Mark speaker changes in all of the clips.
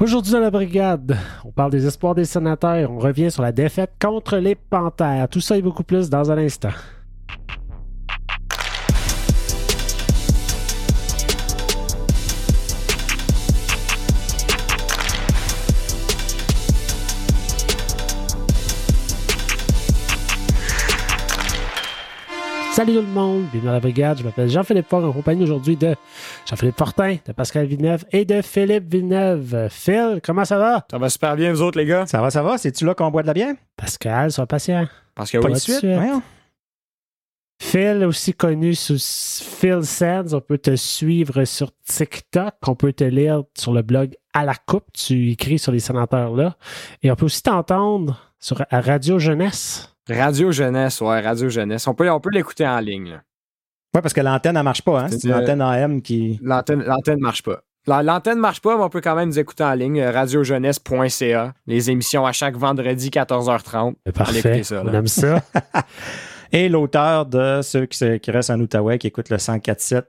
Speaker 1: Aujourd'hui dans la brigade, on parle des espoirs des sénateurs, on revient sur la défaite contre les Panthères. Tout ça et beaucoup plus dans un instant. Salut tout le monde, bienvenue dans la brigade. Je m'appelle Jean-Philippe Fort, en compagnie aujourd'hui de Jean-Philippe Fortin, de Pascal Villeneuve et de Philippe Villeneuve. Phil, comment ça va?
Speaker 2: Ça va super bien, vous autres, les gars?
Speaker 3: Ça va, ça va? C'est-tu là qu'on boit de la bière?
Speaker 1: Pascal, sois patient.
Speaker 2: Parce que
Speaker 1: Pas
Speaker 2: oui.
Speaker 1: de suite. Phil, aussi connu sous Phil Sands, on peut te suivre sur TikTok, on peut te lire sur le blog À la Coupe, tu écris sur les sénateurs là, et on peut aussi t'entendre sur à Radio Jeunesse?
Speaker 2: Radio Jeunesse, ouais, Radio Jeunesse. On peut, on peut l'écouter en ligne.
Speaker 3: Oui, parce que l'antenne, elle marche pas. Hein? C'est une
Speaker 2: Euh,
Speaker 3: antenne AM qui.
Speaker 2: L'antenne l'antenne marche pas. La- L'antenne marche pas, mais on peut quand même nous écouter en ligne. euh, Radiojeunesse.ca. Les émissions à chaque vendredi, 14h30. Allez
Speaker 1: Parfait,
Speaker 2: ça,
Speaker 1: on aime ça.
Speaker 3: Et l'auteur de ceux qui, se- qui restent en Outaouais, qui écoutent le 104.7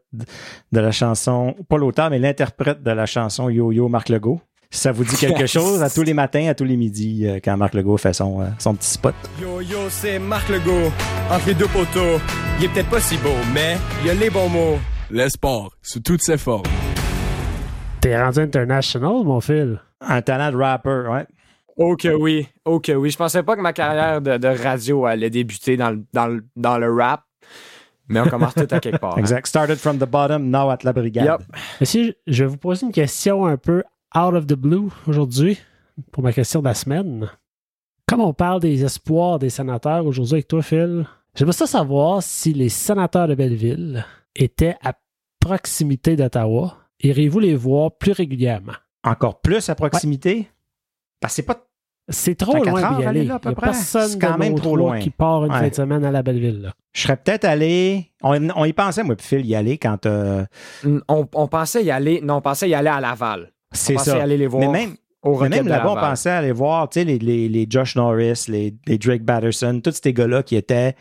Speaker 3: de la chanson, pas l'auteur, mais l'interprète de la chanson Yo Yo Marc Legault. Ça vous dit quelque chose à tous les matins, à tous les midis, euh, quand Marc Legault fait son, euh, son petit spot?
Speaker 4: Yo yo, c'est Marc Legault. Entre les deux poteaux, il est peut-être pas si beau, mais il a les bons mots. L'espoir, sous toutes ses formes.
Speaker 1: T'es rendu international, mon Phil.
Speaker 3: Un talent de rapper, ouais.
Speaker 2: Oh que oui, oh que oui. Je pensais pas que ma carrière de, de radio allait débuter dans le, dans le, dans le rap, mais on commence tout à quelque part. hein.
Speaker 3: Exact. Started from the bottom, now at la brigade.
Speaker 2: Yup.
Speaker 1: Monsieur, je vais vous poser une question un peu out of the blue aujourd'hui pour ma question de la semaine. Comme on parle des espoirs des sénateurs aujourd'hui avec toi, Phil, j'aimerais ça savoir si les sénateurs de Belleville étaient à proximité d'Ottawa. Iriez-vous les voir plus régulièrement?
Speaker 3: Encore plus à proximité? Parce que c'est pas
Speaker 1: C'est trop loin d'y
Speaker 3: aller
Speaker 1: aller.
Speaker 3: là, à peu
Speaker 1: Il y a
Speaker 3: près.
Speaker 1: personne
Speaker 3: quand
Speaker 1: de
Speaker 3: même trop loin.
Speaker 1: qui part une
Speaker 3: Ouais.
Speaker 1: fin de semaine à la Belleville. là.
Speaker 3: Je serais peut-être allé. On, on y pensait, moi, puis Phil, y aller quand. euh,
Speaker 2: On, on pensait y aller, non, on pensait y aller à Laval.
Speaker 3: C'est
Speaker 2: on pensait
Speaker 3: ça.
Speaker 2: aller les voir
Speaker 3: Mais même,
Speaker 2: au
Speaker 3: mais même là-bas, on pensait aller voir tu sais, les, les, les Josh Norris, les, les Drake Batterson, tous ces gars-là qui étaient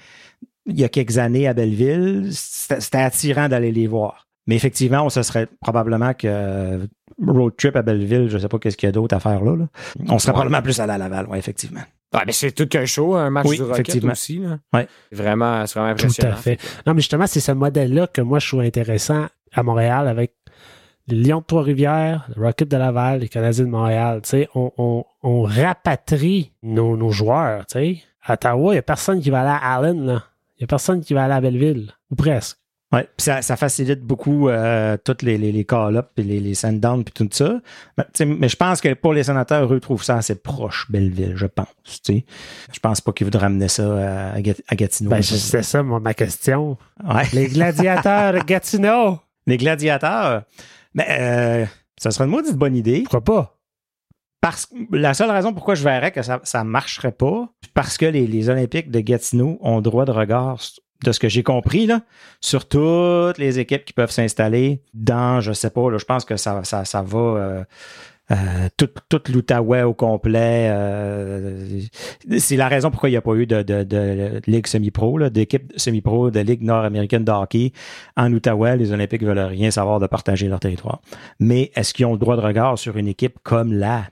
Speaker 3: il y a quelques années à Belleville. C'était attirant d'aller les voir. Mais effectivement, on se serait probablement que euh, road trip à Belleville, je sais pas qu'est-ce qu'il y a d'autre à faire là. là. On serait
Speaker 2: Ouais.
Speaker 3: probablement plus allé à Laval, oui, effectivement.
Speaker 2: Ah, mais c'est tout qu'un show, un match
Speaker 3: Oui,
Speaker 2: du Rocket
Speaker 3: effectivement.
Speaker 2: aussi. Là.
Speaker 3: Ouais.
Speaker 2: C'est Vraiment, c'est vraiment
Speaker 1: Tout
Speaker 2: impressionnant.
Speaker 1: à fait. Non, mais justement, c'est ce modèle-là que moi, je trouve intéressant à Montréal avec les Lions de Trois-Rivières, le Rocket de Laval, les Canadiens de Montréal. Tu sais, on, on, on rapatrie nos, nos joueurs. Tu sais. À Ottawa, il n'y a personne qui va aller à Allen. là. Il n'y a personne qui va aller à Belleville. Ou presque.
Speaker 3: Puis ça, ça facilite beaucoup euh, toutes les, les, les call-ups et les, les send-downs puis tout ça. Mais, mais je pense que pour les sénateurs, eux trouvent ça assez proche, Belleville, je pense. tu sais. Je pense pas qu'ils voudraient amener ça à, à Gat- à Gatineau.
Speaker 1: Ben, c'était ça, moi, ma question.
Speaker 3: Ouais.
Speaker 1: Les gladiateurs Gatineau.
Speaker 3: Les gladiateurs, ben, euh, ça serait une maudite bonne idée.
Speaker 1: Pourquoi pas?
Speaker 3: Parce que la seule raison pourquoi je verrais que ça ça marcherait pas, parce que les, les Olympiques de Gatineau ont droit de regard, de ce que j'ai compris, là, sur toutes les équipes qui peuvent s'installer dans, je sais pas, là, je pense que ça, ça, ça va euh, euh, tout, l'Outaouais au complet. euh, c'est la raison pourquoi il n'y a pas eu de, de, ligue semi-pro, d'équipe semi-pro de ligue nord-américaine de hockey en Outaouais. Les Olympiques veulent rien savoir de partager leur territoire. Mais est-ce qu'ils ont le droit de regard sur une équipe comme la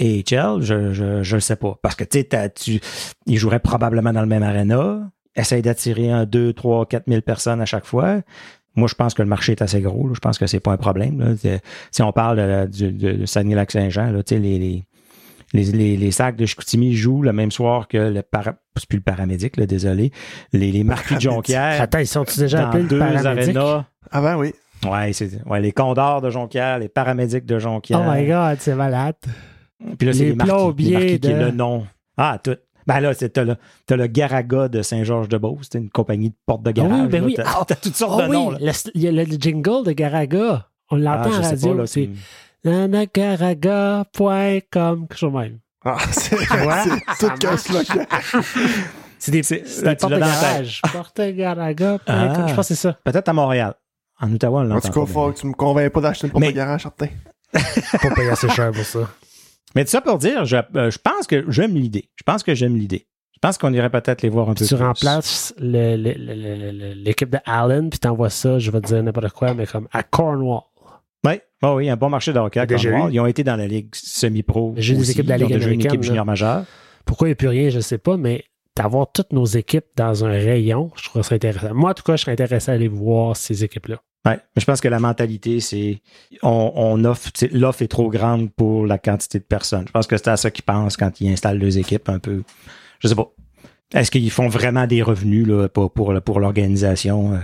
Speaker 3: AHL? Je, je, je sais pas. Parce que, tu, ils joueraient probablement dans le même aréna. Essaye d'attirer un 2, 3, 4 000 personnes à chaque fois. Moi, je pense que le marché est assez gros. là. Je pense que c'est pas un problème. là. Si on parle de, du- de, de Saguenay-Lac-Saint-Jean, là, tu sais, les, les, les, les, les sacs de Chicoutimi jouent le même soir que le para, c'est plus le paramédic, là, désolé. Les, les marquis de Jonquière.
Speaker 1: Attends, ils sont-ils déjà appelés
Speaker 3: deux
Speaker 1: paramédic?
Speaker 3: arénas.
Speaker 5: Avant, oui.
Speaker 3: Ouais, c'est ouais, les condors de Jonquière, les paramédics de Jonquière.
Speaker 1: Oh my God, c'est malade.
Speaker 3: Puis là, c'est
Speaker 1: Les
Speaker 3: les, marquis, les marquis qui est le nom. Ah, tout. Ben là, c'est- t'as le, Garaga de Saint-Georges-de-Beauce. C'est une compagnie de porte de
Speaker 1: Ah
Speaker 3: garage.
Speaker 1: oui, ben
Speaker 3: là.
Speaker 1: oui.
Speaker 3: T'as,
Speaker 1: Ah,
Speaker 3: toutes sortes
Speaker 1: Oh
Speaker 3: de
Speaker 1: oui,
Speaker 3: noms. là.
Speaker 1: le, il y a le jingle de Garaga. On l'entend
Speaker 3: Ah,
Speaker 1: à
Speaker 3: je
Speaker 1: la
Speaker 3: sais
Speaker 1: radio. c'est nanagaraga.com, quelque chose même.
Speaker 5: Ah, c'est tout qu'un slogan.
Speaker 1: C'est des, des portes de
Speaker 3: dans la tête.
Speaker 1: garage. Porte-garaga.com.
Speaker 3: Ah.
Speaker 1: Je pense que c'est ça.
Speaker 3: Peut-être à Montréal. En Ottawa, on
Speaker 5: En
Speaker 3: l'entend
Speaker 5: tout cas, faut que tu me convaincs pas d'acheter une porte
Speaker 3: Mais-
Speaker 5: de garage, certain.
Speaker 1: Pas payer assez cher pour ça.
Speaker 3: Mais tout ça pour dire, je, euh, je pense que j'aime l'idée. Je pense que j'aime l'idée. Je pense qu'on irait peut-être les voir un
Speaker 1: Puis
Speaker 3: peu
Speaker 1: tu
Speaker 3: plus.
Speaker 1: remplaces l'équipe de Allen, puis t'envoies ça, je vais te dire n'importe quoi, mais comme à Cornwall.
Speaker 3: Oui, oh oui, un bon marché de hockey à Cornwall. Ils ont été dans la Ligue semi-pro.
Speaker 1: J'ai des équipes de la
Speaker 3: Ils ont
Speaker 1: Ligue
Speaker 3: déjà une
Speaker 1: là.
Speaker 3: junior majeure.
Speaker 1: Pourquoi il n'y a plus rien, je ne sais pas, mais d'avoir toutes nos équipes dans un rayon, je trouve ça intéressant. Moi, en tout cas, je serais intéressé à aller voir ces équipes-là.
Speaker 3: Ouais, mais je pense que la mentalité, c'est on, on offre, l'offre est trop grande pour la quantité de personnes. Je pense que c'est à ça qu'ils pensent quand ils installent deux équipes un peu. Je sais pas. Est-ce qu'ils font vraiment des revenus là, pour, pour, pour l'organisation? Euh,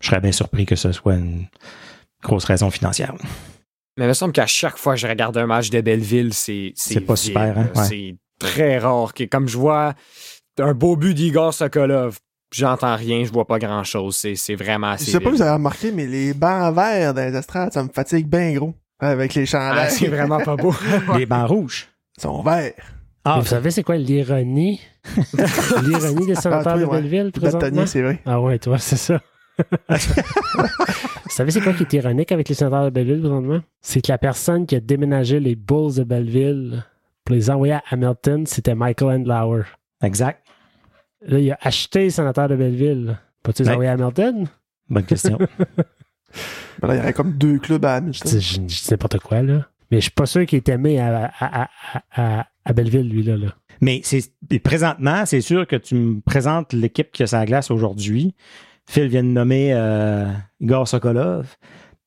Speaker 3: Je serais bien surpris que ce soit une grosse raison financière.
Speaker 2: Mais il me semble qu'à chaque fois que je regarde un match de Belleville, c'est.
Speaker 3: C'est pas
Speaker 2: vide,
Speaker 3: super, hein? Ouais.
Speaker 2: C'est très rare. que- comme je vois un beau but d'Igor Sokolov, j'entends rien, je vois pas grand chose. C'est c'est vraiment
Speaker 5: Je
Speaker 2: assez.
Speaker 5: sais pas si vous avez remarqué, mais les bancs verts dans les estrades, ça me fatigue bien gros. Avec les
Speaker 2: Ah,
Speaker 5: chandails.
Speaker 2: c'est vraiment pas beau.
Speaker 3: Les bancs rouges.
Speaker 5: Ils sont verts.
Speaker 3: Ah,
Speaker 1: Mais vous savez, c'est quoi l'ironie? l'ironie des sénateurs
Speaker 5: Ah,
Speaker 1: de. Belleville, présentement?
Speaker 5: C'est vrai.
Speaker 1: Ah ouais, toi, c'est ça. Vous savez, c'est quoi qui est ironique avec les sénateurs de Belleville présentement? C'est que la personne qui a déménagé les Bulls de Belleville pour les envoyer à Hamilton, c'était Michael Andlauer.
Speaker 3: exact.
Speaker 1: Là, il a acheté les sénateurs de Belleville. Peux-tu les
Speaker 3: Ouais.
Speaker 1: envoyer à Hamilton?
Speaker 3: Bonne question.
Speaker 5: Ben là, il y aurait comme deux clubs à
Speaker 1: Je
Speaker 5: Hamilton.
Speaker 1: dis, je, je dis n'importe quoi, là. Mais je suis pas sûr qu'il est aimé à, à, à, à, à Belleville, lui, là. là.
Speaker 3: Mais c'est présentement, c'est sûr que tu me présentes l'équipe qui a sa glace aujourd'hui. Phil vient de nommer euh, Igor Sokolov.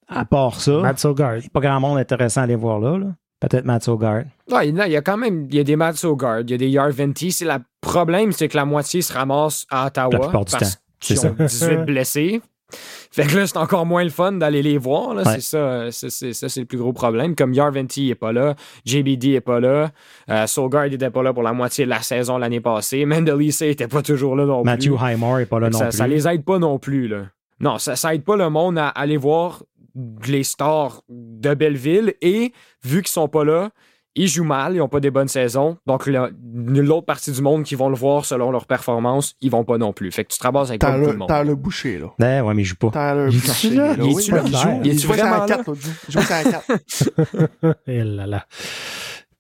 Speaker 3: À part ça,
Speaker 1: Matt Sogard.
Speaker 3: il n'y a pas grand monde intéressant à aller voir là. là. Peut-être Matt Sogard.
Speaker 2: Ouais, il y a- il y a quand même il y a des Matt Sogard, il y a des Yarventi. C'est le problème, c'est que la moitié se ramasse à Ottawa.
Speaker 3: La plupart du
Speaker 2: parce
Speaker 3: temps,
Speaker 2: qu'ils
Speaker 3: c'est
Speaker 2: ont 18 blessés. Fait que là, c'est encore moins le fun d'aller les voir. là.
Speaker 3: Ouais.
Speaker 2: C'est ça, c'est, c'est- ça, c'est le plus gros problème. Comme Yarventi n'est pas là, JBD n'est pas là, euh, Sogard n'était pas là pour la moitié de la saison l'année passée, Mendelise n'était pas toujours là non
Speaker 3: Matthew
Speaker 2: plus.
Speaker 3: Highmore n'est pas là non
Speaker 2: ça,
Speaker 3: plus.
Speaker 2: ça les aide pas non plus. Là. Non, ça, ça aide pas le monde à aller voir les stars de Belleville et vu qu'ils sont pas là, ils jouent mal, ils ont pas des bonnes saisons. Donc la- l'autre partie du monde qui vont le voir selon leur performance, ils vont pas non plus. Fait que tu te ramasses avec beaucoup
Speaker 5: Tyler,
Speaker 2: de monde.
Speaker 5: Tyler Boucher, là.
Speaker 3: Ben, ouais, mais il joue pas.
Speaker 5: Tyler
Speaker 1: Il
Speaker 5: Boucher.
Speaker 1: là?
Speaker 2: Il est-tu là?
Speaker 5: il joue.
Speaker 1: joue?
Speaker 2: Est-tu vraiment
Speaker 5: la
Speaker 2: là?
Speaker 5: 4 l'autre jour. Il sur la 4.
Speaker 1: Et là là.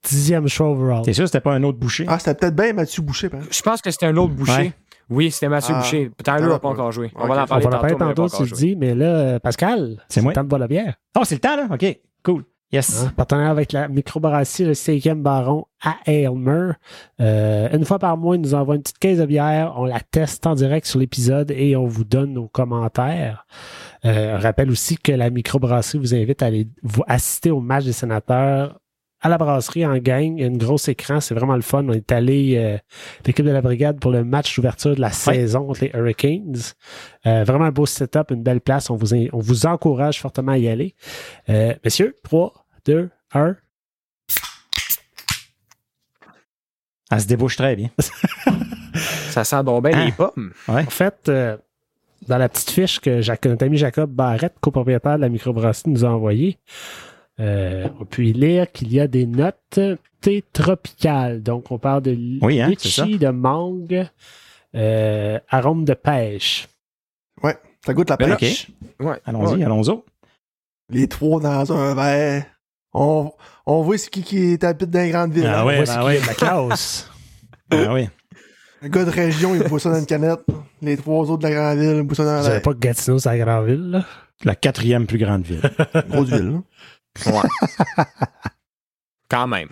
Speaker 1: Dixième choix overall.
Speaker 3: C'est sûr, c'était pas un autre boucher.
Speaker 5: Ah, c'était peut-être bien Mathieu Boucher, par exemple.
Speaker 2: Je pense que c'était un autre boucher.
Speaker 3: Ouais.
Speaker 2: Oui, c'était Mathieu
Speaker 5: Ah.
Speaker 2: Boucher. Tyler n'a pas encore joué. On va en
Speaker 1: On
Speaker 2: parler
Speaker 1: va en parler
Speaker 2: tantôt,
Speaker 1: tantôt, tu le dis, mais là, Pascal,
Speaker 3: C'est
Speaker 1: le temps de boire la bière.
Speaker 3: Oh, c'est le temps, là? OK, cool. Yes.
Speaker 1: Hein, partenaire avec la microbrasserie, le 5e baron à Aylmer. Euh, une fois par mois, il nous envoie une petite caisse de bière. On la teste en direct sur l'épisode et on vous donne nos commentaires. Euh, rappelle aussi que la microbrasserie vous invite à aller vous assister au match des sénateurs à la brasserie en gang. Il y a une grosse écran, c'est vraiment le fun. On est allé, euh, l'équipe de la brigade, pour le match d'ouverture de la saison contre les Hurricanes. Euh, vraiment un beau setup, une belle place. On vous, on vous encourage fortement à y aller. Euh, messieurs, 3, 2, 1.
Speaker 3: Elle se débouche très bien.
Speaker 2: Ça sent donc bien
Speaker 3: Ah.
Speaker 2: les pommes.
Speaker 1: En fait, euh, dans la petite fiche que Jacques- notre ami Jacob Barrette, copropriétaire de la microbrasserie, nous a envoyée, euh, on peut y lire qu'il y a des notes thé tropicales. Donc, on parle de
Speaker 3: Oui, hein,
Speaker 1: litchi, de mangue, euh, arôme de pêche.
Speaker 5: Ouais, ça goûte la
Speaker 2: là-
Speaker 5: pêche.
Speaker 2: Ouais.
Speaker 3: Allons-y,
Speaker 2: Ouais.
Speaker 3: allons-y.
Speaker 5: Les trois dans un verre. On, on voit c'est qui qui habite dans les grandes villes.
Speaker 3: Ah
Speaker 5: hein?
Speaker 3: ouais,
Speaker 1: Voici
Speaker 3: ben
Speaker 1: qui
Speaker 3: ouais.
Speaker 1: la classe.
Speaker 3: Ah oui.
Speaker 5: Un gars de région, il boit ça dans une canette. Les trois autres de la grande ville, ils boivent ça dans
Speaker 1: Vous savez
Speaker 5: la
Speaker 1: pas que Gatineau, c'est la grande ville, là?
Speaker 3: La quatrième plus grande ville.
Speaker 5: grosse ville. hein.
Speaker 2: Ouais. Quand même.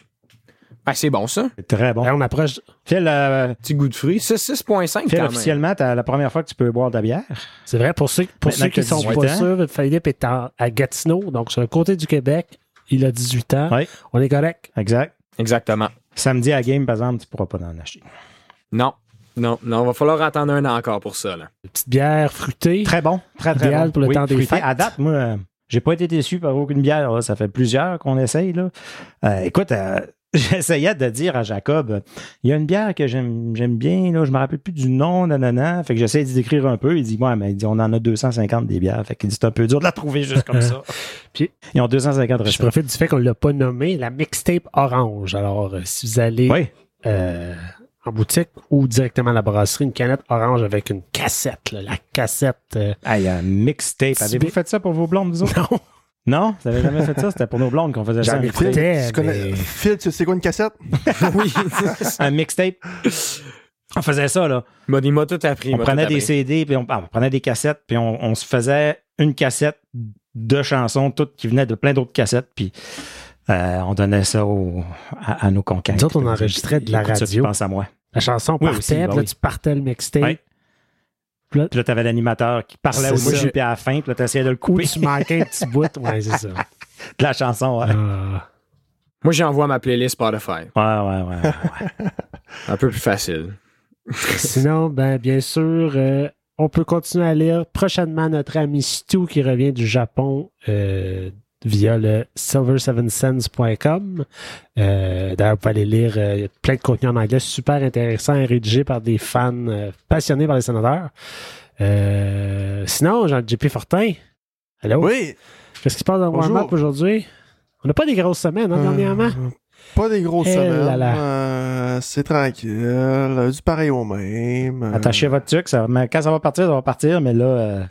Speaker 2: Ah, c'est bon, ça.
Speaker 3: C'est très bon.
Speaker 1: Là, on approche.
Speaker 3: Phil, euh,
Speaker 2: Petit goût de fruits. C'est 6,5
Speaker 3: Phil
Speaker 2: quand
Speaker 3: officiellement, t'as la première fois que tu peux boire de la bière.
Speaker 1: C'est vrai, pour ceux, pour
Speaker 3: Maintenant
Speaker 1: ceux qui
Speaker 3: t'as
Speaker 1: sont
Speaker 3: 18
Speaker 1: pas
Speaker 3: ans.
Speaker 1: sûrs, Philippe est en- à Gatineau, donc sur le côté du Québec. Il a 18 ans.
Speaker 3: Ouais.
Speaker 1: On est correct.
Speaker 3: Exact.
Speaker 2: Exactement.
Speaker 3: Samedi à game, par exemple, tu pourras pas en acheter.
Speaker 2: Non. Non, non, va falloir attendre un an encore pour ça. Là.
Speaker 1: Une petite bière fruitée.
Speaker 3: Très bon. Très, très
Speaker 1: Idéal
Speaker 3: bon.
Speaker 1: pour le
Speaker 3: Oui,
Speaker 1: temps des fêtes.
Speaker 3: À date, moi, euh, j'ai pas été déçu par aucune bière. là. Ça fait plusieurs qu'on essaye. Là. Euh, écoute, euh, j'essayais de dire à Jacob, il y a une bière que j'aime j'aime bien, là, je me rappelle plus du nom, nanana. Fait que j'essaie d'y décrire un peu. Il dit, ouais, mais il dit, on en a 250 des bières. Fait qu'il dit, c'est un peu dur de la trouver juste comme ça.
Speaker 1: Puis-
Speaker 3: Ils ont 250
Speaker 1: Je
Speaker 3: recettes.
Speaker 1: profite du fait qu'on ne l'a pas nommé, la mixtape orange. Alors, euh, si vous allez
Speaker 3: Oui.
Speaker 1: euh, en boutique ou directement à la brasserie, une canette orange avec une cassette, là, la cassette. euh,
Speaker 3: Hey, un mixtape.
Speaker 1: Petit
Speaker 3: Avez-vous
Speaker 1: bit.
Speaker 3: fait ça pour vos blondes, vous autres?
Speaker 1: non,
Speaker 3: Non? Vous avez jamais fait ça? C'était pour nos blondes qu'on faisait ça.
Speaker 1: Écoutais,
Speaker 5: Tu connais...
Speaker 1: mais-
Speaker 5: Phil, tu sais quoi une cassette?
Speaker 2: oui.
Speaker 3: Un mixtape. On faisait ça, là.
Speaker 2: M'a tout appris.
Speaker 3: On prenait des
Speaker 2: appris.
Speaker 3: CD, puis on, ah, on prenait des cassettes, puis on, on se faisait une cassette de chansons, toutes qui venaient de plein d'autres cassettes, puis euh, on donnait ça au- à, à nos conquêtes.
Speaker 1: Nous autres, on enregistrait de la radio.
Speaker 3: pense à moi.
Speaker 1: La chanson
Speaker 3: Oui,
Speaker 1: partait,
Speaker 3: aussi, bah
Speaker 1: là,
Speaker 3: oui.
Speaker 1: tu partais le mixtape.
Speaker 3: Ouais. Puis là, t'avais l'animateur qui parlait au
Speaker 1: ça.
Speaker 3: début, puis à la fin, puis là, t'essayais de le
Speaker 1: Ou
Speaker 3: couper
Speaker 1: tu manquais un petit bout. Ouais, c'est ça.
Speaker 3: de la chanson. Ouais,
Speaker 1: Ah.
Speaker 2: Moi, j'envoie ma playlist Spotify.
Speaker 3: ouais, ouais. ouais, ouais.
Speaker 2: Un peu plus facile.
Speaker 1: Sinon, ben, bien sûr, euh, on peut continuer à lire prochainement notre ami Stu qui revient du Japon euh, via le silver7cents.com. Euh, D'ailleurs, vous pouvez aller lire euh, il y a plein de contenu en anglais super intéressant et rédigé par des fans euh, passionnés par les sénateurs. Euh, sinon, Jean-JP Fortin, allô?
Speaker 5: Oui.
Speaker 1: Qu'est-ce qui se passe dans le
Speaker 5: Bonjour.
Speaker 1: warm-up aujourd'hui? On n'a pas des grosses semaines, hein, dernièrement?
Speaker 5: Euh, pas des grosses
Speaker 1: Eh
Speaker 5: semaines.
Speaker 1: là là.
Speaker 5: Euh, c'est tranquille. du pareil au même.
Speaker 3: Attachez votre truc, ça, mais quand ça va partir, ça va partir, mais là, euh,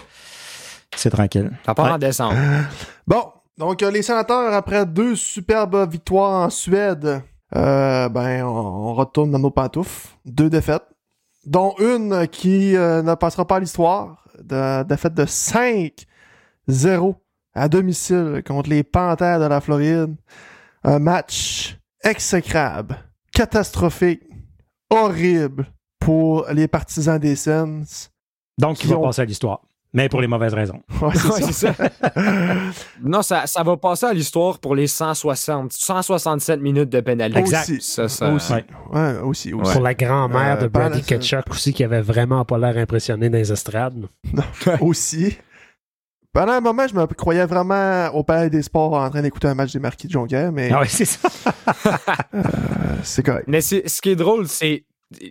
Speaker 3: c'est tranquille.
Speaker 2: Ça part
Speaker 3: Ouais.
Speaker 2: en décembre.
Speaker 5: Bon, donc euh, les sénateurs, après deux superbes victoires en Suède, euh, ben, on, retourne dans nos pantoufles. Deux défaites, dont une qui euh, ne passera pas à l'histoire. De, défaite de 5-0 à domicile contre les Panthères de la Floride. Un match exécrable, catastrophique, horrible pour les partisans des Sens.
Speaker 3: Donc,
Speaker 5: Qui
Speaker 3: il va
Speaker 5: ont-
Speaker 3: passer à l'histoire. Mais pour les mauvaises raisons.
Speaker 5: Ouais, c'est
Speaker 2: Ouais,
Speaker 5: ça.
Speaker 2: non, ça, ça va passer à l'histoire pour les 160, 167 minutes de pénalité.
Speaker 5: Exact.
Speaker 2: Ça, ça-
Speaker 5: Aussi.
Speaker 3: Ouais.
Speaker 5: Ouais, aussi, aussi.
Speaker 1: Pour la grand-mère
Speaker 5: Euh,
Speaker 1: de Brady Ketchuk aussi, qui avait vraiment pas l'air impressionné dans les estrades.
Speaker 5: aussi. Pendant un moment, je me croyais vraiment au Palais des Sports en train d'écouter un match des Marquis de Jonquière, mais
Speaker 3: Ah oui, c'est ça.
Speaker 5: euh, c'est correct.
Speaker 2: Mais c'est- ce qui est drôle, c'est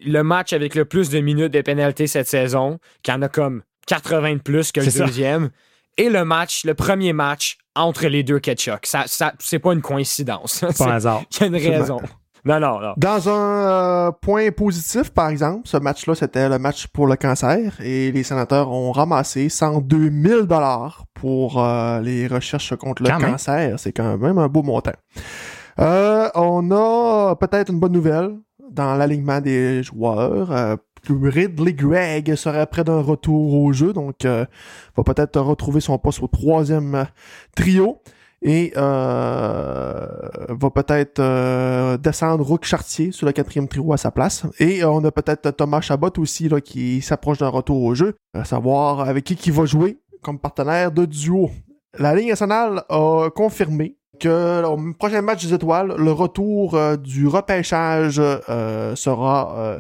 Speaker 2: le match avec le plus de minutes de pénalité cette saison, qui en a comme 80 de plus que le
Speaker 3: ça.
Speaker 2: deuxième, et le match, le premier match entre les deux Ketchuk. Ça, ça, c'est pas une coïncidence.
Speaker 3: C'est pas un hasard.
Speaker 2: Il y a une raison. Non, non, non.
Speaker 5: Dans un euh, point positif, par exemple, ce match-là, c'était le match pour le cancer et les sénateurs ont ramassé 102 000 dollars pour euh, les recherches contre le
Speaker 3: Quand
Speaker 5: cancer. C'est quand même un beau montant. Euh, on a peut-être une bonne nouvelle dans l'alignement des joueurs. Ridley Gregg serait près d'un retour au jeu, donc euh, va peut-être retrouver son poste au troisième euh, trio et euh, va peut-être descendre Rook Chartier sur le quatrième trio à sa place. Et on a peut-être Thomas Chabot aussi là, qui s'approche d'un retour au jeu, à savoir avec qui il va jouer comme partenaire de duo. La Ligue nationale a confirmé que au prochain match des étoiles, le retour du repêchage sera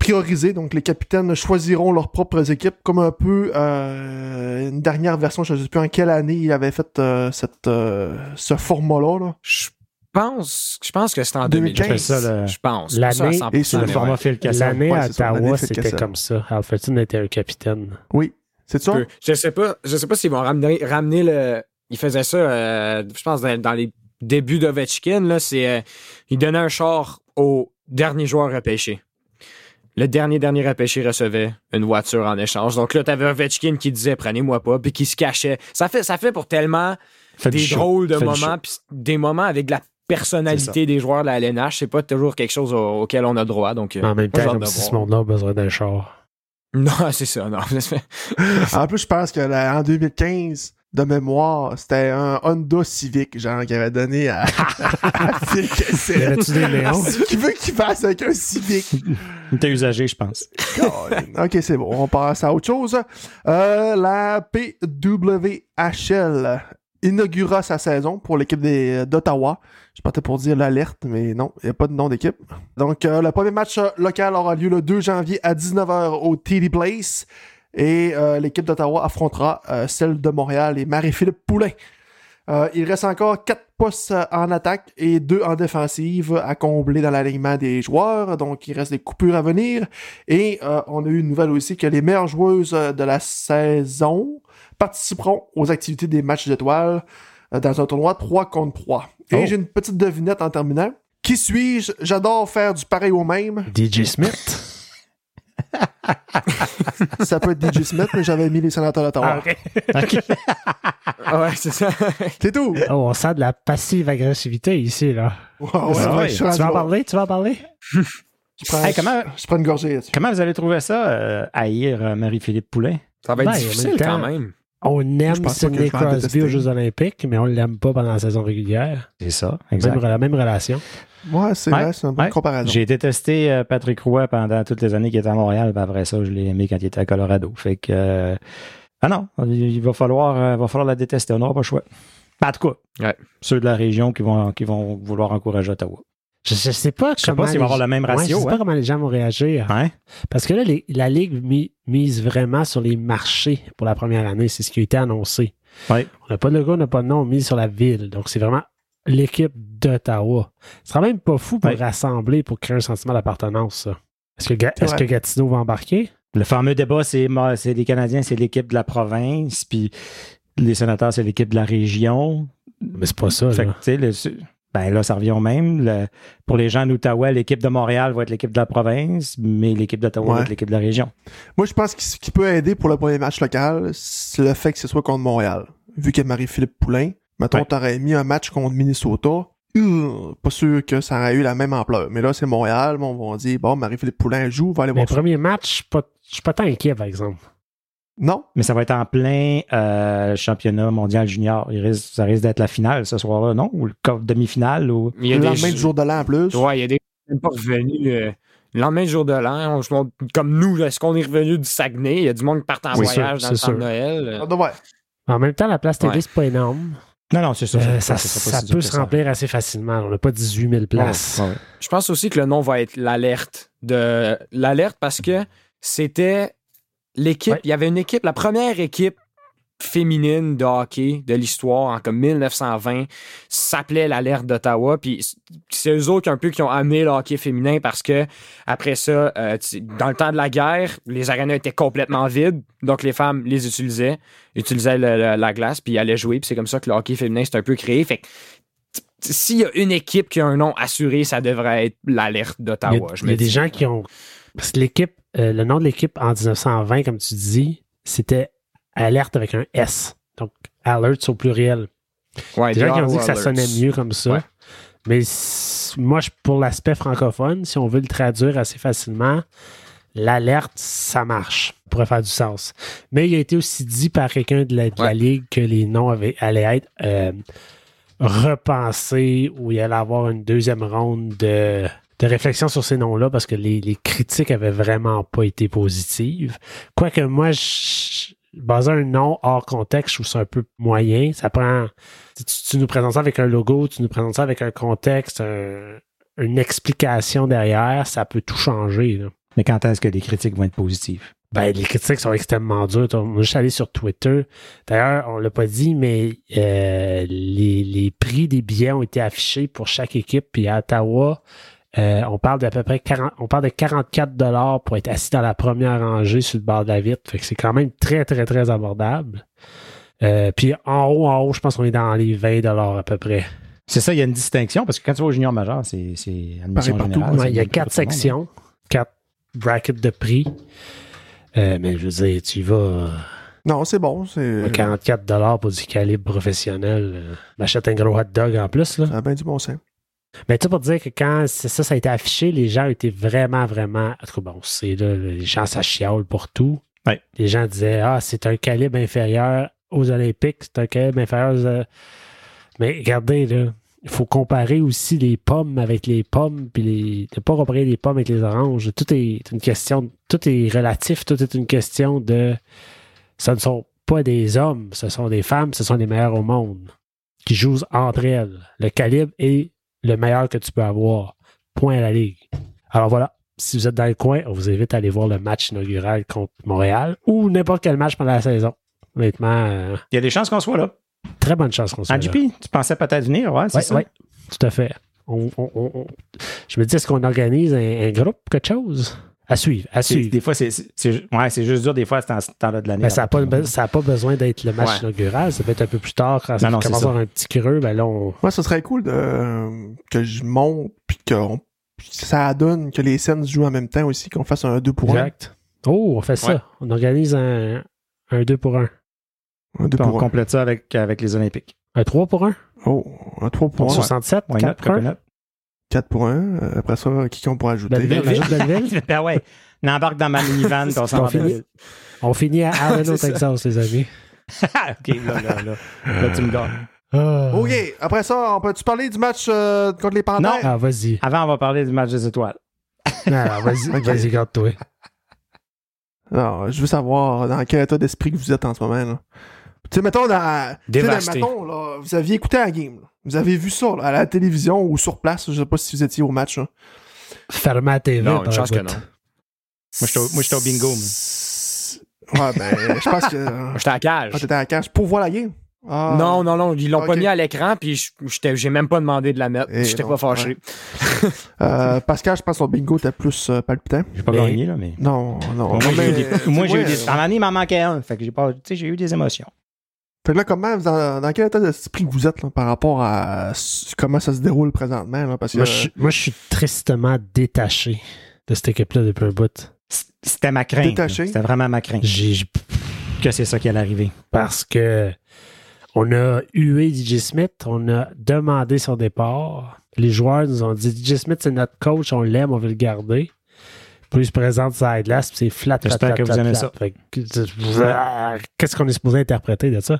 Speaker 5: euh, priorisé. Donc les capitaines choisiront leurs propres équipes, comme un peu euh, une dernière version, je ne sais plus en quelle année il avait fait euh, cette, euh, ce format-là. là.
Speaker 2: Je pense, je pense que c'était en
Speaker 5: 2015.
Speaker 2: 2015.
Speaker 3: C'est ça, le-
Speaker 2: Je pense.
Speaker 1: L'année-
Speaker 2: Pas ça à 100%,
Speaker 5: et sur
Speaker 3: Le format. Phil Kessel.
Speaker 1: L'année à
Speaker 5: c'est
Speaker 1: Ottawa, c'était comme ça. Alfredson était un capitaine.
Speaker 5: Oui, c'est ça?
Speaker 2: Je sais pas, je sais pas s'ils vont ramener, ramener le. Ils faisaient ça, euh, je pense, dans, dans les débuts d'Ovechkin, là, c'est. euh, ils donnaient un char au dernier joueur repêché. Le dernier, dernier repêché recevait une voiture en échange. Donc là, t'avais Ovechkin qui disait prenez-moi pas, puis qui se cachait. Ça fait, ça fait pour tellement
Speaker 3: Fait
Speaker 2: des drôles de
Speaker 3: Fait
Speaker 2: moments, puis des moments avec de la personnalité des joueurs de la LNH. C'est pas toujours quelque chose au- auquel on a droit. Donc, euh,
Speaker 1: En même temps, comme si ce monde-là a besoin d'un char.
Speaker 2: Non, c'est ça, non.
Speaker 5: En plus, je pense que là, en 2015, de mémoire, c'était un Honda Civic, genre, qu'il avait donné à, à Phil
Speaker 1: Y
Speaker 5: Kessel.
Speaker 1: avait-tu des néons?
Speaker 5: Qui veut qu'il fasse avec un Civic?
Speaker 3: Il était usagé, je pense.
Speaker 5: ok, c'est bon. On passe à autre chose. Euh, la PWHL inaugura sa saison pour l'équipe des- d'Ottawa. Je partais pour dire l'alerte, mais non, il n'y a pas de nom d'équipe. Donc, euh, le premier match euh, local aura lieu le 2 janvier à 19h au TD Place. Et euh, l'équipe d'Ottawa affrontera euh, celle de Montréal et Marie-Philippe Poulain. Euh, il reste encore 4 postes en attaque et 2 en défensive à combler dans l'alignement des joueurs. Donc, il reste des coupures à venir. Et euh, on a eu une nouvelle aussi que les meilleures joueuses de la saison participeront aux activités des matchs d'étoiles euh, dans un tournoi 3 contre 3. Et
Speaker 3: Oh.
Speaker 5: j'ai une petite devinette en terminant. Qui suis-je? J'adore faire du pareil au même.
Speaker 1: DJ Smith?
Speaker 5: Ça peut être DJ Smith, mais j'avais mis les sénateurs d'Ottawa.
Speaker 1: Ah, ok.
Speaker 2: ouais, c'est ça.
Speaker 5: C'est tout.
Speaker 1: Oh, on sent de la passive agressivité ici, là.
Speaker 5: Ouais, ouais,
Speaker 1: Tu vas en parler? Tu vas en parler?
Speaker 5: Je prends,
Speaker 3: Hey, comment-
Speaker 5: je prends une gorgée là-dessus.
Speaker 3: Comment vous allez trouver ça, euh, haïr euh, Marie-Philippe Poulain?
Speaker 2: Ça va être
Speaker 1: Ben,
Speaker 2: difficile
Speaker 1: même temps-
Speaker 2: quand même.
Speaker 1: On aime Sidney Crosby aux Jeux Olympiques, mais on l'aime pas pendant la saison régulière.
Speaker 3: C'est ça,
Speaker 1: Même,
Speaker 3: exact.
Speaker 1: la même relation.
Speaker 5: Ouais, c'est
Speaker 3: Ouais,
Speaker 5: vrai, c'est une bonne
Speaker 3: ouais.
Speaker 5: comparaison.
Speaker 3: J'ai détesté euh, Patrick Roy pendant toutes les années qu'il était à Montréal, puis après ça, je l'ai aimé quand il était à Colorado. Fait que euh, ah non, il va falloir, euh, va falloir la détester, on n'aura pas le choix. En tout cas,
Speaker 2: Ouais.
Speaker 3: ceux de la région qui vont, qui vont vouloir encourager Ottawa.
Speaker 1: Je, je sais pas
Speaker 3: Je sais
Speaker 1: comment.
Speaker 3: pas s'il va avoir le même
Speaker 1: Ouais,
Speaker 3: ratio.
Speaker 1: je sais
Speaker 3: hein.
Speaker 1: pas comment les gens vont réagir.
Speaker 3: Hein?
Speaker 1: Parce que là, les- la Ligue mi- mise vraiment sur les marchés pour la première année. C'est ce qui a été annoncé.
Speaker 3: Ouais.
Speaker 1: On n'a pas de logo, on n'a pas de nom, on mise sur la ville. Donc, c'est vraiment l'équipe d'Ottawa. Ce sera même pas fou pour
Speaker 3: Ouais.
Speaker 1: rassembler, pour créer un sentiment d'appartenance, ça. Est-ce que,
Speaker 5: C'est
Speaker 1: Gatineau va embarquer?
Speaker 3: Le fameux débat, c'est moi, c'est les Canadiens, c'est l'équipe de la province, puis les sénateurs, c'est l'équipe de la région.
Speaker 1: Mais c'est pas ça,
Speaker 3: Fait
Speaker 1: là.
Speaker 3: le- ben là, ça revient au même. Le- pour les gens d'Ottawa, l'équipe de Montréal va être l'équipe de la province, mais l'équipe d'Ottawa va être l'équipe de la région.
Speaker 5: Moi, je pense que ce qui peut aider pour le premier match local, c'est le fait que ce soit contre Montréal. Vu qu'il y a Marie-Philippe Poulain, mettons,
Speaker 3: Ouais.
Speaker 5: t'aurais mis un match contre Minnesota, euh, pas sûr que ça aurait eu la même ampleur. Mais là, c'est Montréal, bon, on va dire, bon, Marie-Philippe Poulain joue, va aller
Speaker 1: Mais
Speaker 5: voir ça.
Speaker 1: premier match, pas- je suis pas tant inquiet, par exemple.
Speaker 5: Non?
Speaker 3: Mais ça va être en plein euh, championnat mondial junior. Il risque- ça risque d'être la finale ce soir-là, non? Ou le demi-finale? Ou...
Speaker 2: Il y a
Speaker 5: le
Speaker 2: des
Speaker 5: lendemain du jour de l'an en plus.
Speaker 2: Ouais, il y a des même pas revenus. euh, le lendemain du jour de l'an, on se demande, comme nous, est-ce qu'on est revenu du Saguenay? Il y a du monde qui part en
Speaker 1: Oui,
Speaker 2: voyage
Speaker 1: sûr,
Speaker 2: dans le temps de. Noël. euh.
Speaker 5: Ah, ouais.
Speaker 1: En même temps, la place TV,
Speaker 2: Ouais.
Speaker 1: c'est pas énorme.
Speaker 3: Non, non, c'est ça.
Speaker 1: Euh, ça peut se
Speaker 3: ça.
Speaker 1: remplir assez facilement. On n'a pas 18 000 places.
Speaker 3: Ouais, ouais.
Speaker 2: Je pense aussi que le nom va être l'alerte. De l'alerte parce que c'était l'équipe.
Speaker 1: Ouais.
Speaker 2: Il y avait une équipe, la première équipe féminine de hockey de l'histoire en comme 1920 s'appelait l'alerte d'Ottawa. Puis c'est eux autres un peu qui ont amené le hockey féminin parce que après ça euh, dans le temps de la guerre les arénas étaient complètement vides. Donc les femmes les utilisaient utilisaient le- le- la glace puis allaient jouer. Puis c'est comme ça que le hockey féminin s'est un peu créé. Fait que s'il y a une équipe qui a un nom assuré ça devrait être l'alerte
Speaker 1: Il y a,
Speaker 2: d'Ottawa
Speaker 1: il y a des gens qui ont. Parce que l'équipe, euh, le nom de l'équipe en 1920, comme tu dis, c'était Alerte avec un S. Donc, Alerts au pluriel.
Speaker 2: ouais,
Speaker 1: Des gens qui ont dit que ça
Speaker 2: Alerts.
Speaker 1: sonnait mieux comme ça.
Speaker 2: Ouais.
Speaker 1: Mais moi, je- pour l'aspect francophone, si on veut le traduire assez facilement, l'alerte, ça marche. Ça pourrait faire du sens. Mais il a été aussi dit par quelqu'un de la, de la
Speaker 2: Ouais.
Speaker 1: Ligue que les noms avaient, allaient être euh, repensés ou il allait avoir une deuxième ronde de, de réflexion sur ces noms-là parce que les, les critiques avaient vraiment pas été positives. Quoique moi, je, baser un nom hors contexte, je trouve ça un peu moyen. Ça prend. Tu, tu nous présentes ça avec un logo, tu nous présentes ça avec un contexte, un- une explication derrière, ça peut tout changer. là.
Speaker 3: Mais quand est-ce que les critiques vont être positives?
Speaker 1: Ben, les critiques sont extrêmement dures. On est juste allé sur Twitter. D'ailleurs, on l'a pas dit, mais euh, les, les prix des billets ont été affichés pour chaque équipe. Puis à Ottawa, euh, on parle d'à peu près 40, on parle de 44 dollars pour être assis dans la première rangée sur le bord de la vitre. Fait que c'est quand même très, très, très abordable. Euh, puis en haut, en haut, je pense qu'on est dans les 20 dollars à peu près.
Speaker 3: C'est ça, il y a une distinction, parce que quand tu vas au junior majeur, c'est c'est admission
Speaker 5: partout.
Speaker 3: générale.
Speaker 1: Ouais,
Speaker 3: c'est
Speaker 1: il y a quatre
Speaker 3: hein.
Speaker 1: sections, quatre brackets de prix. Euh, mais je veux dire, tu y vas.
Speaker 5: Non, c'est bon. C'est
Speaker 1: 44 dollars pour du calibre professionnel. M'achète un gros hot dog en plus. Là.
Speaker 5: ça a bien du bon sens.
Speaker 1: Mais tu pour dire que quand ça, ça a été affiché, les gens étaient vraiment, vraiment. Bon, c'est là, les gens, ça chiale pour tout.
Speaker 3: Ouais.
Speaker 1: Les gens disaient Ah, c'est un calibre inférieur aux Olympiques, c'est un calibre inférieur aux. Mais regardez, là. Il faut comparer aussi les pommes avec les pommes, puis les. Ne pas comparer les pommes avec les oranges. Tout est une question. Tout est relatif, tout est une question de. Ce ne sont pas des hommes, ce sont des femmes, ce sont les meilleurs au monde qui jouent entre elles. Le calibre est le meilleur que tu peux avoir. Point à la ligue. Alors voilà. Si vous êtes dans le coin, on vous invite à aller voir le match inaugural contre Montréal ou n'importe quel match pendant la saison. Honnêtement, euh,
Speaker 3: Il y a des chances qu'on soit là.
Speaker 1: très bonne chance qu'on soit
Speaker 3: Ah,
Speaker 1: là.
Speaker 3: Tu pensais peut-être venir, ouais, c'est
Speaker 1: Ouais,
Speaker 3: ça?
Speaker 1: ouais, tout à fait. On- on- on- on- Je me dis, est-ce qu'on organise un, un groupe, quelque chose? À suivre, à
Speaker 3: C'est-
Speaker 1: suivre.
Speaker 3: Des fois, c'est ouais, c'est juste dur, des fois, c'est en ce temps-là de l'année.
Speaker 1: Mais ça n'a pas,
Speaker 3: avant.
Speaker 1: ça a pas besoin d'être le match
Speaker 2: Ouais.
Speaker 1: inaugural. Ça peut être un peu plus tard quand ça commence à avoir un petit creux. Ben là, on...
Speaker 5: Moi, ce serait cool de, que je monte, puis que on- ça donne que les scènes se jouent en même temps aussi, qu'on fasse un 2 pour 1.
Speaker 1: Exact. Oh, on fait ça.
Speaker 2: Ouais.
Speaker 1: On organise un, un 2 pour 1.
Speaker 5: Un 2
Speaker 3: Puis on
Speaker 5: pour 1.
Speaker 3: complète ça avec, avec les Olympiques.
Speaker 1: Un 3 pour 1.
Speaker 5: Oh, un 3 pour 1.
Speaker 1: 67,
Speaker 3: Why
Speaker 1: 4
Speaker 3: not,
Speaker 1: pour 1.
Speaker 3: Coconut?
Speaker 5: 4 pour 1. Après ça, qui qu'on pourrait ajouter?
Speaker 1: Belleville,
Speaker 3: ben ouais, on embarque dans ma minivan, on s'en
Speaker 1: On
Speaker 3: va
Speaker 1: finit.
Speaker 3: Belleville.
Speaker 1: On finit à Allen au
Speaker 2: c'est ça.
Speaker 1: Texas, les amis.
Speaker 3: OK, là, là, là. Là, tu me gagnes.
Speaker 1: Ah.
Speaker 5: OK, après ça, on peut-tu parler du match euh, contre les Panthères?
Speaker 1: Ah, vas-y.
Speaker 3: Avant, on va parler du match des étoiles.
Speaker 1: Non, non, vas-y, vas-y, garde-toi.
Speaker 5: Non, je veux savoir dans quel état d'esprit que vous êtes en ce moment. Tu sais, mettons, dans, mettons, là, vous aviez écouté la game. là. Vous avez vu ça là, à la télévision ou sur place. Je sais pas si vous étiez au match. là.
Speaker 1: Fermez la TV.
Speaker 2: Non,
Speaker 1: par
Speaker 2: une chance que non.
Speaker 3: Moi, j'étais au- bingo,
Speaker 5: Ouais, ben, je pense que.
Speaker 2: Moi, J'étais à la cage.
Speaker 5: Ah, t'étais à la cage pour voir la game? Ah.
Speaker 2: Non, non, non, ils l'ont pas mis à l'écran, puis j'ai même pas demandé de la mettre.
Speaker 5: Eh
Speaker 2: J'étais pas fâché.
Speaker 5: Euh, Pascal, je pense que son bingo était plus euh, palpitant.
Speaker 3: J'ai pas
Speaker 1: Mais-
Speaker 3: gagné, là, mais.
Speaker 5: Non, non.
Speaker 3: Moi, j'ai eu des, moi, j'ai eu des. En année, il m'en manquait un. Fait que j'ai pas. Tu sais, j'ai eu des émotions.
Speaker 5: Fait que là, comment, dans, dans quel état d'esprit vous êtes là, par rapport à comment ça se déroule présentement? Là, parce que,
Speaker 1: Moi, je, suis- moi, je suis tristement détaché de cette équipe-là depuis un bout.
Speaker 3: C'était ma crainte.
Speaker 5: Détaché?
Speaker 3: C'était vraiment ma crainte
Speaker 1: j'ai-
Speaker 3: que c'est ça qui allait arriver.
Speaker 1: parce que on a hué DJ Smith, on a demandé son départ. Les joueurs nous ont dit DJ Smith, c'est notre coach, on l'aime, on veut le garder. Puis il se présente sur la glace, puis c'est flat, flat,
Speaker 3: J'espère
Speaker 1: flat,
Speaker 3: que vous aimez
Speaker 1: flat. Que, euh, Qu'est-ce qu'on est supposé interpréter de ça?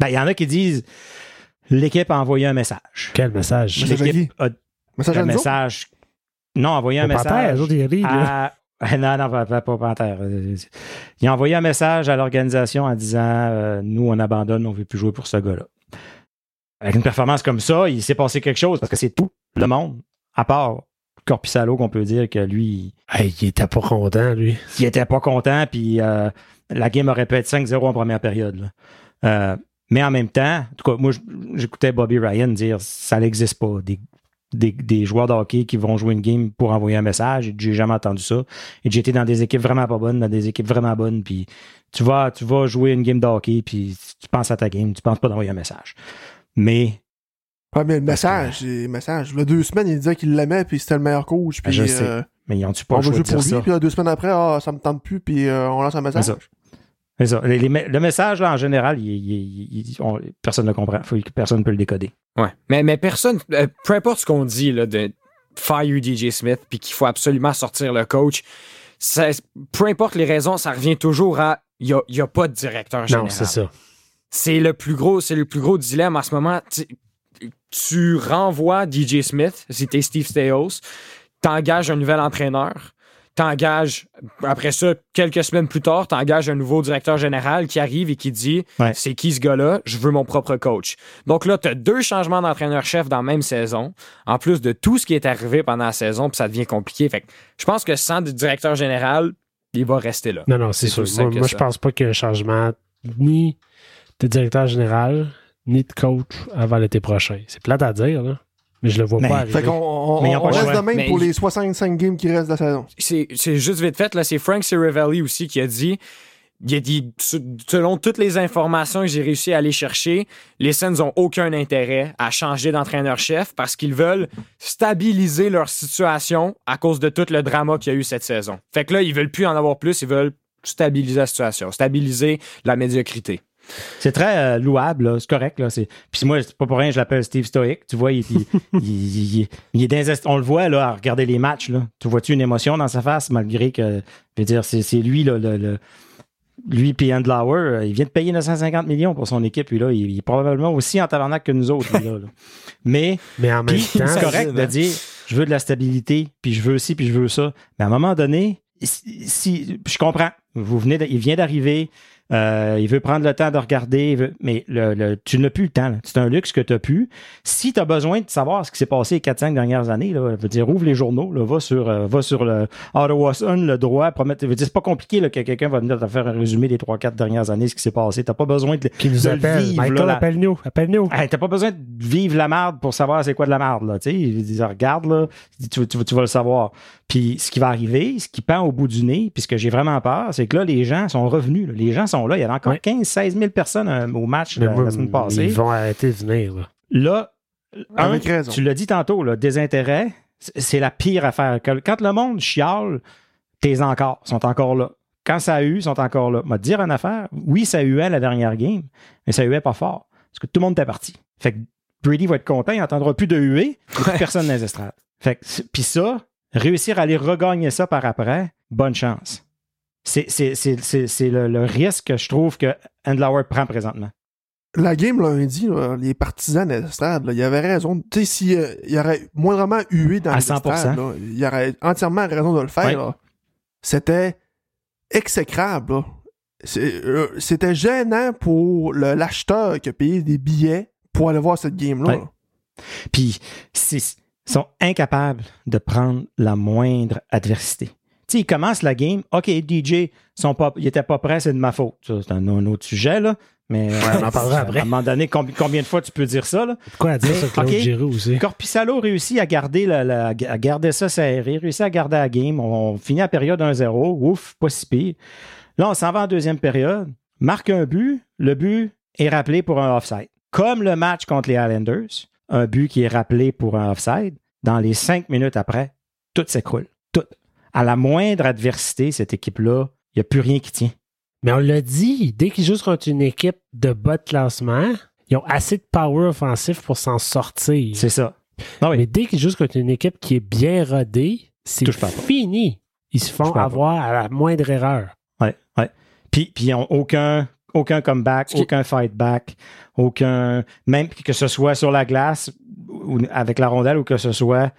Speaker 3: Ben, il y en a qui disent l'équipe a envoyé un message.
Speaker 1: Quel message?
Speaker 3: L'équipe a
Speaker 5: Message
Speaker 3: un message. Non, envoyé un message.
Speaker 1: ils
Speaker 3: Non, non, pas, pas, pas Panthère. Euh, Il a envoyé un message à l'organisation en disant euh, Nous, on abandonne, on ne veut plus jouer pour ce gars-là. Avec une performance comme ça, il s'est passé quelque chose parce que c'est tout le monde, à part Corpissalo, qu'on peut dire que lui,
Speaker 1: Hey, il était pas content, lui.
Speaker 3: il était pas content, puis euh, la game aurait pu être 5-0 en première période. là. Euh, mais en même temps, en tout cas, moi, j'écoutais Bobby Ryan dire ça n'existe pas. Des, des, des joueurs de hockey qui vont jouer une game pour envoyer un message. J'ai jamais entendu ça. Et été dans des équipes vraiment pas bonnes, dans des équipes vraiment bonnes, puis tu vas, tu vas jouer une game de hockey, puis tu penses à ta game, tu penses pas d'envoyer un message. Mais
Speaker 5: Ouais, mais le message, le message. Il y a deux semaines, il disait qu'il l'aimait, puis c'était le meilleur coach. Puis,
Speaker 3: Ah, je sais.
Speaker 5: euh,
Speaker 3: mais ils ont-tu pas
Speaker 5: on
Speaker 3: de
Speaker 5: pour
Speaker 3: dire
Speaker 5: lui,
Speaker 3: ça?
Speaker 5: puis là, deux semaines après, ah, ça me tente plus, puis euh, on lance un message.
Speaker 3: C'est ça. C'est ça. Les- les me- le message, là, en général, il- il- il- on- personne ne le comprend. Faut que personne ne peut le décoder.
Speaker 2: Ouais. Mais, mais personne, euh, peu importe ce qu'on dit là, de fire DJ Smith, puis qu'il faut absolument sortir le coach, ça- peu importe les raisons, ça revient toujours à il n'y a, a pas de directeur général.
Speaker 1: Non, c'est ça.
Speaker 2: C'est le plus gros, c'est le plus gros dilemme en ce moment. Tu, tu renvoies DJ Smith, si t'es Steve Stais, t'engages un nouvel entraîneur, t'engages, après ça, quelques semaines plus tard, t'engages un nouveau directeur général qui arrive et qui dit
Speaker 3: Ouais.
Speaker 2: c'est qui ce gars-là, je veux mon propre coach. Donc là, t'as deux changements d'entraîneur-chef dans la même saison, en plus de tout ce qui est arrivé pendant la saison, puis ça devient compliqué. Fait que je pense que sans directeur général, il va rester là.
Speaker 1: Non, non, c'est sûr. Moi, moi, je pense pas qu'il y ait un changement ni de directeur général, ni de coach avant l'été prochain. C'est plate à dire, là. Mais je le vois
Speaker 3: Mais-
Speaker 1: pas arriver.
Speaker 5: Fait qu'on on,
Speaker 3: Mais
Speaker 5: on reste de même
Speaker 2: Mais
Speaker 5: pour les 65 games qui restent de la saison.
Speaker 2: c'est juste vite fait, là, c'est Frank Ciravelli aussi qui a dit. Il a dit, se- selon toutes les informations que j'ai réussi à aller chercher, les Sens n'ont aucun intérêt à changer d'entraîneur-chef parce qu'ils veulent stabiliser leur situation à cause de tout le drama qu'il y a eu cette saison. Fait que là, ils veulent plus en avoir plus, ils veulent stabiliser la situation, stabiliser la médiocrité.
Speaker 3: C'est très euh, louable, c'est correct. Là. Puis moi, c'est pas pour rien, je l'appelle Steve Stoic. Tu vois, il, il- il- il- est dans on le voit là, à regarder les matchs. Là. Tu vois-tu une émotion dans sa face, malgré que, je veux dire, c'est, lui, là, le, le- lui puis Andlauer, euh, il vient de payer 950 millions pour son équipe. Puis là, il, est probablement aussi en tabarnak que nous autres. lui, là, là. Mais
Speaker 1: Mais en même
Speaker 3: Puis,
Speaker 1: temps,
Speaker 3: c'est correct de dire je veux de la stabilité, puis je veux ci, puis je veux ça. Mais à un moment donné, si, si- je comprends. Vous venez de- il vient d'arriver. Euh, il veut prendre le temps de regarder, veut- mais le, le- tu n'as plus le temps. C'est un luxe que tu n'as plus. Si tu as besoin de savoir ce qui s'est passé les 4-5 dernières années, là, je veux dire, ouvre les journaux, là, va sur, euh, va sur le Ottawa Sun, le droit, promettre. C'est pas compliqué là, que quelqu'un va venir te faire un résumé des 3-4 dernières années, ce qui s'est passé. Tu n'as pas besoin de,
Speaker 1: qui nous
Speaker 3: de
Speaker 1: appelle.
Speaker 3: vivre,
Speaker 1: Michael,
Speaker 3: la-
Speaker 1: appelle-nous. Appelle-nous.
Speaker 3: Hey, t'as pas besoin de vivre la merde pour savoir c'est quoi de la merde, là. Tu sais, il dit, regarde, là, tu, tu- tu vas le savoir. Puis ce qui va arriver, ce qui pend au bout du nez, puis ce que j'ai vraiment peur, c'est que là, les gens sont revenus. là. Les gens sont là. Il y avait encore
Speaker 1: Ouais.
Speaker 3: 15-16 000 personnes euh, au match la,
Speaker 1: moi,
Speaker 3: la semaine passée.
Speaker 1: Ils vont arrêter de venir. Là.
Speaker 3: Un, tu l'as dit tantôt, là, désintérêt, c'est- la pire affaire. Quand le monde chiale, t'es encore, sont encore là. Quand ça a eu, ils sont encore là. M'a dire une affaire, oui, ça huait la dernière game, mais ça huait pas fort. Parce que tout le monde était parti. Fait que Brady va être content, il n'entendra plus de huée, et plus personne dans les estrades. Fait que, puis ça, réussir à aller regagner ça par après, bonne chance. c'est c'est- c'est- c'est- c'est le, le risque que je trouve que Andlauer prend présentement.
Speaker 5: La game lundi, là, les partisans de stade, là, il avait raison. Tu sais, s'il euh, il aurait moindrement hué dans
Speaker 3: À
Speaker 5: le
Speaker 3: 100%.
Speaker 5: stade, il aurait entièrement raison de le faire. C'était exécrable. euh, C'était gênant pour le- l'acheteur qui a payé des billets pour aller voir cette game-là.
Speaker 3: Puis, c'est- sont incapables de prendre la moindre adversité. Tu ils commencent la game. OK, DJ, ils sont pas, ils étaient pas prêts, c'est de ma faute. C'est un, un autre sujet, là. Mais
Speaker 1: on en parlera
Speaker 3: à
Speaker 1: après.
Speaker 3: un moment donné, combi- combien de fois tu peux dire ça, là?
Speaker 1: Quoi à dire sur Claude. Giroux aussi?
Speaker 3: Corpissalo réussit à garder, la, la- à garder ça serré, réussit à garder la game. On, on finit la période 1-0. Ouf, pas si pire. Là, on s'en va en deuxième période. Marque un but. Le but est rappelé pour un offside. Comme le match contre les Highlanders, un but qui est rappelé pour un offside. Dans les cinq minutes après, tout s'écroule. Tout. À la moindre adversité, cette équipe-là, il n'y a plus rien qui tient.
Speaker 1: Mais on l'a dit, dès qu'ils jouent contre une équipe de bas de classement, ils ont assez de power offensif pour s'en sortir.
Speaker 3: C'est ça. Ah oui.
Speaker 1: Mais dès qu'ils jouent contre une équipe qui est bien rodée, c'est fini. Ils se font
Speaker 3: pas.
Speaker 1: avoir à la moindre erreur.
Speaker 3: Ouais. Puis, puis ils n'ont aucun, aucun comeback,
Speaker 2: qui-
Speaker 3: aucun fight back, aucun. Même que ce soit sur la glace ou avec la rondelle ou que ce soit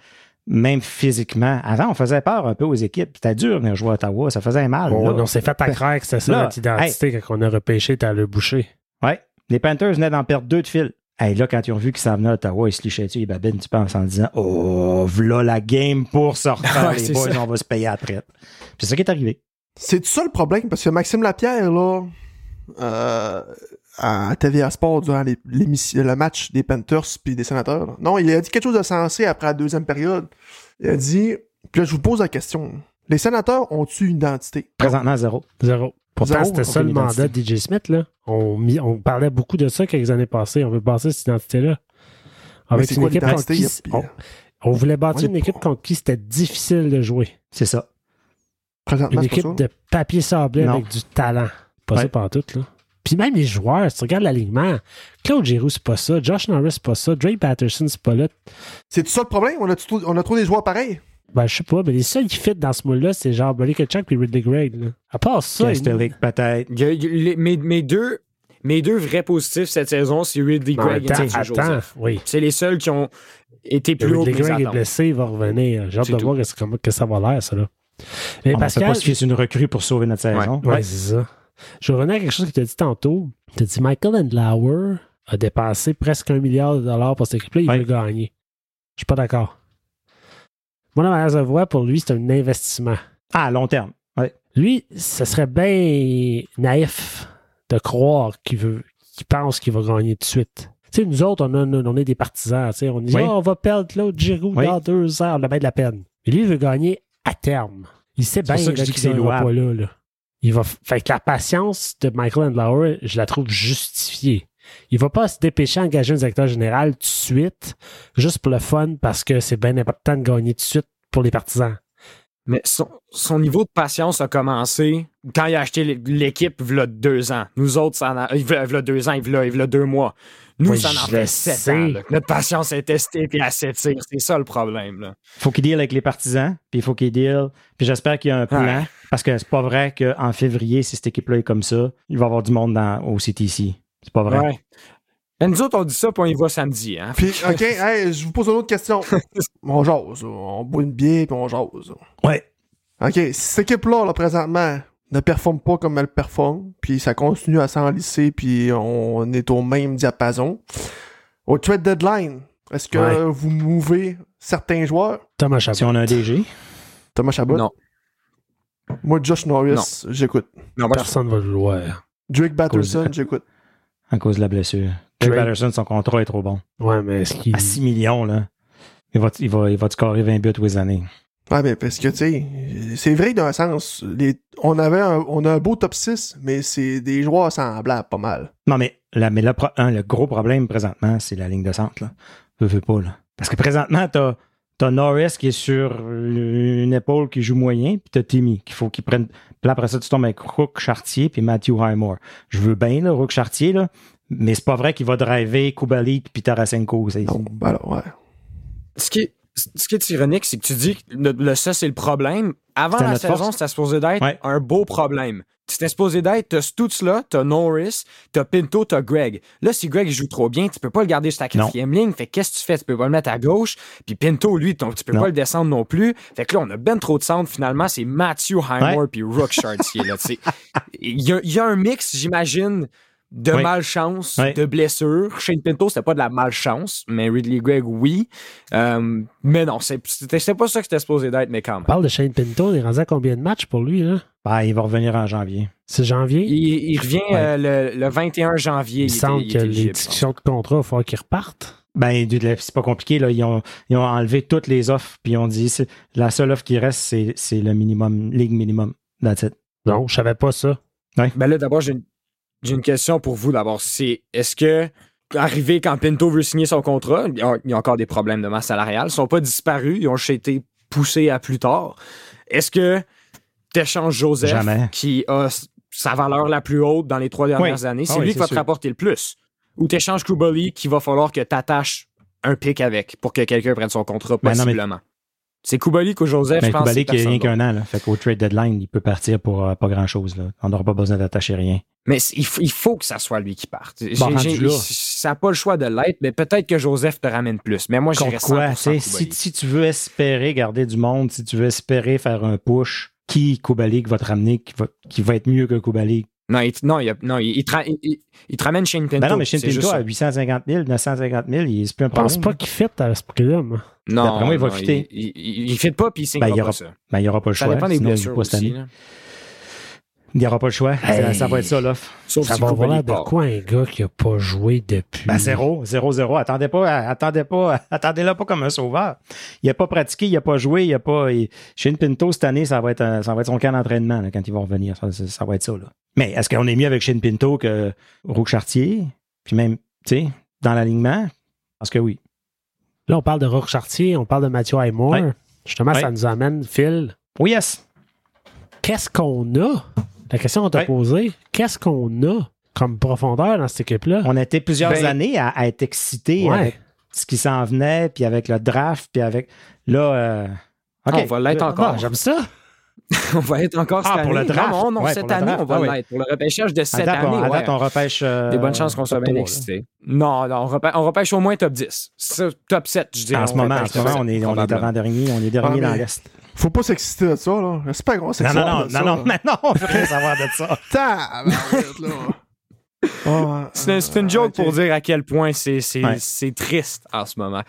Speaker 3: même physiquement. Avant, on faisait peur un peu aux équipes. C'était dur de venir jouer à Ottawa. Ça faisait mal.
Speaker 1: On, s'est fait à croire que c'était ça notre identité quand on a repêché le boucher.
Speaker 3: Ouais. Les Panthers venaient d'en perdre deux de fil. Hey, là, quand ils ont vu qu'ils s'en venaient à Ottawa, ils se lichaient dessus, les babines, tu penses, en disant Oh, voilà la game pour sortir,
Speaker 2: Ouais,
Speaker 3: les boys,
Speaker 2: ça.
Speaker 3: on va se payer après. C'est ça qui est arrivé.
Speaker 5: C'est ça le problème, parce que Maxime Lapierre, là, euh, à TVA Sport durant les- le match des Panthers puis des Sénateurs, là. non, il a dit quelque chose de sensé après la deuxième période. Il a dit, puis là, je vous pose la question. Les Sénateurs ont-tu une identité?
Speaker 3: Présentement, zéro.
Speaker 1: Zéro. Pourtant, c'était ça le mandat de DJ Smith. Là. On, mis- on parlait beaucoup de ça quelques années passées. On veut passer cette identité-là.
Speaker 5: Mais
Speaker 1: Avec
Speaker 5: c'est
Speaker 1: une
Speaker 5: quoi
Speaker 1: équipe contre qui...
Speaker 5: Y a-
Speaker 1: On, on voulait bâtir une équipe
Speaker 5: pour-
Speaker 1: contre qui c'était difficile de jouer.
Speaker 3: C'est ça.
Speaker 5: Présentement,
Speaker 1: Une équipe
Speaker 5: ça.
Speaker 1: de papier sablé
Speaker 3: Non.
Speaker 1: avec du talent. Pas
Speaker 3: Ouais.
Speaker 1: ça par tout, là. Puis même les joueurs, si tu regardes l'alignement, Claude Giroux, c'est pas ça. Josh Norris, c'est pas ça. Drake Patterson, c'est pas là.
Speaker 5: C'est ça le problème? On a, trop- on a trop des joueurs pareils?
Speaker 1: Ben, je sais pas, mais les seuls qui fit dans ce moule-là, c'est genre Buddy Kachuk et Ridley Gray. Là. À part ça,
Speaker 3: Castellic, peut-être.
Speaker 2: Il mes, mes deux, mes deux vrais positifs cette saison, c'est Ridley
Speaker 1: Mais en
Speaker 2: Gregg
Speaker 1: même temps,
Speaker 2: et Matthew
Speaker 1: attends,
Speaker 2: Joseph.
Speaker 1: oui.
Speaker 2: C'est les seuls qui ont été plus haut que
Speaker 1: Ridley Gray est blessé, il va revenir. J'ai hâte
Speaker 2: C'est
Speaker 1: de
Speaker 2: tout.
Speaker 1: voir que, c'est- comment- que ça va l'air, ça. Là. Mais
Speaker 3: On
Speaker 1: Pascal,
Speaker 3: pas se fier sur une recrue pour sauver notre saison.
Speaker 1: Ouais, c'est ça. Je revenais à quelque chose que tu as dit tantôt. Tu as dit Michael Andlauer a dépensé presque un milliard de dollars pour cette équipe-là, il veut gagner. Je suis pas d'accord. Moi, la manière de voir, pour lui, c'est un investissement.
Speaker 3: Ah, à long terme. Ouais.
Speaker 1: Lui, ce serait bien naïf de croire qu'il veut, qu'il pense qu'il va gagner tout de suite. Tu sais, nous autres, on, a, on est des partisans. tu sais, On dit,
Speaker 3: Oui.
Speaker 1: Ah, on va perdre Claude Giroux
Speaker 3: Oui.
Speaker 1: dans deux heures, on a bien de la peine. Mais lui, il veut gagner à terme. Il sait bien qu'il
Speaker 3: c'est
Speaker 1: gagnera
Speaker 3: louable.
Speaker 1: pas là, là. Il va, fait que la patience de Michael Andlauer, je la trouve justifiée. Il va pas se dépêcher à engager un directeur général tout de suite, juste pour le fun, parce que c'est bien important de gagner tout de suite pour les partisans.
Speaker 2: Mais son, son niveau de patience a commencé quand il a acheté l'é- l'équipe il a deux ans. Nous autres, ça en a, il a deux ans, il a, deux mois. Nous,
Speaker 1: Oui,
Speaker 2: ça en fait sept
Speaker 1: sais.
Speaker 2: ans. là. Notre patience est testée puis elle s'étire. C'est ça le problème. Là.
Speaker 3: faut qu'il deal avec les partisans, puis il faut qu'il deal. Puis j'espère qu'il y a un plan,
Speaker 2: Ouais.
Speaker 3: parce que c'est pas vrai qu'en février, si cette équipe-là est comme ça, il va y avoir du monde dans, au CTC. C'est pas vrai.
Speaker 2: Ouais. Et nous autres, on dit ça, puis on y va samedi. Hein?
Speaker 5: Puis, OK, hey, je vous pose une autre question. on jase, on boit une bière, puis on jase.
Speaker 3: Ouais.
Speaker 5: OK, si cette équipe-là, là, présentement, ne performe pas comme elle performe, puis ça continue à s'enlisser, puis on est au même diapason, au trade deadline, est-ce que
Speaker 1: Ouais.
Speaker 5: vous mouvez certains joueurs?
Speaker 1: Thomas Chabot.
Speaker 3: Si on a un DG,
Speaker 5: Thomas Chabot?
Speaker 2: Non.
Speaker 5: Moi, Josh Norris, j'écoute.
Speaker 2: Non,
Speaker 1: Personne ne va le voir.
Speaker 5: Drake Batterson, j'écoute.
Speaker 3: à cause de la blessure. Drake
Speaker 1: Drake-
Speaker 3: Patterson, son contrat est trop bon.
Speaker 1: Ouais, mais est-ce qu'il.
Speaker 3: À 6 millions, là, il va, il va, il va te scorer 20 buts tous les années.
Speaker 5: Ouais, mais parce que, tu sais, c'est vrai d'un sens. Les, on avait un, on a un beau top 6, mais c'est des joueurs semblables, pas mal.
Speaker 3: Non, mais, la, mais le, le gros problème présentement, c'est la ligne de centre. Là. Je veux pas, là. Parce que présentement, t'as as Norris qui est sur une épaule qui joue moyen, puis t'as Timmy qu'il faut qu'il prenne. Puis là, après ça, tu tombes avec Rook Chartier puis Matthew Highmore. Je veux bien, là, Rook Chartier, là, mais c'est pas vrai qu'il va driver Kubalik puis Tarasenko. c'est-
Speaker 5: Donc, alors, ouais.
Speaker 2: ce qui, ce qui est ironique, c'est que tu dis que le, le- ça, c'est le problème. Avant la saison,
Speaker 3: force.
Speaker 2: c'était supposé d'être
Speaker 3: Ouais.
Speaker 2: un beau problème. C'était supposé d'être, t'as Stutz là, t'as Norris, t'as Pinto, t'as Greg. Là, si Greg joue trop bien, tu peux pas le garder sur ta
Speaker 3: Non.
Speaker 2: quatrième ligne. Fait que qu'est-ce que tu fais? Tu peux pas le mettre à gauche. Puis Pinto, lui, ton- tu peux
Speaker 3: Non.
Speaker 2: pas le descendre non plus. Fait que là, on a ben trop de centre. Finalement, c'est Matthew Highmore
Speaker 3: Ouais.
Speaker 2: puis Rook Chartier. là, tu sais. Il y, a, il y a un mix, j'imagine, de
Speaker 3: Oui.
Speaker 2: malchance,
Speaker 3: Oui.
Speaker 2: de blessure. Shane Pinto, c'était pas de la malchance, mais Ridley Gregg, oui. Euh, mais non, c'est- c'était pas ça que c'était supposé d'être, mais quand même.
Speaker 1: On parle de Shane Pinto, il est rendu à combien de matchs pour lui, là?
Speaker 3: Ben, il va revenir en janvier.
Speaker 1: C'est janvier?
Speaker 2: Il, il revient
Speaker 3: Ouais.
Speaker 2: euh, le, le 21 janvier.
Speaker 1: il semble
Speaker 2: il
Speaker 1: que
Speaker 2: était
Speaker 1: les discussions de contrat, il va falloir qu'ils repartent.
Speaker 3: Ben, c'est pas compliqué, là. Ils ont, ils ont enlevé toutes les offres, puis ils ont dit, la seule offre qui reste, c'est, c'est le minimum, ligue minimum. That's it.
Speaker 1: Non, je savais pas ça.
Speaker 2: Ben là, d'abord, j'ai une, j'ai une question pour vous. D'abord, c'est est-ce que, arrivé quand Pinto veut signer son contrat, il y a, encore des problèmes de masse salariale, ils sont pas disparus, ils ont juste été poussés à plus tard. Est-ce que tu échanges Joseph,
Speaker 3: Jamais.
Speaker 2: qui a sa valeur la plus haute dans les trois dernières
Speaker 3: Oui.
Speaker 2: années, c'est
Speaker 3: Ah oui,
Speaker 2: lui
Speaker 3: c'est
Speaker 2: qui va
Speaker 3: sûr.
Speaker 2: te rapporter le plus? Ou tu échanges Kubali, qui va falloir que tu attaches un pic avec pour que quelqu'un prenne son contrat,
Speaker 3: Ben non, mais-
Speaker 2: possiblement? C'est Kubali qu'au Joseph,
Speaker 3: Mais
Speaker 2: je pense que c'est
Speaker 3: qui a rien qu'un an, là. Fait qu'au trade deadline, il peut partir pour euh, pas grand chose, là. On n'aura pas besoin d'attacher rien.
Speaker 2: Mais il faut, il faut que ça soit lui qui parte.
Speaker 3: Bon,
Speaker 2: ça n'a pas le choix de l'être, mais peut-être que Joseph te ramène plus. Mais moi,
Speaker 3: Contre quoi?
Speaker 2: 100%
Speaker 3: tu sais,
Speaker 2: Koulibaly.
Speaker 3: si, si tu veux espérer garder du monde, si tu veux espérer faire un push, qui Kubalik va te ramener, qui va, qui va être mieux que Kubalik?
Speaker 2: Non, il, non, il, non, il, il il- te ramène Shane Pinto.
Speaker 3: Ben non, mais Shane Pinto
Speaker 2: ça.
Speaker 3: à 850 000, 950 000, il- c'est plus un
Speaker 1: Je pense
Speaker 3: problème.
Speaker 1: pas qu'il fit à ce prix-là, moi.
Speaker 2: Non,
Speaker 3: moi, il va
Speaker 2: non,
Speaker 3: fitter.
Speaker 2: Il, il, il fit pas, puis il signera
Speaker 3: Ben,
Speaker 2: pas
Speaker 3: aura-
Speaker 2: ça.
Speaker 3: Ben, il n'y aura pas le
Speaker 2: Ça
Speaker 3: choix.
Speaker 2: dépend des blessures
Speaker 3: pas
Speaker 2: aussi.
Speaker 3: année. Il n'y aura pas le choix. Ça-
Speaker 1: Hey.
Speaker 3: Ça, va être ça, l'offre.
Speaker 2: Sauf
Speaker 1: Ça
Speaker 2: si
Speaker 1: va avoir l'air de quoi un gars qui a pas joué depuis?
Speaker 3: Ben, zéro, zéro, zéro. Attendez pas, attendez pas, attendez-le pas comme un sauveur. Il n'a pas pratiqué, il n'a pas joué, il n'a pas. il- Pinto, cette année, ça va être, un- ça va être son camp d'entraînement, là, quand ils vont revenir. Ça, ça- ça va être ça, là. Mais est-ce qu'on est mieux avec Shane Pinto que Roux Chartier? Puis même, tu sais, dans l'alignement? Parce que oui.
Speaker 1: Là, on parle de Rock Chartier, on parle de Mathieu Aymore.
Speaker 3: Ouais.
Speaker 1: Justement, ça nous amène, Phil.
Speaker 3: Oui, yes.
Speaker 1: Qu'est-ce qu'on a? La question qu'on t'a
Speaker 3: Ouais.
Speaker 1: posée, qu'est-ce qu'on a comme profondeur dans cette équipe-là?
Speaker 3: On a été plusieurs
Speaker 2: Ben-
Speaker 3: années à, à être excités
Speaker 1: Ouais.
Speaker 3: avec ce qui s'en venait, puis avec le draft, puis avec. Là, euh, OK.
Speaker 2: Ah, on va l'être
Speaker 1: Ah,
Speaker 2: encore.
Speaker 1: J'aime ça.
Speaker 2: on va être encore cette
Speaker 3: Ah, pour
Speaker 2: année.
Speaker 3: le draft.
Speaker 2: Non, non, non,
Speaker 3: Ouais,
Speaker 2: cette année,
Speaker 3: draft.
Speaker 2: on va
Speaker 3: Ah
Speaker 2: l'être. Pour le repêchage de cette
Speaker 3: date, on,
Speaker 2: année,
Speaker 3: à
Speaker 2: ouais.
Speaker 3: date, on repêche. euh,
Speaker 2: Des bonnes chances qu'on soit bien excités. Non, non, on repêche, on repêche au moins top 10. Ça, top 7, je dirais.
Speaker 3: En ce
Speaker 2: on
Speaker 3: moment, en ce moment,
Speaker 2: 7,
Speaker 3: on est, on est avant-dernier, on est dernier
Speaker 5: Ah, mais-
Speaker 3: dans l'Est.
Speaker 5: Faut pas s'exciter de ça, là. Qu'on va
Speaker 3: Non,
Speaker 5: s'exciter
Speaker 3: non, non,
Speaker 5: ça.
Speaker 3: non, non, mais non, on veut rien savoir de ça.
Speaker 5: Là. Ah,
Speaker 2: C'est c'est une joke
Speaker 5: ok.
Speaker 2: pour dire à quel point c'est c'est-
Speaker 3: Ouais.
Speaker 2: c'est triste en ce moment.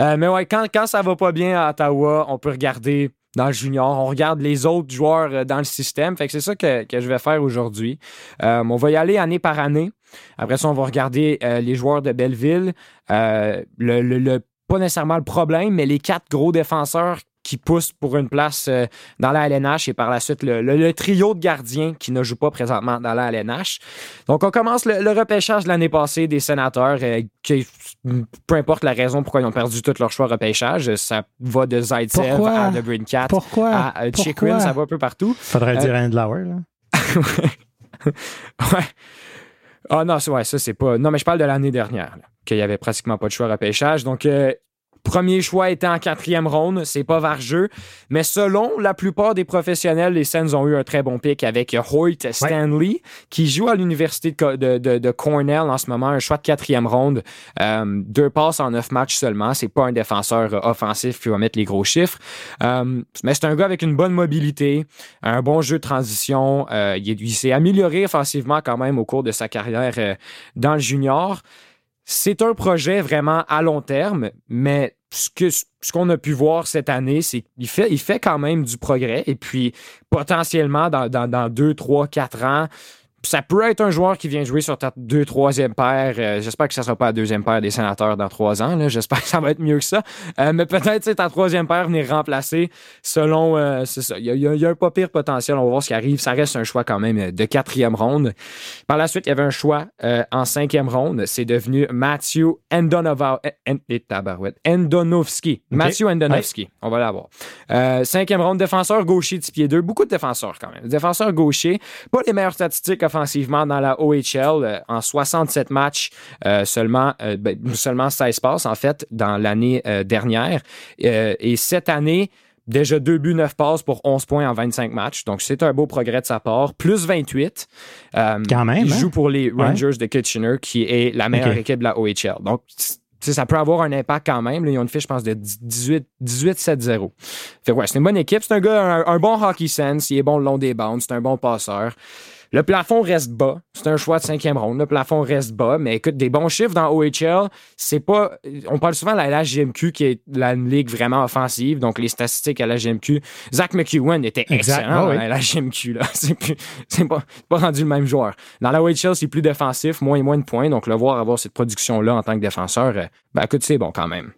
Speaker 2: Euh, mais ouais, quand, quand ça va pas bien à Ottawa, on peut regarder dans le junior, on regarde les autres joueurs euh, dans le système. Fait que c'est ça que, que je vais faire aujourd'hui. Euh, on va y aller année par année. Après ça, on va regarder euh, les joueurs de Belleville. Euh, le, le- le- pas nécessairement le problème, mais les quatre gros défenseurs qui poussent pour une place euh, dans la LNH et par la suite le, le- le trio de gardiens qui ne joue pas présentement dans la LNH. Donc, on commence le, le repêchage de l'année passée des sénateurs, euh, qui, peu importe la raison pourquoi ils ont perdu tous leurs choix repêchage, ça va de Zaitsev
Speaker 1: Pourquoi?
Speaker 2: à The Green Cat
Speaker 1: Pourquoi?
Speaker 2: à euh, ça va un peu partout.
Speaker 3: Faudrait
Speaker 2: Euh,
Speaker 3: dire à Endlauer, là.
Speaker 2: ouais. Ah non, c'est- ouais, ça, c'est pas. Non, mais je parle de l'année dernière, là, qu'il y avait pratiquement pas de choix repêchage. Donc, euh, premier choix était en quatrième ronde, c'est pas vargeux. Mais selon la plupart des professionnels, les Sens ont eu un très bon pic avec Hoyt Stanley, qui joue à l'université de, Co- de- de- de Cornell en ce moment, un choix de quatrième ronde. Euh, deux passes en neuf matchs seulement. C'est pas un défenseur offensif qui va mettre les gros chiffres. Euh, mais c'est un gars avec une bonne mobilité, un bon jeu de transition. Euh, il il s'est amélioré offensivement quand même au cours de sa carrière dans le junior. C'est un projet vraiment à long terme, mais ce qu'on a pu voir cette année, c'est qu'il fait, il fait quand même du progrès. Et puis, potentiellement, dans, dans, dans deux, trois, quatre ans, ça peut être un joueur qui vient jouer sur ta deux, troisième paire. Euh, J'espère que ça ne sera pas la deuxième paire des sénateurs dans trois ans. J'espère que ça va être mieux que ça. Euh, mais peut-être c'est ta troisième paire venir remplacer selon. euh, c'est ça. Il y, a, y y un pas pire potentiel. On va voir ce qui arrive. Ça reste un choix quand même de quatrième ronde. Par la suite, il y avait un choix en cinquième ronde. C'est devenu Matthew Endonova, En- Endonovski. Matthew Endonovski. On va l'avoir. Cinquième ronde, défenseur gaucher de pied 2. Beaucoup de défenseurs quand même. Défenseur gaucher. Pas les meilleures statistiques offensivement dans la OHL. en 67 matchs, seulement, ben, seulement 16 passes, en fait, dans l'année dernière. et cette année, déjà deux buts, 9 passes pour 11 points en 25 matchs. Donc, c'est un beau progrès de sa part. Plus 28.
Speaker 3: Quand même.
Speaker 2: Il
Speaker 3: hein?
Speaker 2: joue pour les Rangers de Kitchener, qui est la meilleure équipe de la OHL. Donc, ça peut avoir un impact quand même. Là, ils ont une fiche, je pense, de 18 18-7-0. Fait que ouais, c'est une bonne équipe. C'est un gars, un, un, bon hockey sense. Il est bon le long des bandes. C'est un bon passeur. Le plafond reste bas. C'est un choix de cinquième ronde. Le plafond reste bas. Mais écoute, des bons chiffres dans OHL, c'est pas. On parle souvent de la LHGMQ qui est la ligue vraiment offensive. Donc, les statistiques à la GMQ. Zach McEwen était excellent
Speaker 3: Oh, oui.
Speaker 2: à la GMQ. Là. C'est, plus, c'est pas, pas rendu le même joueur. Dans la OHL, c'est plus défensif, moins et moins de points. Donc, le voir avoir cette production-là en tant que défenseur, euh, ben écoute, c'est bon quand même.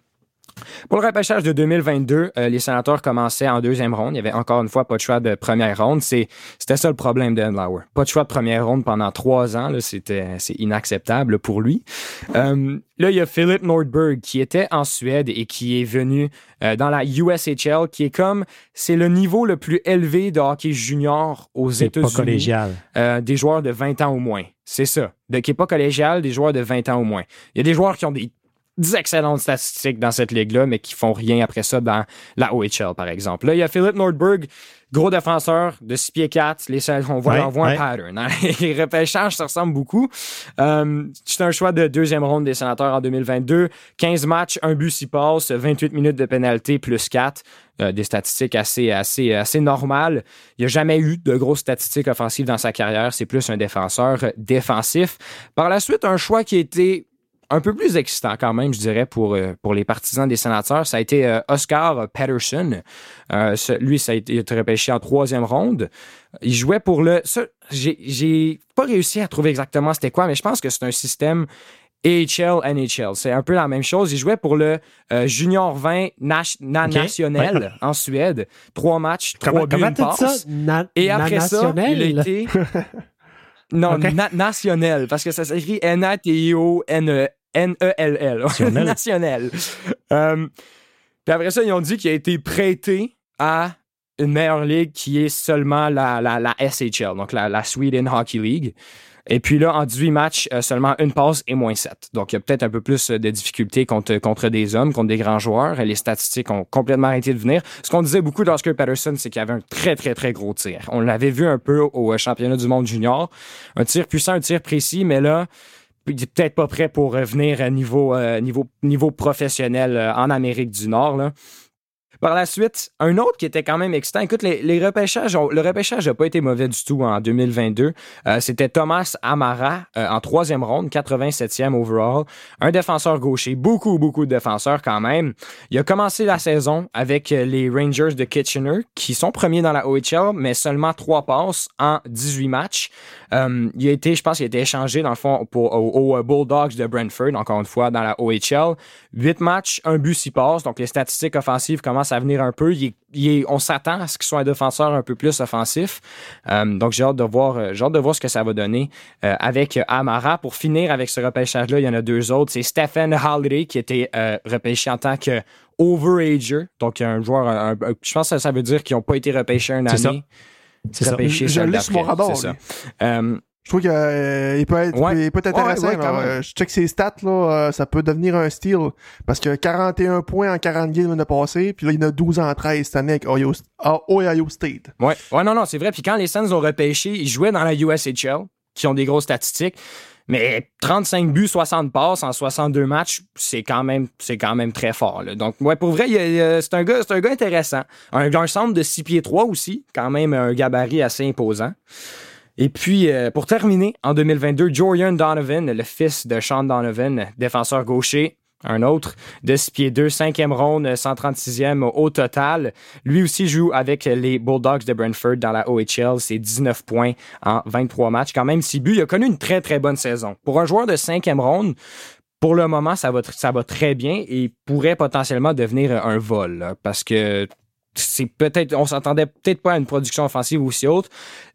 Speaker 2: Pour le repêchage de 2022, euh, les sénateurs commençaient en deuxième ronde. Il y avait encore une fois pas de choix de première ronde. C'est, c'était ça le problème de. Pas de choix de première ronde pendant trois ans. Là, c'était, c'est inacceptable pour lui. Euh, là, il y a Philip Nordberg qui était en Suède et qui est venu euh, dans la USHL, qui est comme c'est le niveau le plus élevé de hockey junior aux
Speaker 3: C'est pas
Speaker 2: États-Unis.
Speaker 3: collégial.
Speaker 2: Euh, des joueurs de 20 ans au moins. C'est ça. De, qui n'est pas collégial, des joueurs de 20 ans au moins. Il y a des joueurs qui ont des, des excellentes statistiques dans cette ligue-là, mais qui font rien après ça dans la OHL, par exemple. Là, il y a Philip Nordberg, gros défenseur de 6 pieds 4. Les, on voit,
Speaker 3: Ouais,
Speaker 2: on voit
Speaker 3: ouais.
Speaker 2: un pattern. hein. Les repêchages, ça ressemble beaucoup. Euh, c'est un choix de deuxième ronde des sénateurs en 2022. 15 matchs, un but, 6 passes, 28 minutes de pénalité plus 4. Euh, des statistiques assez, assez, assez normales. Il n'y a jamais eu de grosses statistiques offensives dans sa carrière. C'est plus un défenseur défensif. Par la suite, un choix qui a été un peu plus excitant quand même, je dirais, pour, euh, pour les partisans des sénateurs. Ça a été euh, Oscar Patterson. Euh, lui, ça a été, il a été repêché en troisième ronde. Il jouait pour le... J'ai pas réussi à trouver exactement c'était quoi, mais je pense que c'est un système AHL, NHL. C'est un peu la même chose. Il jouait pour le euh, Junior 20 nat- na-
Speaker 3: Ok.
Speaker 2: national en Suède. Trois matchs, trois buts, une
Speaker 1: ça? Na-
Speaker 2: Et après ça, il a été... Non, na- national, parce que ça s'écrit N-A-T-I-O-N-E-N-E-L-L.
Speaker 3: National.
Speaker 2: national. Euh, puis après ça, ils ont dit qu'il a été prêté à une meilleure ligue qui est seulement la, la, la SHL, donc la, la Sweden Hockey League. Et puis là, en 18 matchs, euh, seulement une passe et moins 7. Donc, il y a peut-être un peu plus euh, de difficultés contre, contre des hommes, contre des grands joueurs. Les statistiques ont complètement arrêté de venir. Ce qu'on disait beaucoup d'Oscar Patterson, c'est qu'il avait un très, très, très gros tir. On l'avait vu un peu au championnat du monde junior. Un tir puissant, un tir précis, mais là, peut-être pas prêt pour revenir à niveau, euh, niveau, niveau professionnel euh, en Amérique du Nord. Là. Par la suite, un autre qui était quand même excitant. Écoute, les, repêchages, le repêchage n'a pas été mauvais du tout en 2022. Euh, C'était Thomas Amara euh, en troisième ronde, 87e overall. Un défenseur gaucher, beaucoup, beaucoup de défenseurs quand même. Il a commencé la saison avec euh, les Rangers de Kitchener, qui sont premiers dans la OHL, mais seulement trois passes en 18 matchs. Il a été, je pense, qu'il a été échangé dans le fond pour, aux, Bulldogs de Brentford, encore une fois, dans la OHL. Huit matchs, un but, six passes. Donc, les statistiques offensives commencent à venir un peu. Il est- il est- on s'attend à ce qu'il soit un défenseur un peu plus offensif. Euh, donc, j'ai hâte de voir, euh, j'ai hâte de voir ce que ça va donner euh, avec Amara. Pour finir avec ce repêchage-là, il y en a deux autres. C'est Stephen Halliday qui était euh, repêché en tant que overager. Donc, un joueur, un- un- je pense que ça veut dire qu'ils n'ont pas été repêchés un
Speaker 3: C'est ça.
Speaker 2: année.
Speaker 3: C'est ça.
Speaker 5: Je
Speaker 2: celle
Speaker 5: l'ai sur mon radar,
Speaker 2: C'est ça. Euh,
Speaker 5: Je trouve qu'il peut être,
Speaker 2: Ouais.
Speaker 5: il peut être intéressant.
Speaker 2: Ouais, ouais,
Speaker 5: là. Euh, Je check ses stats, là, euh, ça peut devenir un steal. Parce que 41 points en 40 games l'année passée, puis là, il en a 12 en 13 cette année avec Ohio, ah, Ohio State.
Speaker 2: Ouais, ouais, non, non, c'est vrai. Puis quand les Suns ont repêché, ils jouaient dans la USHL, qui ont des grosses statistiques. Mais 35 buts, 60 passes en 62 matchs, c'est quand même, c'est quand même très fort. là. Donc, ouais, pour vrai, c'est un gars, c'est un gars intéressant. Un, un centre de 6 pieds 3 aussi, quand même un gabarit assez imposant. Et puis, euh, pour terminer, en 2022, Jorian Donovan, le fils de Sean Donovan, défenseur gaucher, un autre, de 6 pieds 2, 5e ronde, 136e au total. Lui aussi joue avec les Bulldogs de Brentford dans la OHL. C'est 19 points en 23 matchs. Quand même, 6 buts. Il a connu une très, très bonne saison. Pour un joueur de 5e ronde, pour le moment, ça va, très bien et pourrait potentiellement devenir un vol. parce que c'est peut-être, on s'attendait peut-être pas à une production offensive aussi haute.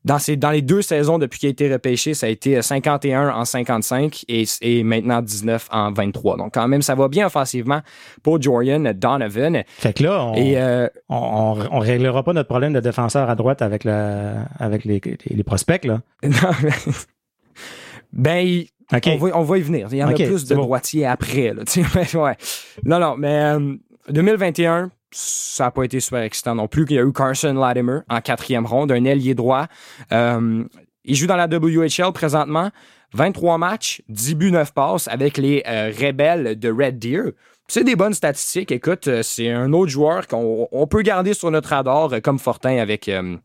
Speaker 2: Dans, ces, dans les deux saisons depuis qu'il a été repêché, ça a été 51 en 55 et, et maintenant 19 en 23. Donc quand même, ça va bien offensivement pour Jordan Donovan.
Speaker 3: Fait que là, on,
Speaker 2: Et euh,
Speaker 3: on, on, on réglera pas notre problème de défenseur à droite avec, le, avec les, les prospects, là.
Speaker 2: non, mais- ben, on, va, on va y venir. Il y en a plus de
Speaker 3: bon.
Speaker 2: droitiers après. Là, tu sais, mais ouais. Non, non, mais euh, 2021, ça n'a pas été super excitant non plus. Il y a eu Carson Latimer en quatrième ronde, un ailier droit. Euh, il joue dans la WHL présentement. 23 matchs, 10 buts, 9 passes avec les euh, rebelles de Red Deer. C'est des bonnes statistiques. Écoute, euh, c'est un autre joueur qu'on on peut garder sur notre radar euh, comme Fortin avec, euh,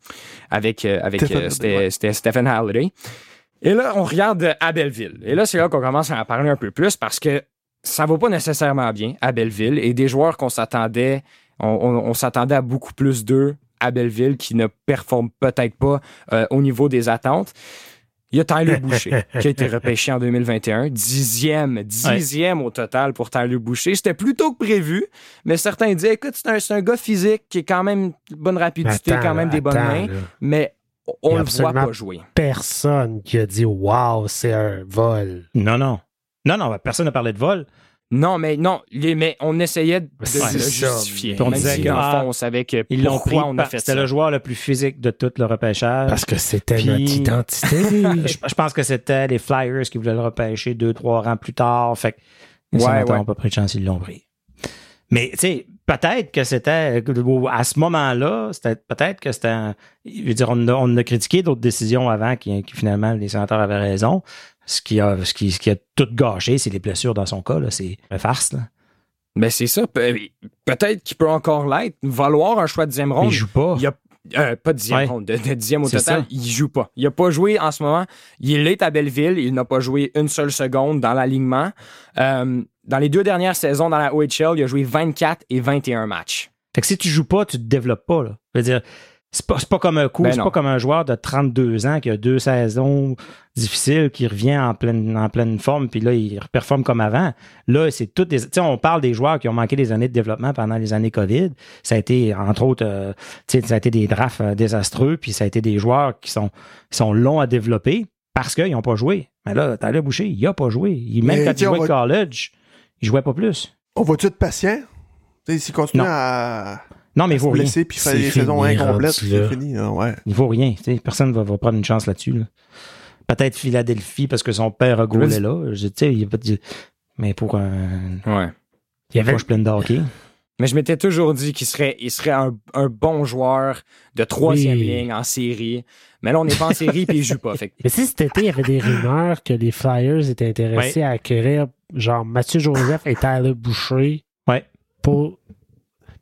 Speaker 2: avec, avec
Speaker 5: Stephen Halliday,
Speaker 2: c'était-
Speaker 5: ouais.
Speaker 2: c'était Stephen Halliday. Et là, on regarde à Belleville. Et là, c'est là qu'on commence à en parler un peu plus parce que ça va pas nécessairement bien à Belleville. Et des joueurs qu'on s'attendait, on, on- on s'attendait à beaucoup plus d'eux à Belleville qui ne performent peut-être pas euh, au niveau des attentes. Il y a Tyler Boucher qui a été repêché en 2021. Dixième, dixième au total pour Tyler Boucher. C'était plus tôt que prévu, mais certains disaient, écoute, c'est un, gars physique qui est quand même bonne rapidité,
Speaker 1: Attends,
Speaker 2: quand même des bonnes
Speaker 1: attends,
Speaker 2: mains,
Speaker 1: là.
Speaker 2: mais on
Speaker 1: a
Speaker 2: le voit pas jouer.
Speaker 1: Personne qui a dit Wow, c'est un vol.
Speaker 3: Non, non. Non, non, personne n'a parlé de vol.
Speaker 2: Non, mais non, les- mais on essayait de le justifier.
Speaker 3: Puis on
Speaker 2: Même
Speaker 3: disait
Speaker 2: si,
Speaker 3: que,
Speaker 2: dans le
Speaker 3: ah,
Speaker 2: fond, on savait que
Speaker 3: Ils l'ont pris.
Speaker 2: on a fait
Speaker 3: C'était
Speaker 2: ça.
Speaker 3: le joueur le plus physique de tout le repêchage.
Speaker 1: Parce que c'était
Speaker 3: Puis-
Speaker 1: notre identité.
Speaker 3: je, je pense que c'était les Flyers qui voulaient le repêcher deux, trois rangs plus tard. Fait que les
Speaker 2: Ouais,
Speaker 3: n'ont pas pris de chance, ils l'ont pris. Mais, tu sais, peut-être que c'était, à ce moment-là, c'était peut-être que c'était, un- je veux dire, on a, on a critiqué d'autres décisions avant qui, qui finalement, les sénateurs avaient raison. Ce qui a, ce qui, ce qui a tout gâché, c'est les blessures dans son cas. C'est une farce, là.
Speaker 2: Mais c'est ça. Pe- Peut-être qu'il peut encore l'être. Valoir un choix de dixième
Speaker 3: Il
Speaker 2: ronde.
Speaker 3: joue pas.
Speaker 2: Il a euh, pas de dixième
Speaker 3: Ouais.
Speaker 2: ronde, de, de dixième au total,
Speaker 3: ça.
Speaker 2: il joue pas. Il a pas joué en ce moment. Il est à Belleville, il n'a pas joué une seule seconde dans l'alignement. Euh, dans les deux dernières saisons dans la OHL, il a joué 24 et 21 matchs.
Speaker 3: Fait que si tu joues pas, tu te développes pas, là. Je veux dire, c'est pas, c'est pas comme un coup,
Speaker 2: Ben
Speaker 3: c'est pas comme un joueur de 32 ans qui a deux saisons difficiles, qui revient en pleine, en pleine forme, puis là, il performe comme avant. Là, c'est toutes des, tu sais, on parle des joueurs qui ont manqué des années de développement pendant les années COVID. Ça a été, entre autres, euh, tu sais, ça a été des drafts euh, désastreux, puis ça a été des joueurs qui sont, qui sont longs à développer parce qu'ils n'ont pas joué. Mais là, Tyler Boucher, il a pas joué. Il, même
Speaker 5: Mais,
Speaker 3: quand il jouait au
Speaker 5: va-
Speaker 3: college, il jouait pas plus.
Speaker 5: On va-tu être patient? Tu sais, S'il continue
Speaker 3: Non.
Speaker 5: à
Speaker 3: Non, mais il
Speaker 5: se
Speaker 3: faut rien.
Speaker 5: blesser puis faire
Speaker 1: C'est fini,
Speaker 5: incomplètes,
Speaker 1: rendu
Speaker 5: c'est
Speaker 1: là.
Speaker 5: fini. là, ouais.
Speaker 3: Il vaut rien. Personne va, va prendre une chance là-dessus. là. Peut-être Philadelphie parce que son père a goalé là. Je- tu sais, il y a pas de- Mais pour un
Speaker 2: Ouais.
Speaker 1: Il y avait
Speaker 3: poche pleine de hockey.
Speaker 2: Mais je m'étais toujours dit qu'il serait, il serait un, un bon joueur de troisième
Speaker 1: Oui.
Speaker 2: ligne en série. Mais là, on n'est pas en série puis il joue pas. Fait
Speaker 1: Mais si cet été, il y avait des rumeurs que les Flyers étaient intéressés à acquérir genre Mathieu Joseph et Tyler Boucher
Speaker 3: Ouais.
Speaker 1: pour.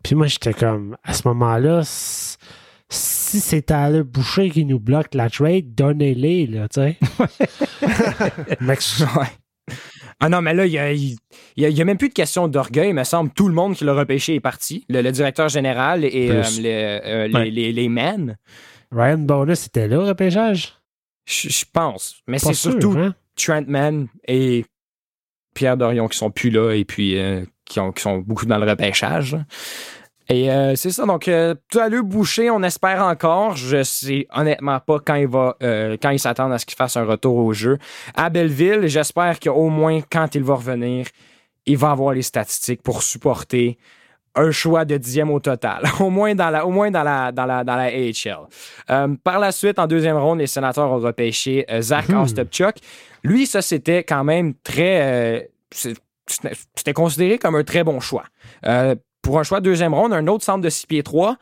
Speaker 1: Puis moi, j'étais comme, à ce moment-là, si c'est Tyler Boucher qui nous bloque la trade, donnez-les, là, tu sais. Mec,
Speaker 2: Ouais. Ah non, mais là, il y a, y a- il y a même plus de question d'orgueil, il me semble. Tout le monde qui l'a repêché est parti. Le, le directeur général et euh, le- euh, les,
Speaker 3: Ouais.
Speaker 2: les, les men,
Speaker 1: Ryan Bonus était là au repêchage?
Speaker 2: je pense. Mais c'est
Speaker 1: sûr,
Speaker 2: surtout
Speaker 1: hein?
Speaker 2: Trent Mann et Pierre Dorion qui sont plus là et puis euh, qui, ont, qui sont beaucoup dans le repêchage. Et euh, c'est ça, donc euh, Tyler Boucher, on espère encore. Je sais honnêtement pas quand il va euh, quand il s'attend à ce qu'il fasse un retour au jeu. À Belleville, j'espère qu'au moins quand il va revenir, il va avoir les statistiques pour supporter un choix de dixième au total, au moins dans la, au moins dans la, dans la, dans la AHL. Euh, par la suite, en deuxième ronde, les sénateurs ont repêché euh, Zach
Speaker 1: Mhm.
Speaker 2: Ostapchuk. Lui, ça, c'était quand même très. euh, c'était considéré comme un très bon choix. Euh, pour un choix de deuxième ronde, un autre centre de 6 pieds 3.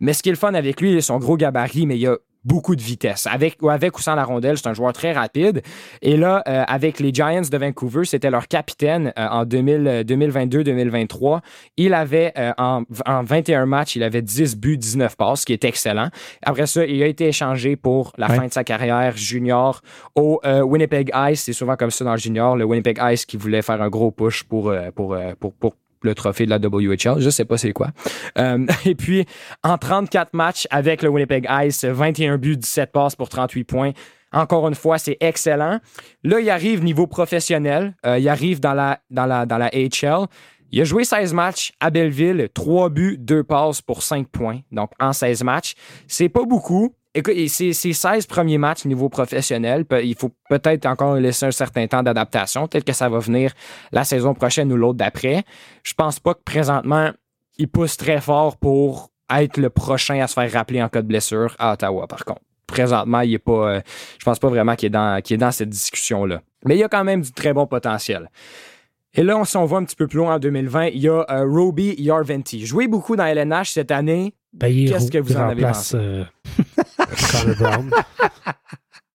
Speaker 2: Mais ce qui est le fun avec lui, son gros gabarit, mais il a beaucoup de vitesse. Avec ou, avec ou sans la rondelle, c'est un joueur très rapide. Et là, euh, avec les Giants de Vancouver, c'était leur capitaine euh, en 2000, euh, 2022-2023. Il avait, euh, en, en 21 matchs, il avait 10 buts, 19 passes, ce qui est excellent. Après ça, il a été échangé pour la
Speaker 3: Ouais.
Speaker 2: fin de sa carrière junior au euh, Winnipeg Ice. C'est souvent comme ça dans le junior. Le Winnipeg Ice qui voulait faire un gros push pour, pour, pour, pour le trophée de la WHL. Je sais pas c'est quoi. Euh, et puis, en 34 matchs avec le Winnipeg Ice, 21 buts, 17 passes pour 38 points. Encore une fois, c'est excellent. Là, il arrive niveau professionnel. Euh, il arrive dans la, dans la, dans la AHL. Il a joué 16 matchs à Belleville, 3 buts, 2 passes pour 5 points. Donc, en 16 matchs, c'est pas beaucoup. Écoute, c'est 16 premiers matchs niveau professionnel. Il faut peut-être encore laisser un certain temps d'adaptation. Peut-être que ça va venir la saison prochaine ou l'autre d'après. Je pense pas que présentement, il pousse très fort pour être le prochain à se faire rappeler en cas de blessure à Ottawa, par contre. Présentement, il est pas. Euh, je pense pas vraiment qu'il est dans, est dans cette discussion-là. Mais il y a quand même du très bon potentiel. Et là, on voit un petit peu plus loin en 2020, il y a euh, Roby Yarventi. Joué beaucoup dans LNH cette année.
Speaker 1: Ben, Qu'est-ce que vous en avez pensé? Euh, Brown.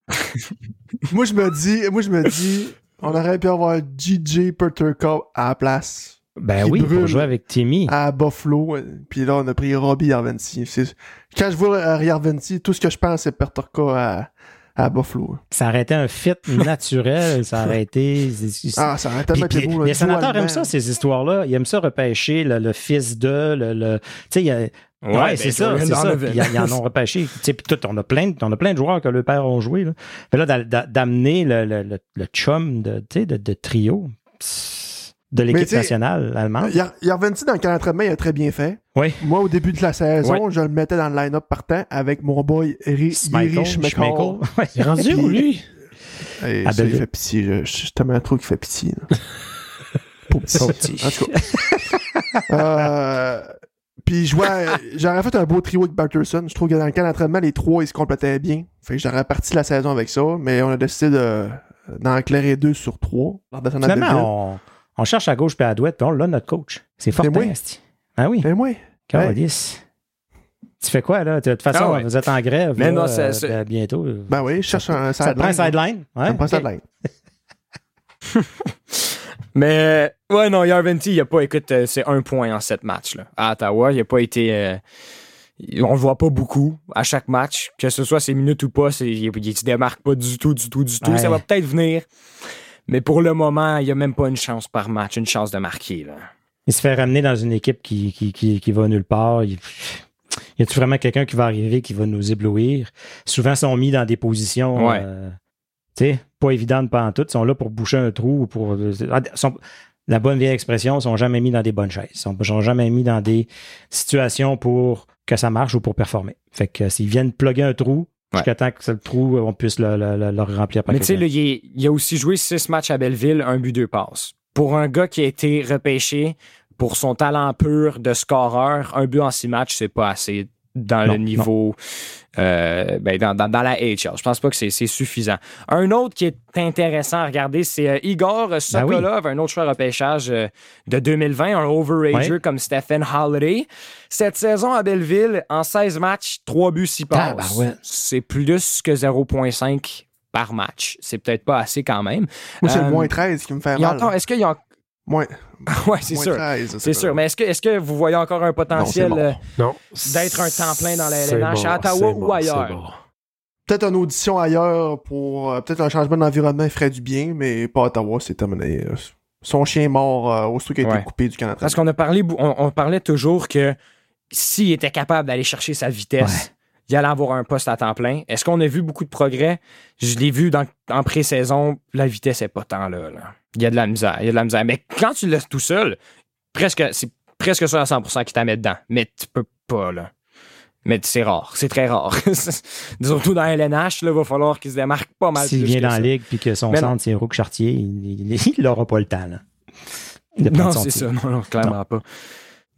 Speaker 5: moi, je me dis, moi, je me dis, on aurait pu avoir DJ Perturco à la place.
Speaker 3: Ben oui, pour jouer avec Timmy.
Speaker 5: À Buffalo. Puis là, on a pris Robbie Yarventi. Quand je vois Yarventi, tout ce que je pense, c'est Perturco à, à Buffalo.
Speaker 3: Ça aurait été un fit naturel, ça aurait été.
Speaker 5: Ah, ça aurait été beau.
Speaker 3: Les sénateurs aiment ça, ces histoires-là. Ils aiment ça repêcher le, fils de, le. Tu sais, il. Ouais, c'est ça, c'est ça. Ils en ont repêché. Puis tout, on a plein, on a plein de joueurs que le père ont joué. Là, Mais là d'amener le, le, le, chum de, de, de trio de l'équipe nationale allemande.
Speaker 5: Yarventi, dans le camp d'entraînement, il a très bien fait.
Speaker 3: Oui.
Speaker 5: Moi, au début de la saison, je le mettais dans le line-up partant avec mon boy Erich Schmeichel.
Speaker 1: Il est rendu où, lui?
Speaker 5: Ça, il fait pitié. Je, je suis tellement trop qu'il fait pitié. Pour petit. En tout cas. euh, puis j'aurais fait un beau trio avec Barterson. Je trouve que dans le camp d'entraînement, les trois, ils se complétaient bien. Fait que j'aurais parti la saison avec ça, mais on a décidé de d'en éclairer deux sur trois.
Speaker 3: Finalement, on, on cherche à gauche et à droite, puis on l'a notre coach. C'est fort. Ah oui.
Speaker 5: C'est moi.
Speaker 3: Calice. Tu fais quoi, là? De toute façon, ah vous êtes en grève. Mais non, c'est, euh, bientôt.
Speaker 5: Ben oui, je cherche un
Speaker 3: sideline. Ça te prend un sideline?
Speaker 5: Ouais. Ça prend un sideline.
Speaker 2: Mais, ouais, non, Yarventi, il a pas, écoute, euh, c'est un point en sept matchs, là. À Ottawa, il a pas été. Euh, on le voit pas beaucoup à chaque match, que ce soit ses minutes ou pas, il, il se démarque pas du tout, du tout, du tout. Ça va peut-être venir. Mais pour le moment, il n'y a même pas une chance par match, une chance de marquer. Là.
Speaker 3: Il se fait ramener dans une équipe qui, qui, qui, qui va nulle part. Il... Y a-tu vraiment quelqu'un qui va arriver qui va nous éblouir? Souvent, ils sont mis dans des positions euh, pas évidentes pas en tout. Ils sont là pour boucher un trou ou pour. Ah, la bonne vieille expression, ils sont jamais mis dans des bonnes chaises. Ils sont, sont jamais mis dans des situations pour que ça marche ou pour performer. Fait que s'ils viennent plugger un trou, Jusqu'à temps que le trou, on puisse le, le, remplir par
Speaker 2: Mais tu sais, il, a aussi joué six matchs à Belleville, un but, deux passes. Pour un gars qui a été repêché pour son talent pur de scoreur, un but en six matchs, c'est pas assez dans le niveau, euh, ben dans, dans, la HL. Je pense pas que c'est suffisant. Un autre qui est intéressant à regarder, c'est euh, Igor ben Sokolov, un autre joueur repêchage euh, de 2020, un overager comme Stephen Holiday. Cette saison à Belleville, en 16 matchs, 3 buts, 6 passes. C'est plus que 0,5 par match. C'est peut-être pas assez quand même.
Speaker 5: Moi, c'est le moins 13 qui me fait mal.
Speaker 2: Est-ce qu'il y a
Speaker 5: Moins.
Speaker 2: ouais, c'est sûr. C'est sûr. Mais est-ce que, est que vous voyez encore un potentiel euh, d'être un temps plein dans la LNH à Ottawa ou ailleurs?
Speaker 5: Peut-être une audition ailleurs pour. Euh, peut-être un changement d'environnement ferait du bien, mais pas à Ottawa, c'est terminé. Son chien est mort euh, au qui a été coupé du Canada.
Speaker 2: Parce qu'on a parlé, on, parlait toujours que s'il était capable d'aller chercher sa vitesse, il allait avoir un poste à temps plein. Est-ce qu'on a vu beaucoup de progrès? Je l'ai vu dans, en pré-saison, la vitesse n'est pas tant là, Il y a de la misère, il y a de la misère. Mais quand tu le laisses tout seul, presque, c'est presque sûr à 100% qu'il t'a met dedans. Mais tu peux pas, là. Mais c'est rare, c'est très rare. Surtout dans LNH, il va falloir qu'il se démarque pas mal.
Speaker 3: S'il vient dans la ligue puis que son centre, c'est Rook Chartier, il n'aura pas le temps. Là,
Speaker 2: non, c'est ça. Non, non, clairement pas.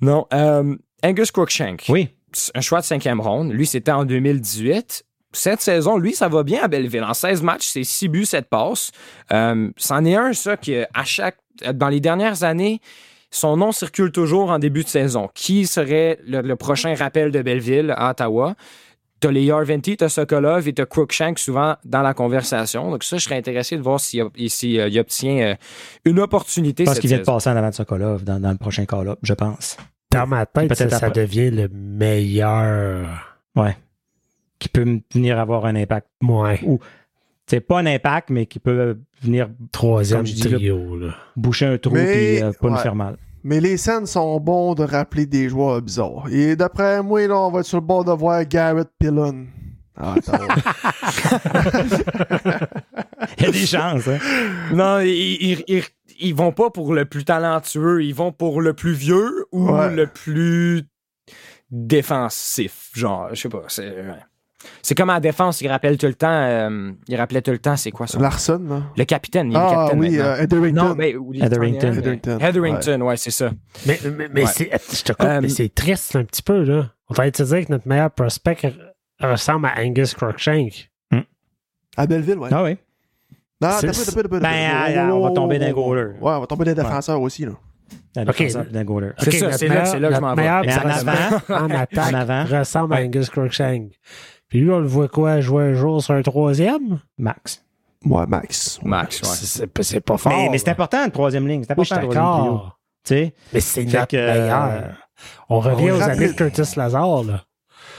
Speaker 2: Non. Euh, Angus Crookshank.
Speaker 3: Oui
Speaker 2: un choix de cinquième ronde. Lui, c'était en 2018. Cette saison, lui, ça va bien à Belleville. En 16 matchs, c'est 6 buts, 7 passes. Euh, c'en est un, ça, que à chaque, dans les dernières années, son nom circule toujours en début de saison. Qui serait le, prochain rappel de Belleville à Ottawa? T'as les Yarventi, t'as Sokolov et t'as Crookshank souvent dans la conversation. Donc ça, je serais intéressé de voir s'il euh, obtient euh, une opportunité.
Speaker 3: Je pense qu'il vient de passer en avant de Sokolov dans, dans le prochain call-up, je pense
Speaker 1: dans ma tête, ça, ça, devient le meilleur.
Speaker 3: Ouais. Qui peut venir avoir un impact.
Speaker 1: Ouais.
Speaker 3: Ou, c'est pas un impact, mais qui peut venir.
Speaker 1: Troisième trio, là,
Speaker 3: Boucher un trou et euh, pas nous faire mal.
Speaker 5: Mais les scènes sont bons de rappeler des joueurs bizarres. Et d'après moi, là, on va être sur le bord de voir Garrett Pillon. Ah,
Speaker 3: il y a des chances, hein?
Speaker 2: Non, il, ils vont pas pour le plus talentueux, ils vont pour le plus vieux ou
Speaker 5: Ouais.
Speaker 2: le plus défensif. Genre, je sais pas. C'est ouais. C'est comme en défense, il rappelle tout le temps. euh, il rappelait tout le temps, c'est quoi ça?
Speaker 5: Larson, là.
Speaker 2: Le capitaine. Il est le
Speaker 5: Ah
Speaker 2: capitaine
Speaker 5: oui, euh, Etherington.
Speaker 2: non, mais
Speaker 3: Etherington.
Speaker 5: Etherington.
Speaker 2: Etherington, ouais, c'est ça.
Speaker 1: Mais, mais, mais
Speaker 2: Ouais.
Speaker 1: c'est, je te coupe,
Speaker 2: Euh,
Speaker 1: mais c'est triste un petit peu, là. On va te dire que notre meilleur prospect ressemble à Angus Crookshank.
Speaker 5: À Belleville, ouais.
Speaker 3: Ah oui.
Speaker 5: Non, t'as t'as t'as.
Speaker 3: Ben, on va tomber d'un goaler.
Speaker 5: Ouais, on va tomber d'un défenseur aussi, là.
Speaker 1: Ok.
Speaker 3: d'un goaler.
Speaker 2: C'est ça, c'est là- que je m'en vais.
Speaker 3: en
Speaker 1: prospect
Speaker 3: avant-
Speaker 1: en attaque
Speaker 3: en avant.
Speaker 1: ressemble à Angus Crookshank. Puis lui, on le voit quoi, jouer un jour sur un troisième?
Speaker 3: Max.
Speaker 5: Ouais, Max.
Speaker 2: Max, ouais.
Speaker 1: C'est, c'est- c'est pas fort.
Speaker 3: mais mais c'est important, une troisième ligne. C'est important,
Speaker 1: d'accord.
Speaker 3: Tu sais,
Speaker 1: Mais c'est notre
Speaker 3: que, euh,
Speaker 1: meilleur. On revient
Speaker 5: on
Speaker 1: aux années de Curtis Lazare, là.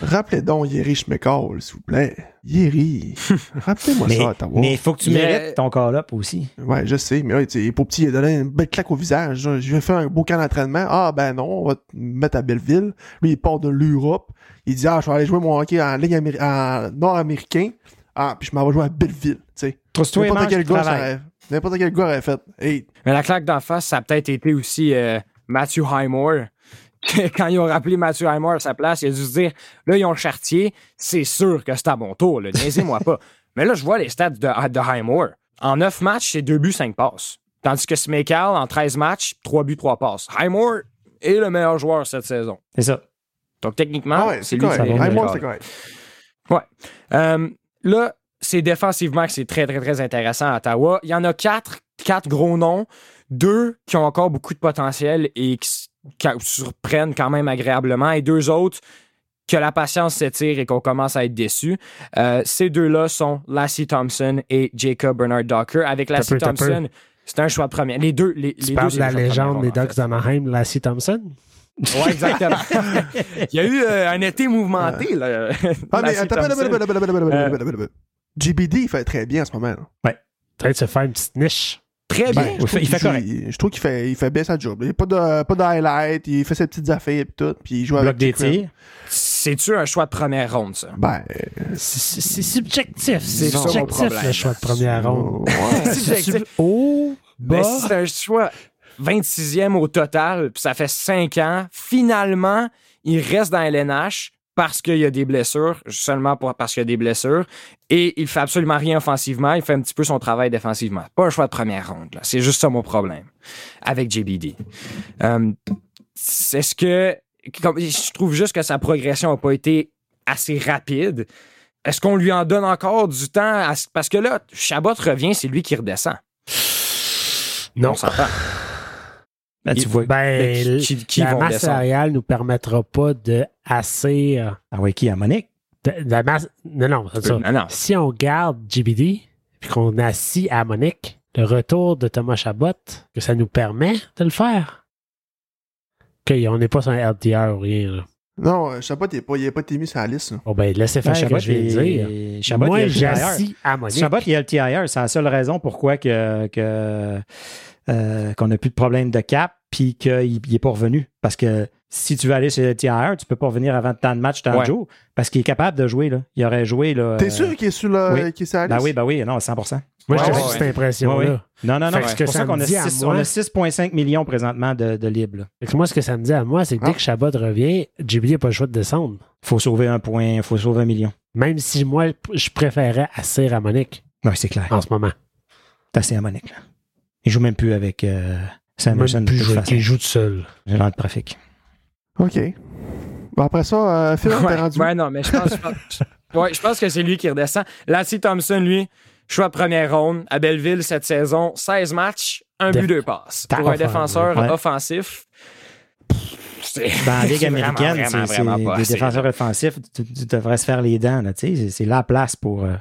Speaker 5: Rappelez donc Yeri Schmeckall, s'il vous plaît. Yeri. Rappelez-moi ça, à Ottawa.
Speaker 3: mais il faut que tu
Speaker 2: Mais-
Speaker 3: mérites ton call-up aussi.
Speaker 5: Ouais, je sais, mais là, tu sais, pour petit, il a donné une belle claque au visage. Je vais faire un beau camp d'entraînement. Ah, ben non, on va te mettre à Belleville. Lui, il part de l'Europe. Il dit, ah, je vais aller jouer mon hockey en ligne améri- en nord-américain. Ah, puis je m'en vais jouer à Belleville, tu sais. N'importe quel gars, ça aurait- n'importe quel gars aurait fait. Hey,
Speaker 2: Mais la claque d'en face, ça a peut-être été aussi euh, Matthew Highmore. Quand ils ont rappelé Matthew Highmore à sa place, il a dû se dire là, ils ont le chartier, c'est sûr que c'est à mon tour. Niaisez-moi pas. Mais là, je vois les stats de, de Highmore. En 9 matchs, c'est 2 buts, 5 passes. Tandis que Smekal, en 13 matchs, 3 buts, 3 passes. Highmore est le meilleur joueur cette saison.
Speaker 3: C'est ça.
Speaker 2: Donc, techniquement,
Speaker 5: ah ouais,
Speaker 2: c'est lui
Speaker 5: correct.
Speaker 2: qui
Speaker 5: c'est correct.
Speaker 2: Euh, là, c'est défensivement que c'est très, très, très intéressant à Ottawa. Il y en a quatre, quatre gros noms, deux qui ont encore beaucoup de potentiel et qui surprennent quand même agréablement, et deux autres que la patience s'étire et qu'on commence à être déçu. Euh, ces deux-là sont Lassie Thompson et Jacob Bernard Docker. Avec Lassie
Speaker 1: peu.
Speaker 2: Thompson, c'est un choix de premier. Les deux, les,
Speaker 1: Tu
Speaker 2: les
Speaker 1: parles
Speaker 2: deux,
Speaker 1: de la légende des
Speaker 2: en
Speaker 1: Ducks d'Anaheim, Lassie Thompson?
Speaker 2: Ouais, exactement. Il y a eu euh, un été mouvementé. Là,
Speaker 5: Ah, mais attends. GBD, il fait très bien en ce moment. là.
Speaker 1: Peut-être se faire une petite niche.
Speaker 2: Très bien.
Speaker 5: Ben, je
Speaker 3: il
Speaker 5: trouve
Speaker 3: fait- il
Speaker 5: qu'il
Speaker 3: fait correct.
Speaker 5: Je trouve qu'il fait, il fait bien sa job. Il n'y a pas de, pas de highlight, il fait ses petites affaires et tout, puis il joue
Speaker 3: Bloc
Speaker 5: avec
Speaker 3: des tirs.
Speaker 2: C'est-tu un choix de première ronde, ça?
Speaker 5: Ben,
Speaker 1: C'est c'est subjectif.
Speaker 2: C'est
Speaker 1: subjectif,
Speaker 2: problème.
Speaker 1: le choix de première ronde.
Speaker 5: ouais.
Speaker 2: C'est
Speaker 1: C'est haut,
Speaker 2: Mais
Speaker 1: bas.
Speaker 2: c'est un choix 26e au total, puis ça fait 5 ans. Finalement, il reste dans LNH parce qu'il y a des blessures, seulement pour- parce qu'il y a des blessures, et il fait absolument rien offensivement, il fait un petit peu son travail défensivement. Pas un choix de première ronde, là. C'est juste ça mon problème avec JBD. Euh, c'est ce que... comme- je trouve juste que sa progression n'a pas été assez rapide. Est-ce qu'on lui en donne encore du temps? à- parce que là, Chabot revient, c'est lui qui redescend.
Speaker 1: Non.
Speaker 2: On s'entend.
Speaker 3: Ben, tu vois.
Speaker 1: Ben,
Speaker 2: qui, qui
Speaker 1: la
Speaker 2: vont
Speaker 1: masse
Speaker 2: descendre?
Speaker 1: salariale nous permettra pas de assez. euh,
Speaker 3: Ah ouais, qui à Monique?
Speaker 1: de, de la masse. Non, non, c'est ça.
Speaker 2: Non, non.
Speaker 1: Si on garde GBD, puis qu'on assis à Monique, le retour de Thomas Chabot, que ça nous permet de le faire. qu'on n'est pas sur un LTR ou rien. Là.
Speaker 5: Non, euh, Chabot, il n'a pas, il a pas été mis sur la liste. là.
Speaker 1: Bon, ben, laissez faire
Speaker 3: Ben,
Speaker 1: ce que je viens de dire.
Speaker 3: Chabot,
Speaker 1: Moi,
Speaker 3: il est
Speaker 1: j'ai
Speaker 3: LTIR.
Speaker 1: assis à Monique.
Speaker 3: Chabot, il est LTIR. C'est la seule raison pourquoi que, que, euh, qu'on n'a plus de problème de cap puis qu'il n'est pas revenu. Parce que si tu veux aller sur LTIR, tu peux pas revenir avant tant de matchs, tant
Speaker 2: Ouais.
Speaker 3: de jours. Parce qu'il est capable de jouer. Là. Il aurait joué. Là,
Speaker 5: T'es
Speaker 3: euh,
Speaker 5: sûr qu'il est sur, le,
Speaker 3: oui.
Speaker 5: qu'il est sur la
Speaker 3: Ben oui, ben oui, non, 100
Speaker 1: Moi,
Speaker 2: Ouais,
Speaker 1: j'ai
Speaker 2: ouais, ouais.
Speaker 1: cette impression-là.
Speaker 3: Ouais, ouais. Non, non, non. C'est pour
Speaker 1: ça
Speaker 3: ça qu'on a,
Speaker 1: dit à
Speaker 3: six-
Speaker 1: moi-
Speaker 3: on a 6,5 millions présentement de, de libres. là.
Speaker 1: Moi, ce que ça me dit à moi, c'est que
Speaker 5: Ah.
Speaker 1: dès que Chabot revient, JBD n'a pas le choix de descendre.
Speaker 3: faut sauver un point, faut sauver un million.
Speaker 1: Même si moi, je préférais assis à Monique
Speaker 3: Oui, c'est clair.
Speaker 1: en ce moment.
Speaker 3: C'est assez à Monique. Là. Il joue même plus avec euh,
Speaker 1: Même
Speaker 3: de
Speaker 1: plus
Speaker 3: toute
Speaker 1: jouer,
Speaker 3: façon.
Speaker 1: qu'il joue tout seul.
Speaker 3: J'ai l'air de trafic.
Speaker 5: OK. Bon, après ça, euh, Phil,
Speaker 2: Ouais,
Speaker 5: rendu.
Speaker 2: ouais, non, mais je pense, je pense- ouais, je pense que c'est lui qui redescend. Lassie Thompson, lui, choix de première ronde à Belleville cette saison, 16 matchs, un but, deux passes. Pour un défenseur
Speaker 3: ouais.
Speaker 2: offensif. c'est-
Speaker 3: Dans la Ligue américaine, c'est des défenseurs offensifs, tu, tu devrais se faire les dents. là, tu sais, C'est c'est la place pour euh,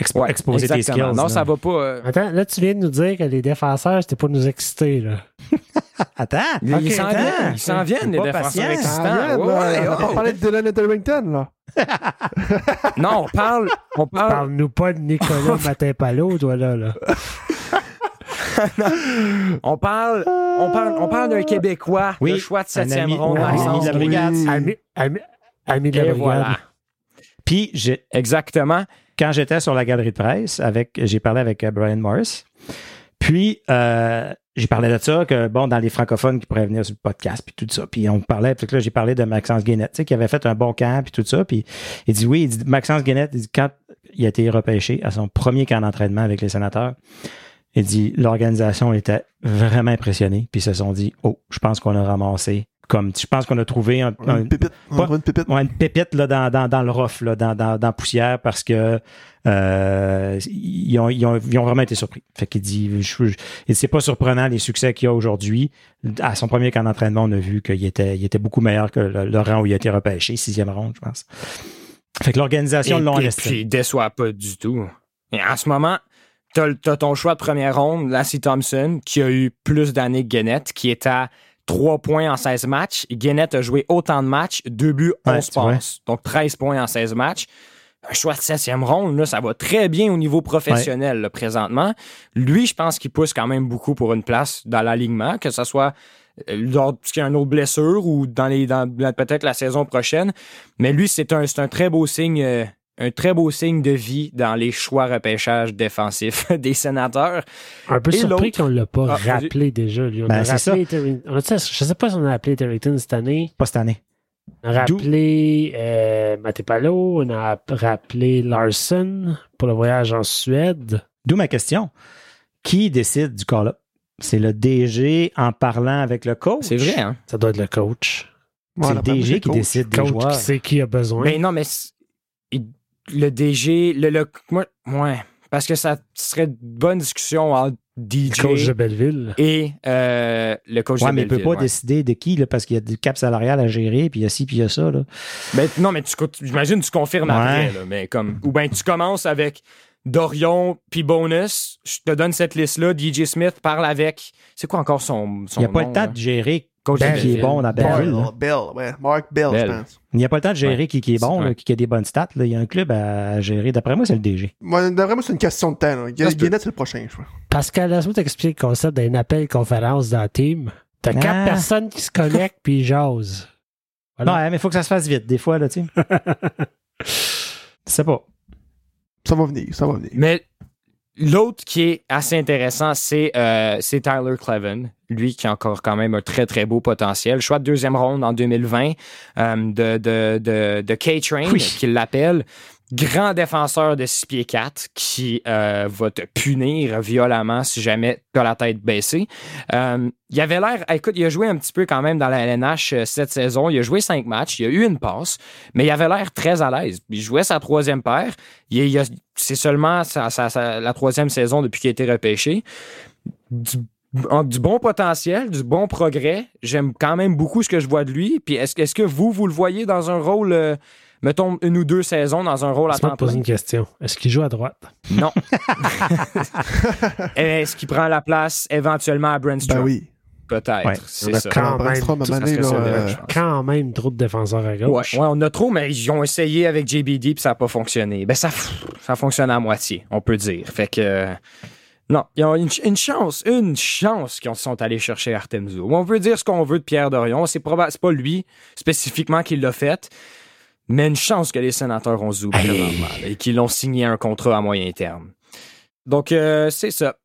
Speaker 3: expo-
Speaker 2: Ouais,
Speaker 3: exposer tes skills.
Speaker 2: Non,
Speaker 3: là.
Speaker 2: ça va pas. euh,
Speaker 1: Attends, là, tu viens de nous dire que les défenseurs, c'était pour nous exciter. Là.
Speaker 3: Attends,
Speaker 2: Ils s'en viennent, ils s'en viennent, les défenseurs.
Speaker 5: Ah,
Speaker 2: excitants. Ouais,
Speaker 5: on va parler de Dylan Etherington, là.
Speaker 2: Non, on parle, on parle,
Speaker 1: Parle-nous pas de Nicolas Matin-Palo, toi, là. là.
Speaker 2: on parle, on parle, on parle d'un Québécois,
Speaker 3: Oui,
Speaker 2: le choix de
Speaker 3: un
Speaker 2: septième
Speaker 3: ami-
Speaker 2: ronde.
Speaker 3: un ami de la brigade.
Speaker 1: Ami, ami, ami de la brigade.
Speaker 2: voilà.
Speaker 3: Puis, j'ai-
Speaker 2: Exactement.
Speaker 3: Quand j'étais sur la galerie de presse, avec, j'ai parlé avec euh, Brian Morris. Puis, euh, j'ai parlé de ça, que bon, dans les francophones qui pourraient venir sur le podcast, puis tout ça. Puis on parlait, puis là, j'ai parlé de Maxence Guénette, qui avait fait un bon camp, puis tout ça. Puis il dit oui, il dit Maxence Guénette, il dit quand il a été repêché à son premier camp d'entraînement avec les sénateurs, il dit l'organisation était vraiment impressionnée, puis ils se sont dit Oh, je pense qu'on a ramassé comme je pense qu'on a trouvé un, un-
Speaker 5: Une pépite. On
Speaker 3: pas-
Speaker 5: voit une pépite.
Speaker 3: Ouais, une pépite là, dans, dans, dans le rough, là, dans, dans, dans la poussière, parce que euh, ils, ont, ils, ont, ils ont vraiment été surpris. Fait qu'il dit, je, je- et c'est pas surprenant les succès qu'il a aujourd'hui. À son premier camp d'entraînement, on a vu qu'il était, il était beaucoup meilleur que le, le rang où il a été repêché, sixième ronde, je pense. Fait que l'organisation l'ont
Speaker 2: et
Speaker 3: laissé.
Speaker 2: puis, il déçoit pas du tout. Et en ce moment, t'as as ton choix de première ronde, Lassie Thompson, qui a eu plus d'années que Gannett, qui est à 3 points en 16 matchs. Gannett a joué autant de matchs, 2 buts,
Speaker 3: Ouais,
Speaker 2: 11
Speaker 3: tu vois.
Speaker 2: passes. Donc 13 points en 16 matchs. Un choix de 7e ronde, là, ça va très bien au niveau professionnel là, présentement. Lui, je pense qu'il pousse quand même beaucoup pour une place dans l'alignement, que ce soit euh, lors qu'il y a une autre blessure ou dans les dans, peut-être la saison prochaine. Mais lui, c'est un, c'est un très beau signe. Un très beau signe de vie dans les choix repêchage défensifs des sénateurs.
Speaker 1: Un peu
Speaker 2: Et
Speaker 1: surpris qu'on l'a pas
Speaker 2: Ah,
Speaker 1: rappelé déjà. Lui. On
Speaker 3: Ben,
Speaker 1: a rappelé Terry- on a- je sais pas si on a appelé Terrington cette année.
Speaker 3: Pas cette année.
Speaker 1: On a rappelé euh, Matepalo, on a rappelé Larson pour le voyage en Suède.
Speaker 3: D'où ma question. Qui décide du call-up? C'est le DG en parlant avec le coach?
Speaker 2: C'est vrai, hein?
Speaker 1: Ça doit être le coach.
Speaker 3: C'est
Speaker 5: Ouais,
Speaker 3: le DG qui
Speaker 5: coach.
Speaker 3: décide des
Speaker 1: coach
Speaker 3: joueurs.
Speaker 1: qui sait qui a besoin.
Speaker 2: Mais non, mais le DG, le, le- moi, ouais, parce que ça serait une bonne discussion entre
Speaker 1: le coach de
Speaker 2: DJ
Speaker 1: Belleville.
Speaker 2: et euh, le coach
Speaker 3: Ouais,
Speaker 2: de
Speaker 3: mais il peut
Speaker 2: Belleville,
Speaker 3: pas
Speaker 2: ouais.
Speaker 3: décider de qui, là, parce qu'il y a du cap salarial à gérer, puis il y a ci, puis il y a ça. Là.
Speaker 2: Ben, non, mais tu, j'imagine que tu confirmes
Speaker 3: Ouais.
Speaker 2: après, là, mais comme, ou bien tu commences avec Dorion puis Bonus, je te donne cette liste-là, DJ Smith parle avec, c'est quoi encore son, son
Speaker 3: Il n'y a pas
Speaker 2: nom,
Speaker 3: le temps
Speaker 2: là?
Speaker 3: de gérer
Speaker 2: Coach de
Speaker 3: qui est bon dans.
Speaker 5: Bell, Bell, ouais. Mark Bell,
Speaker 2: Bell.
Speaker 5: je pense.
Speaker 3: Il n'y a pas le temps de gérer
Speaker 2: Ouais.
Speaker 3: qui, qui est bon, là, qui a des bonnes stats. là. Il y a un club à gérer. D'après moi, c'est le DG.
Speaker 5: Moi, d'après moi, c'est une question de temps. là. Guinness, c'est le prochain, je crois.
Speaker 1: Pascal, laisse-moi t'expliquer le concept d'un appel conférence dans le team. T'as
Speaker 3: Ah.
Speaker 1: quatre personnes qui se connectent puis ils jasent. Voilà.
Speaker 3: Non, mais il faut que ça se fasse vite, des fois, là, tu sais. Je sais pas.
Speaker 5: Ça va venir, ça va venir.
Speaker 2: Mais l'autre qui est assez intéressant, c'est euh, c'est Tyler Cleven. Lui qui a encore quand même un très, très beau potentiel. Choix de deuxième ronde en 2020 euh, de, de, de, de K-Train,
Speaker 3: Oui.
Speaker 2: qu'il l'appelle. Grand défenseur de 6 pieds 4 qui euh, va te punir violemment si jamais tu as la tête baissée. Euh, il avait l'air, écoute, il a joué un petit peu quand même dans la LNH euh, cette saison. Il a joué cinq matchs, il a eu une passe, mais il avait l'air très à l'aise. Il jouait sa troisième paire. C'est seulement la troisième saison depuis qu'il a été repêché. Du, bon potentiel, du bon progrès. J'aime quand même beaucoup ce que je vois de lui. Puis est-ce, que vous, vous le voyez dans un rôle, mettons, une ou deux saisons dans un rôle à temps
Speaker 1: te poser
Speaker 2: plein?
Speaker 1: une question. Est-ce qu'il joue à droite?
Speaker 2: Non. est-ce qu'il prend la place éventuellement à Brentstrom?
Speaker 5: Ben oui.
Speaker 2: Peut-être.
Speaker 3: Ouais.
Speaker 2: C'est
Speaker 1: On a
Speaker 2: ça.
Speaker 1: quand même,
Speaker 5: Brandstrom, donné,
Speaker 2: là,
Speaker 5: euh,
Speaker 2: je pense.
Speaker 1: quand même trop de défenseurs à
Speaker 2: Ouais,
Speaker 1: gauche.
Speaker 2: ouais, on a trop, mais ils ont essayé avec JBD puis ça n'a pas fonctionné. Ben ça, ça fonctionne à moitié, on peut dire. Fait que euh, non, ils ont une, une chance, une chance qu'ils sont allés chercher Artem Zoo. On veut dire ce qu'on veut de Pierre Dorion, c'est proba- c'est pas lui spécifiquement qui l'a fait, mais une chance que les sénateurs ont Zoo présentement là, et qu'ils l'ont signé un contrat à moyen terme. Donc euh, c'est ça.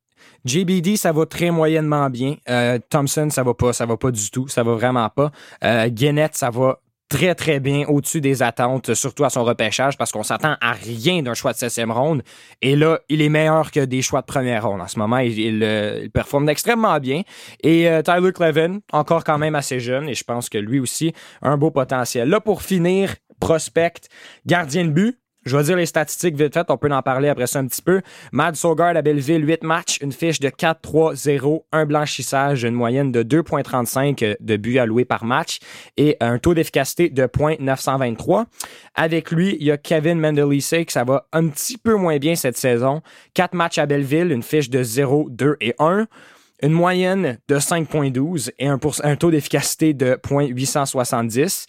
Speaker 2: JBD, ça va très moyennement bien. Euh, Thompson, ça va pas, ça va pas du tout, ça va vraiment pas. Euh, Guénette, ça va très très bien au-dessus des attentes, surtout à son repêchage, parce qu'on s'attend à rien d'un choix de 16e ronde. Et là, il est meilleur que des choix de première ronde. En ce moment, il, il, euh, il performe extrêmement bien. Et euh, Tyler Cleven, encore quand même assez jeune, et je pense que lui aussi a un beau potentiel. Là, pour finir, prospect, gardien de but. Je vais dire les statistiques vite fait, on peut en parler après ça un petit peu. Mad Sogard à Belleville, 8 matchs, une fiche de 4-3-0, un blanchissage, une moyenne de 2,35 de buts alloués par match et un taux d'efficacité de 0,923. Avec lui, il y a Kevin Mendelise, que ça va un petit peu moins bien cette saison. 4 matchs à Belleville, une fiche de 0, 2 et 1 une moyenne de 5,12 et un, pour- un taux d'efficacité de 0,870.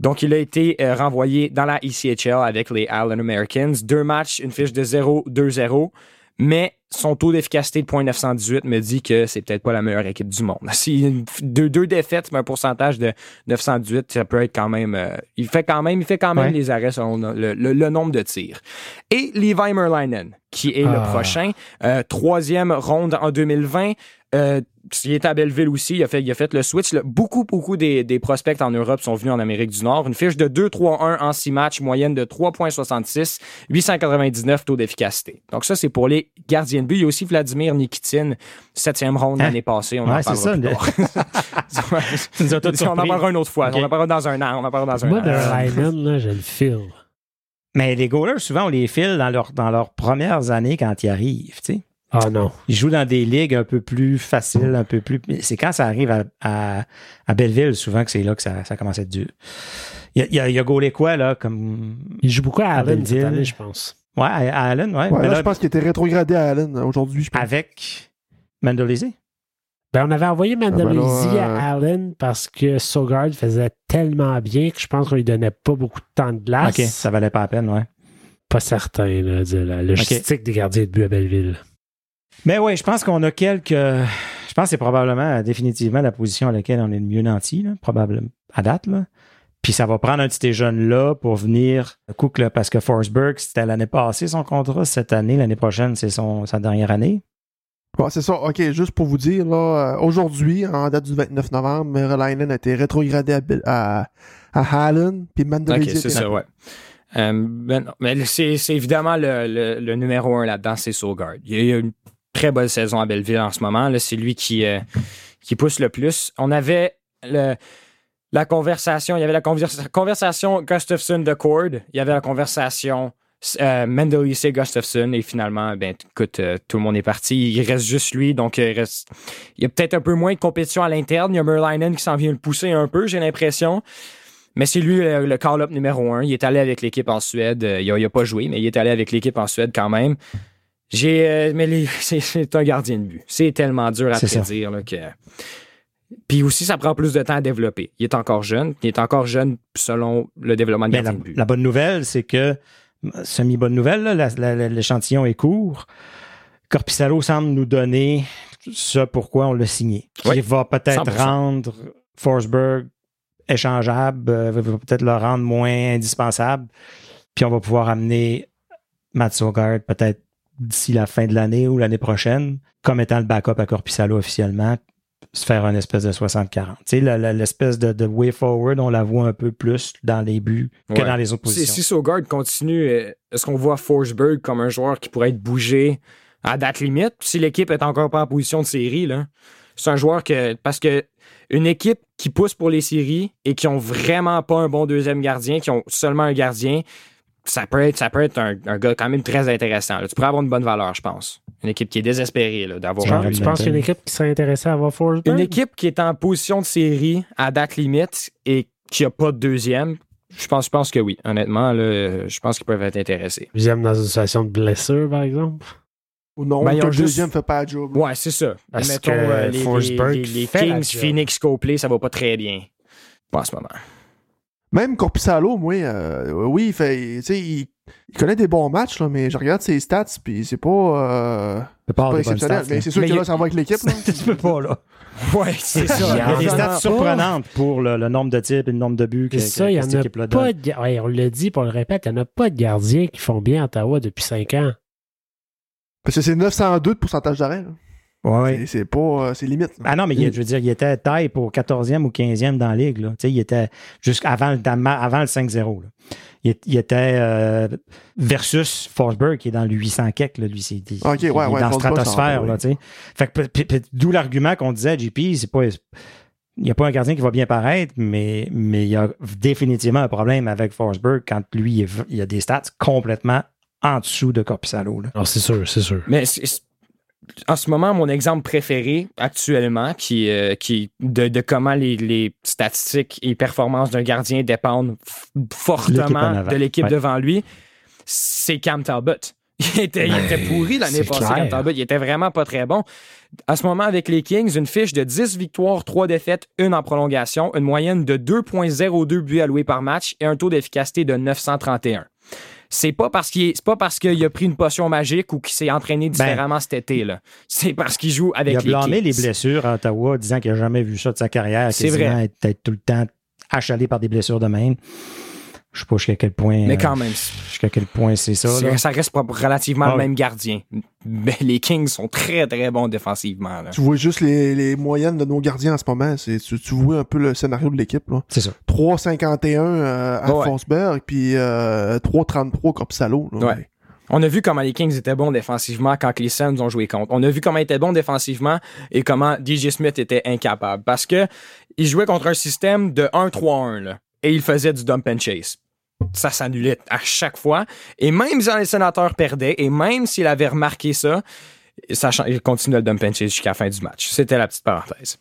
Speaker 2: Donc, il a été euh, renvoyé dans la ECHL avec les Allen Americans. Deux matchs, une fiche de 0-2-0. Mais son taux d'efficacité de 0.918 me dit que c'est peut-être pas la meilleure équipe du monde. Si deux, deux défaites, mais un pourcentage de 918, ça peut être quand même. euh, il fait quand même, il fait quand même
Speaker 3: Ouais.
Speaker 2: les arrêts selon le, le- le nombre de tirs. Et Levi Merlinen, qui est le
Speaker 1: Ah.
Speaker 2: prochain, euh, troisième ronde en 2020. Euh, il était à Belleville aussi. Il a fait, il a fait le switch. Là. Beaucoup, beaucoup des, des, prospects en Europe sont venus en Amérique du Nord. Une fiche de 2-3-1 en 6 matchs, moyenne de 3,66, 899 taux d'efficacité. Donc, ça, c'est pour les gardiens de but. Il y a aussi Vladimir Nikitin, septième ronde
Speaker 3: Hein?
Speaker 2: l'année passée. On
Speaker 3: Ouais,
Speaker 2: en parlera
Speaker 3: ça,
Speaker 2: plus tard. On en parlera une autre fois. On en parlera dans un an. On en parlera dans un
Speaker 1: Moi,
Speaker 2: an.
Speaker 1: Là, je le file.
Speaker 3: Mais les goalers, souvent, on les file dans, leur, dans leurs premières années quand ils arrivent. Tu sais.
Speaker 1: Ah non.
Speaker 3: Ils jouent dans des ligues un peu plus faciles, un peu plus. C'est quand ça arrive à, à, à Belleville, souvent, que c'est là que ça, ça commence à être dur. Il y a, il y a, gaulé quoi, là, comme.
Speaker 1: Il joue beaucoup à Allen cette
Speaker 3: Belleville.
Speaker 1: année, je pense.
Speaker 3: Ouais, à, à Allen, ouais.
Speaker 5: Ouais,
Speaker 3: Mais
Speaker 5: là,
Speaker 3: là,
Speaker 5: je pense qu'il était rétrogradé à Allen euh, aujourd'hui, je pense.
Speaker 3: avec Mendelise.
Speaker 1: Ben, on avait envoyé Mandalisi
Speaker 5: ben euh,
Speaker 1: à Allen parce que Sogard faisait tellement bien que je pense qu'on lui donnait pas beaucoup de temps de glace.
Speaker 3: OK, ça valait pas la peine, ouais.
Speaker 1: Pas certain là, de la logistique des gardiens de but à Belleville.
Speaker 3: Mais oui, je pense qu'on a quelques. Je pense que c'est probablement euh, définitivement la position à laquelle on est le mieux nanti, là, probablement à date. Là. Puis ça va prendre un de ces jeunes-là pour venir. Cook, là, parce que Forsberg, c'était l'année passée son contrat. Cette année, l'année prochaine, c'est son sa dernière année.
Speaker 5: Ouais, c'est ça. OK, juste pour vous dire, là, euh, aujourd'hui, en date du 29 novembre, Merlainen a été rétrogradé à, à, à Allen, puis
Speaker 2: OK,
Speaker 5: Mandalisi
Speaker 2: c'est ça, ouais. Euh, ben non, mais c'est c'est évidemment le, le- le numéro un là-dedans, c'est Sogard. Il y a eu une très bonne saison à Belleville en ce moment. C'est lui qui, euh, qui pousse le plus. On avait la conversation, il y avait la conversa- conversation Gustafsson de Cord, il y avait la conversation euh, Mendelisse Gustafsson, et finalement, ben, écoute, euh, tout le monde est parti. Il reste juste lui, donc euh, il, y a peut-être un peu moins de compétition à l'interne. Il y a Merlinen qui s'en vient le pousser un peu, j'ai l'impression. Mais c'est lui le call-up numéro un. Il est allé avec l'équipe en Suède. Il a, il a pas joué, mais il est allé avec l'équipe en Suède quand même. J'ai, euh, mais c'est, un gardien de but. C'est tellement dur à prédire là, que. Puis aussi, ça prend plus de temps à développer. Il est encore jeune. Il est encore jeune selon le développement de gardien
Speaker 3: la,
Speaker 2: de but.
Speaker 3: la bonne nouvelle, c'est que, semi-bonne nouvelle, l'échantillon est court. Corpissalo semble nous donner ce pourquoi on l'a signé. Qui
Speaker 2: Oui,
Speaker 3: va peut-être
Speaker 2: 100%.
Speaker 3: rendre Forsberg échangeable, euh, va peut-être le rendre moins indispensable. Puis on va pouvoir amener Matt Sogard peut-être d'ici la fin de l'année ou l'année prochaine, comme étant le backup à Corpissalo officiellement, se faire une espèce de 60-40. Tu sais, l'espèce de, de way forward, on la voit un peu plus dans les buts que
Speaker 2: Ouais.
Speaker 3: dans les autres
Speaker 2: Si,
Speaker 3: positions.
Speaker 2: si Sogard continue, est-ce qu'on voit Forsberg comme un joueur qui pourrait être bougé à date limite? Si l'équipe est encore pas en position de série, là, c'est un joueur que. Parce que une équipe qui pousse pour les séries et qui ont vraiment pas un bon deuxième gardien, qui ont seulement un gardien, ça peut être, ça peut être un, un gars quand même très intéressant. là. Tu pourrais avoir une bonne valeur, je pense. Une équipe qui est désespérée là, d'avoir un-
Speaker 1: Tu penses qu'il y a une équipe qui serait intéressée à avoir Forsberg?
Speaker 2: une équipe qui est en position de série à date limite et qui a pas de deuxième, je pense, je pense que oui. Honnêtement, là, je pense qu'ils peuvent être intéressés.
Speaker 1: Deuxième dans une situation de blessure, par exemple?
Speaker 5: Ou non,
Speaker 2: Ben,
Speaker 5: le deuxième fait pas la job.
Speaker 2: Ouais, c'est ça.
Speaker 1: Parce
Speaker 2: Mettons,
Speaker 1: que
Speaker 2: euh, les, les- les
Speaker 1: la
Speaker 2: Kings. Phoenix, Copley, ça va pas très bien. Pas en ce moment.
Speaker 5: Même Corpissalo, moi, euh, oui, il fait, tu sais, il, il connaît des bons matchs, là, mais je regarde ses stats, puis c'est pas, euh,
Speaker 3: peut pas
Speaker 5: exceptionnel.
Speaker 3: stats,
Speaker 5: mais c'est sûr
Speaker 2: Mais
Speaker 5: que là, ça va avec l'équipe.
Speaker 3: tu peux pas, là.
Speaker 2: Ouais, c'est ça.
Speaker 3: Il y a des stats surprenantes pour le, le nombre de types et le nombre de buts que,
Speaker 1: C'est ça, il y
Speaker 3: cette
Speaker 1: a
Speaker 3: équipe-là
Speaker 1: pas
Speaker 3: donne.
Speaker 1: de... ouais, on l'a dit, puis on le répète, il n'y en a pas de gardiens qui font bien à Ottawa depuis 5 ans.
Speaker 5: Parce que c'est 902 de pourcentage d'arrêt. là.
Speaker 3: Ouais, ouais.
Speaker 5: C'est- pas, euh, c'est limite. là.
Speaker 3: Ah non, mais il- je veux dire, il était taille pour 14e ou 15e dans la ligue. Là. Tu sais, il était jusqu'avant le, avant le 5-0. là. Il, il était euh, versus Forsberg qui est dans le 800 kek. Là, lui, c'est il-
Speaker 5: Ok,
Speaker 3: il est
Speaker 5: ouais, ouais,
Speaker 3: dans la stratosphère.
Speaker 5: ça,
Speaker 3: Là,
Speaker 5: oui.
Speaker 3: tu sais. fait d'où l'argument qu'on disait, JP, c'est pas. Il n'y a pas un gardien qui va bien paraître, mais, mais il y a définitivement un problème avec Forsberg quand lui, il, est- il a des stats complètement en dessous de Corpissalo. Là.
Speaker 1: Non, c'est sûr, c'est sûr.
Speaker 2: Mais c'est- c'est- en ce moment, mon exemple préféré actuellement, qui, euh, qui de, de comment les, les statistiques et performances d'un gardien dépendent fortement de l'équipe
Speaker 3: Ouais.
Speaker 2: devant lui, c'est Cam Talbot. Il était, il était pourri l'année passée,
Speaker 1: clair.
Speaker 2: Cam Talbot. Il était vraiment pas très bon. À ce moment, avec les Kings, une fiche de 10 victoires, 3 défaites, une en prolongation, une moyenne de 2,02 buts alloués par match et un taux d'efficacité de 931 c'est pas parce qu'il pas parce qu'il a pris une potion magique ou qu'il s'est entraîné différemment cet été. C'est parce qu'il joue avec
Speaker 3: Ben, il a
Speaker 2: les
Speaker 3: blâmé les blessures à Ottawa, disant qu'il n'a jamais vu ça de sa carrière.
Speaker 2: C'est vrai.
Speaker 3: Être, être tout le temps achalé par des blessures de même. Je sais pas jusqu'à quel point.
Speaker 2: Mais
Speaker 3: euh,
Speaker 2: quand même,
Speaker 3: jusqu'à quel point c'est ça. là.
Speaker 2: ça reste pas relativement
Speaker 3: Ah
Speaker 2: le
Speaker 3: oui.
Speaker 2: même gardien. Mais les Kings sont très, très bons défensivement. là.
Speaker 5: Tu vois juste les, les moyennes de nos gardiens en ce moment. C'est, tu, tu vois un peu le scénario de l'équipe. Là.
Speaker 3: C'est ça.
Speaker 5: 3,51 euh, à
Speaker 2: Ouais.
Speaker 5: Forsberg, puis euh, 3,33 Corpsalo. Là.
Speaker 2: Ouais. On a vu comment les Kings étaient bons défensivement quand les Suns ont joué contre. On a vu comment ils étaient bons défensivement et comment DJ Smith était incapable. Parce que il jouait contre un système de 1-3-1 là, et il faisait du dump and chase. Ça s'annulait à chaque fois. Et même si les sénateurs perdaient, et même s'il avait remarqué ça, il continuait le dump and chase jusqu'à la fin du match. C'était la petite parenthèse.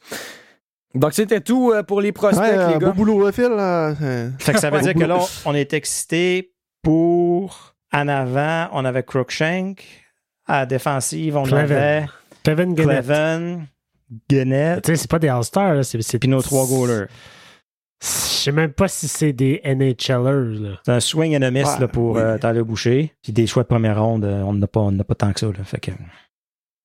Speaker 2: Donc c'était tout euh, pour les prospects,
Speaker 5: Ouais,
Speaker 2: les
Speaker 5: beau
Speaker 2: gars.
Speaker 5: boulot, euh, Phil. là.
Speaker 3: Fait que ça veut dire que là, on est excité pour en avant, on avait Crookshank. À la défensive, on
Speaker 1: Cleven.
Speaker 3: avait
Speaker 1: Kevin Gannett.
Speaker 3: Cleven, Gannett,
Speaker 1: Tu sais, c'est pas des All-Stars, là. C'est, c'est
Speaker 3: puis nos trois goalers.
Speaker 1: Je sais même pas si c'est des NHLers.
Speaker 3: C'est un swing and a miss
Speaker 5: Ouais,
Speaker 3: là, pour
Speaker 5: oui.
Speaker 3: euh, Tyler Boucher. Puis des choix de première ronde, euh, on n'a pas, on n'a pas tant que ça. Là. Fait que,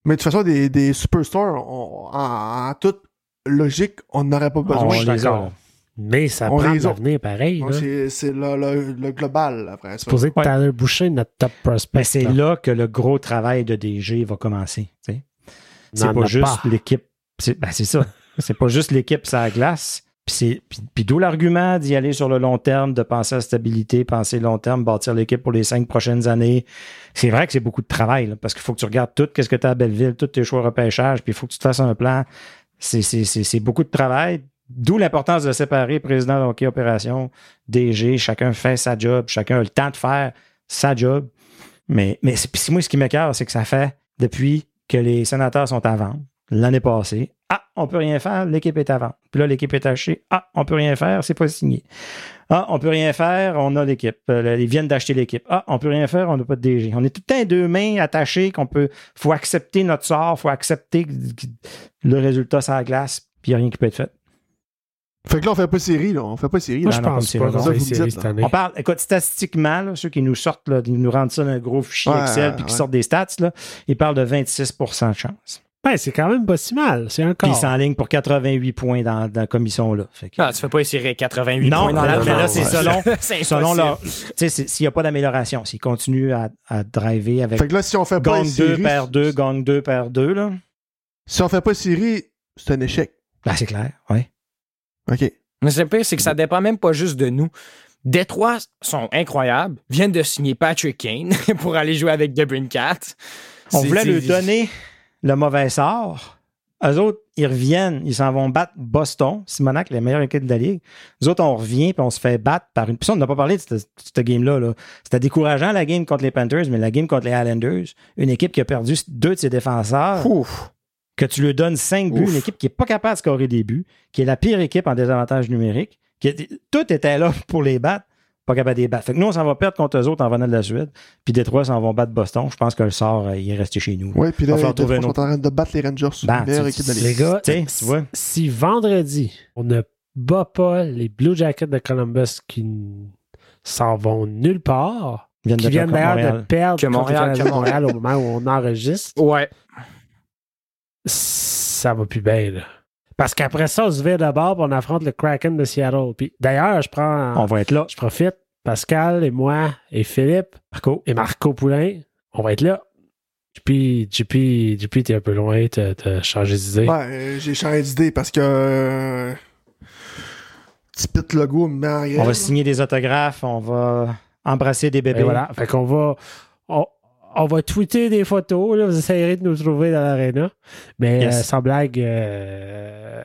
Speaker 5: Mais de toute façon, des, des superstars, on- en, en toute logique, on n'aurait pas besoin.
Speaker 3: on les a.
Speaker 1: Mais ça
Speaker 5: On
Speaker 1: prend l'avenir pareil.
Speaker 5: C'est, le, le, le global, après.
Speaker 1: Supposé que
Speaker 3: Ouais.
Speaker 1: Tyler Boucher, notre top prospect.
Speaker 3: Mais c'est là que le gros travail de DG va commencer. C'est pas juste l'équipe. C'est ben, c'est ça. c'est pas juste l'équipe sur la glace. Puis, c'est- puis- d'où l'argument d'y aller sur le long terme, de penser à stabilité, penser long terme, bâtir l'équipe pour les cinq prochaines années. C'est vrai que c'est beaucoup de travail, parce qu'il faut que tu regardes tout, qu'est-ce que tu as à Belleville, tous tes choix repêchage, puis il faut que tu te fasses un plan. C'est- beaucoup de travail. D'où l'importance de séparer président de hockey opération, DG, chacun fait sa job, chacun a le temps de faire sa job. Mais, mais moi, ce qui m'écœure, c'est que ça fait depuis que les sénateurs sont à vendre l'année passée. Ah, on peut rien faire, l'équipe est à vendre. Puis là, l'équipe est achetée. Ah, on peut rien faire, c'est pas signé. Ah, on peut rien faire, on a l'équipe. Euh, ils viennent d'acheter l'équipe. Ah, on peut rien faire, on n'a pas de DG. On est tout le temps deux mains attachées qu'on peut. faut accepter notre sort, faut accepter que- le résultat sur la glace, puis il n'y a rien qui peut être fait.
Speaker 5: Fait que là, on fait pas série, là. On fait pas série.
Speaker 1: Moi,
Speaker 5: là.
Speaker 1: je
Speaker 3: non,
Speaker 1: pense pas
Speaker 5: Ça, vous
Speaker 1: série
Speaker 5: dites,
Speaker 1: cette
Speaker 5: là.
Speaker 1: année.
Speaker 3: On parle, écoute, statistiquement, là, ceux qui nous sortent, là, ils nous rendent ça dans un gros fichier
Speaker 5: Ouais,
Speaker 3: Excel puis qui sortent des stats, là, ils parlent de 26% de chance.
Speaker 1: Ben, c'est quand même pas si mal. C'est un
Speaker 3: Puis
Speaker 1: quart.
Speaker 3: ils s'enlignent pour 88 points dans, dans la commission-là. Fait que-
Speaker 2: Ah, tu fais pas essayer 88
Speaker 3: Non,
Speaker 2: points dans
Speaker 3: mais
Speaker 2: la
Speaker 3: là, mais là, c'est selon- Selon leur. Tu sais, s'il n'y a pas d'amélioration, s'ils continuent à, à driver avec
Speaker 5: Fait que là, si on fait pas
Speaker 3: gang
Speaker 5: une
Speaker 3: 2
Speaker 5: série,
Speaker 3: par 2, gang 2 par 2, là,
Speaker 5: si on fait pas série, c'est un échec.
Speaker 3: ben, c'est clair, ouais.
Speaker 5: OK.
Speaker 2: Mais c'est le pire, c'est que ça dépend même pas juste de nous. Détroit sont incroyables, viennent de signer Patrick Kane pour aller jouer avec Cat.
Speaker 3: On voulait lui donner le mauvais sort. Eux autres, ils reviennent, ils s'en vont battre Boston, Simonac, la meilleure équipe de la Ligue. Nous autres, on revient puis on se fait battre par une. Puis ça, on n'a pas parlé de cette, cette game-là. Là. C'était décourageant la game contre les Panthers, mais la game contre les Islanders, une équipe qui a perdu deux de ses défenseurs,
Speaker 2: Ouf.
Speaker 3: que tu lui donnes cinq buts,
Speaker 2: Ouf.
Speaker 3: une équipe qui n'est pas capable de scorer des buts, qui est la pire équipe en désavantage numérique, qui est- tout était là pour les battre, pas capable de les battre. Fait que nous, on s'en va perdre contre eux autres en venant de la Suède, puis Détroit s'en vont battre Boston. Je pense que le sort, euh, il est resté chez nous.
Speaker 5: Ouais, puis là,
Speaker 3: Va falloir
Speaker 5: ils sont en train de battre les Rangers.
Speaker 3: Ben,
Speaker 5: meilleure équipe de la
Speaker 1: Les
Speaker 5: Ligue.
Speaker 1: gars,
Speaker 3: Tu vois.
Speaker 1: si vendredi, on ne bat pas les Blue Jackets de Columbus qui s'en vont nulle part,
Speaker 3: Ils viennent
Speaker 1: qui
Speaker 3: de
Speaker 1: viennent d'ailleurs de perdre
Speaker 2: Que Montréal
Speaker 1: au moment où on enregistre,
Speaker 2: Ouais.
Speaker 1: ça va plus bien. Là. Parce qu'après ça, on se vire d'abord et on affronte le Kraken de Seattle. Puis d'ailleurs, je prends,
Speaker 3: On va être là.
Speaker 1: je profite, Pascal et moi et Philippe
Speaker 3: Marco.
Speaker 1: et Marco Poulain, on va être là. JP, JP, JP, t'es un peu loin, t'as t'as changé d'idée.
Speaker 5: Ouais, euh, j'ai changé d'idée parce que. Euh, petit pit logo en
Speaker 3: On va signer des autographes, on va embrasser des bébés.
Speaker 1: Et voilà. Fait qu'on va. On, va tweeter des photos. Là, vous essayerez de nous trouver dans l'aréna. Mais
Speaker 3: Yes.
Speaker 1: euh, sans blague, euh,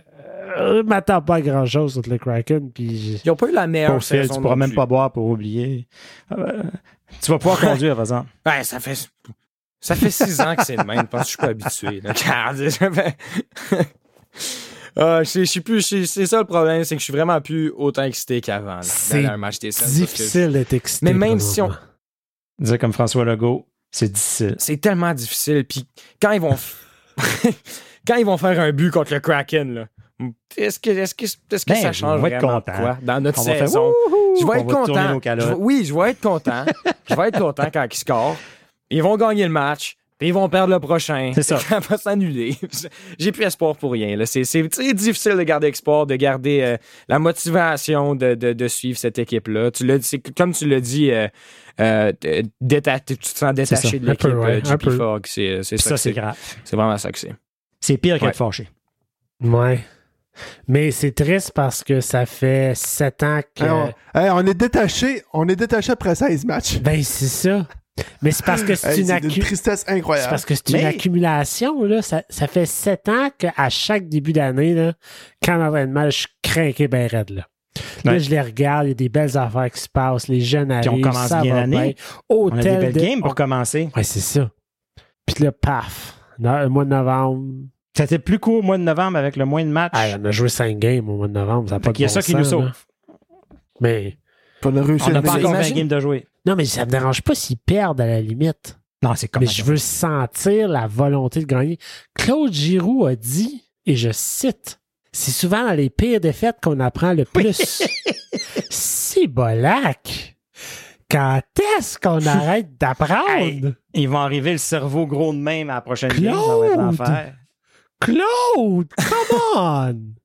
Speaker 1: euh, m'attends pas à grand chose contre le Kraken. Puis
Speaker 2: Ils ont pas eu la meilleure
Speaker 3: Phil,
Speaker 2: saison.
Speaker 3: tu pourras même
Speaker 2: plus.
Speaker 3: pas boire pour oublier. Euh, tu vas pouvoir conduire, par exemple.
Speaker 2: Ouais, ça fait. Ça fait six ans que c'est le même. Je pense que je suis pas habitué. là. Ah, je suis plus. C'est ça le problème, c'est que je suis vraiment plus autant excité qu'avant.
Speaker 1: C'est difficile d'être excité.
Speaker 2: Mais même
Speaker 1: pour
Speaker 2: si on-.
Speaker 3: Dire comme François Legault, c'est difficile.
Speaker 2: C'est tellement difficile. Puis quand ils vont. quand ils vont faire un but contre le Kraken, là. Est-ce que, est-ce que, est-ce que
Speaker 3: Ben,
Speaker 2: ça change
Speaker 3: être
Speaker 2: vraiment
Speaker 3: content.
Speaker 2: quoi dans notre
Speaker 3: On
Speaker 2: saison? Je vais être content. Je oui, je vais être content. je vais être content quand ils scorent. Ils vont gagner le match. Puis ils vont perdre le prochain.
Speaker 3: C'est ça.
Speaker 2: Ça va s'annuler. J'ai plus espoir pour rien. C'est difficile de garder espoir, de garder euh, la motivation de, de- de suivre cette équipe-là. Tu comme tu l'as dit, euh, euh, déta- tu te sens détaché de
Speaker 1: Un
Speaker 2: l'équipe
Speaker 1: peu, ouais, un
Speaker 2: JP
Speaker 1: peu.
Speaker 2: Fogg. C'est ça,
Speaker 3: c'est grave.
Speaker 2: C'est vraiment ça que c'est.
Speaker 3: C'est pire
Speaker 2: Ouais.
Speaker 3: qu'être fâché.
Speaker 1: Ouais. Mais c'est triste parce que ça fait sept ans que.
Speaker 5: Hey, on, hey, on est détaché, on est détaché après 16 matchs.
Speaker 1: Ben, c'est ça. Mais c'est parce que c'est
Speaker 5: Hey,
Speaker 1: une,
Speaker 5: c'est
Speaker 1: accu-
Speaker 5: tristesse
Speaker 1: c'est
Speaker 5: incroyable.
Speaker 1: parce que c'est une
Speaker 3: Mais-
Speaker 1: accumulation. Là. Ça, ça fait sept ans qu'à chaque début d'année, là, quand l'entraînement, je craquais bien raide. Là. Là,
Speaker 3: Ouais.
Speaker 1: je les regarde, il y a des belles affaires qui se passent, les jeunes arrivent,
Speaker 3: on commence
Speaker 1: ça
Speaker 3: bien l'année. On a des
Speaker 1: Hôtel
Speaker 3: belles
Speaker 1: de-
Speaker 3: games pour commencer.
Speaker 1: Ouais, c'est ça. Puis là, paf, le mois de novembre.
Speaker 3: C'était plus court au mois de novembre avec le moins de matchs.
Speaker 1: Ah, on a joué cinq games au mois de novembre. Ça a pas
Speaker 3: qu'il y a ça qui nous sauve.
Speaker 1: là. Mais
Speaker 5: On a réussi
Speaker 3: On n'a
Speaker 5: à
Speaker 3: pas encore 20
Speaker 2: imagine-
Speaker 3: games de jouer.
Speaker 1: Non, mais ça me dérange pas s'ils perdent à la limite.
Speaker 3: Non, c'est comme
Speaker 1: mais je veux sentir la volonté de gagner. Claude Giroux a dit, et je cite, c'est souvent dans les pires défaites qu'on apprend le plus. si bolac! Quand est-ce qu'on arrête d'apprendre?
Speaker 3: Hey, Ils vont arriver le cerveau gros de même à la prochaine game. Ça va être
Speaker 1: Claude! Claude! Come on!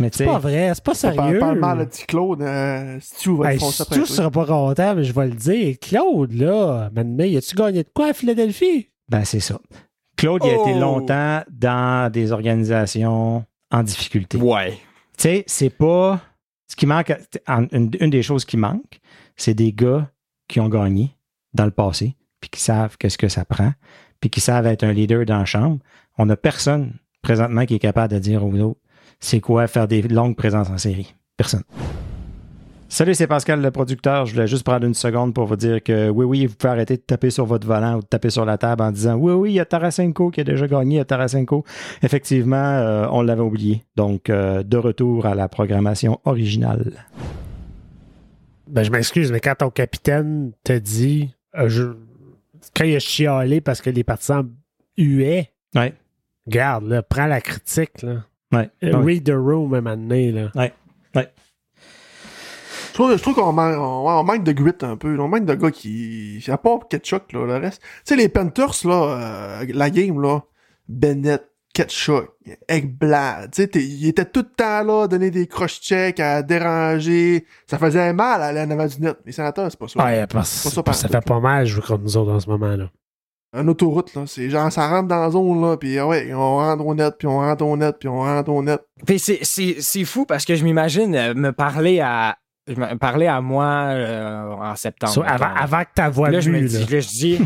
Speaker 3: Mais tu
Speaker 1: C'est pas vrai, c'est pas sérieux.
Speaker 5: parle mal à petit Claude. Euh, Stu va
Speaker 1: Hey,
Speaker 5: te foncer après
Speaker 1: Stu
Speaker 5: toi.
Speaker 1: sera pas content, mais je vais le dire. Claude, là, maintenant, as-tu gagné de quoi à Philadelphie?
Speaker 3: ben c'est ça. Claude, il a été
Speaker 2: Oh!
Speaker 3: longtemps dans des organisations en difficulté.
Speaker 2: Ouais.
Speaker 3: Tu sais, c'est pas. Ce qui manque, une, une des choses qui manque, c'est des gars qui ont gagné dans le passé, puis qui savent qu'est-ce que ça prend, puis qui savent être un leader dans la chambre. On n'a personne présentement qui est capable de dire aux autres c'est quoi faire des longues présences en série? Personne. Salut, c'est Pascal le producteur. Je voulais juste prendre une seconde pour vous dire que oui, oui, vous pouvez arrêter de taper sur votre volant ou de taper sur la table en disant oui, oui, il y a Tarasenko qui a déjà gagné, il y a Tarasenko. Effectivement, euh, on l'avait oublié. Donc, euh, de retour à la programmation originale.
Speaker 1: Ben, je m'excuse, mais quand ton capitaine te dit, euh, je- quand il a chialé parce que les partisans huaient,
Speaker 3: Ouais.
Speaker 1: garde, là, prends la critique, là.
Speaker 3: Ouais.
Speaker 1: Euh,
Speaker 3: Ouais.
Speaker 1: Read the room, à un moment donné, là.
Speaker 5: Je trouve, je trouve qu'on man- on, on manque de grit un peu. On manque de gars qui. À part Ketchuk, là, le reste. Tu sais, les Panthers, là, euh, la game, là, Bennett, Ketchuk, Ekblad, tu sais, ils étaient tout le temps là, à donner des cross-checks, à déranger. Ça faisait mal à aller en avant du net. Les sénateurs, c'est pas ça.
Speaker 1: Ouais, parce
Speaker 5: Pas ça
Speaker 1: ça,
Speaker 5: partout.
Speaker 1: fait pas mal jouer contre nous autres en ce moment, là.
Speaker 5: Un autoroute, là. C'est genre, ça rentre dans la zone, là, pis ah ouais, on rentre au net, puis on rentre au net, puis on rentre au net.
Speaker 2: Puis c'est- c'est c'est fou parce que je m'imagine euh, me parler à je me parler à moi euh, en septembre.
Speaker 1: So, avant, que ta voix
Speaker 2: là, je me dis,
Speaker 1: là.
Speaker 2: là, je dis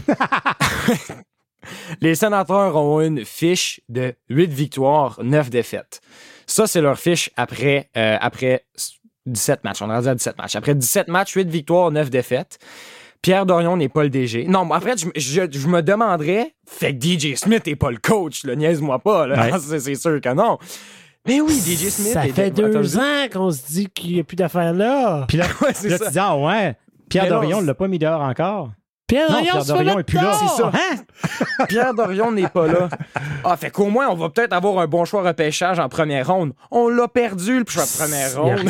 Speaker 2: les sénateurs ont une fiche de 8 victoires, 9 défaites. Ça, c'est leur fiche après, euh, après 17 matchs. On est rendu à 17 matchs. Après 17 matchs, 8 victoires, 9 défaites. Pierre Dorion n'est pas le DG. Non, mais après, je, je- je me demanderais, fait que DJ Smith n'est pas le coach, là, niaise-moi pas, là.
Speaker 3: Ouais.
Speaker 2: c'est c'est sûr que non. Mais oui, DJ Smith.
Speaker 1: Ça
Speaker 2: est-
Speaker 1: fait deux ans qu'on se dit qu'il n'y a plus d'affaires là.
Speaker 3: Puis là,
Speaker 2: Ouais, c'est
Speaker 3: là
Speaker 2: ça.
Speaker 3: tu dis, ah ouais, Pierre
Speaker 2: Mais
Speaker 3: Dorion ne l'a pas mis dehors encore?
Speaker 1: Pierre
Speaker 3: Non,
Speaker 1: Dorion,
Speaker 3: Pierre Dorion
Speaker 1: là
Speaker 3: est plus là.
Speaker 1: dedans.
Speaker 2: C'est ça.
Speaker 3: Hein?
Speaker 2: Pierre Dorion n'est pas là. Ah, fait qu'au moins, on va peut-être avoir un bon choix repêchage en première ronde. On l'a perdu, le choix de première ronde.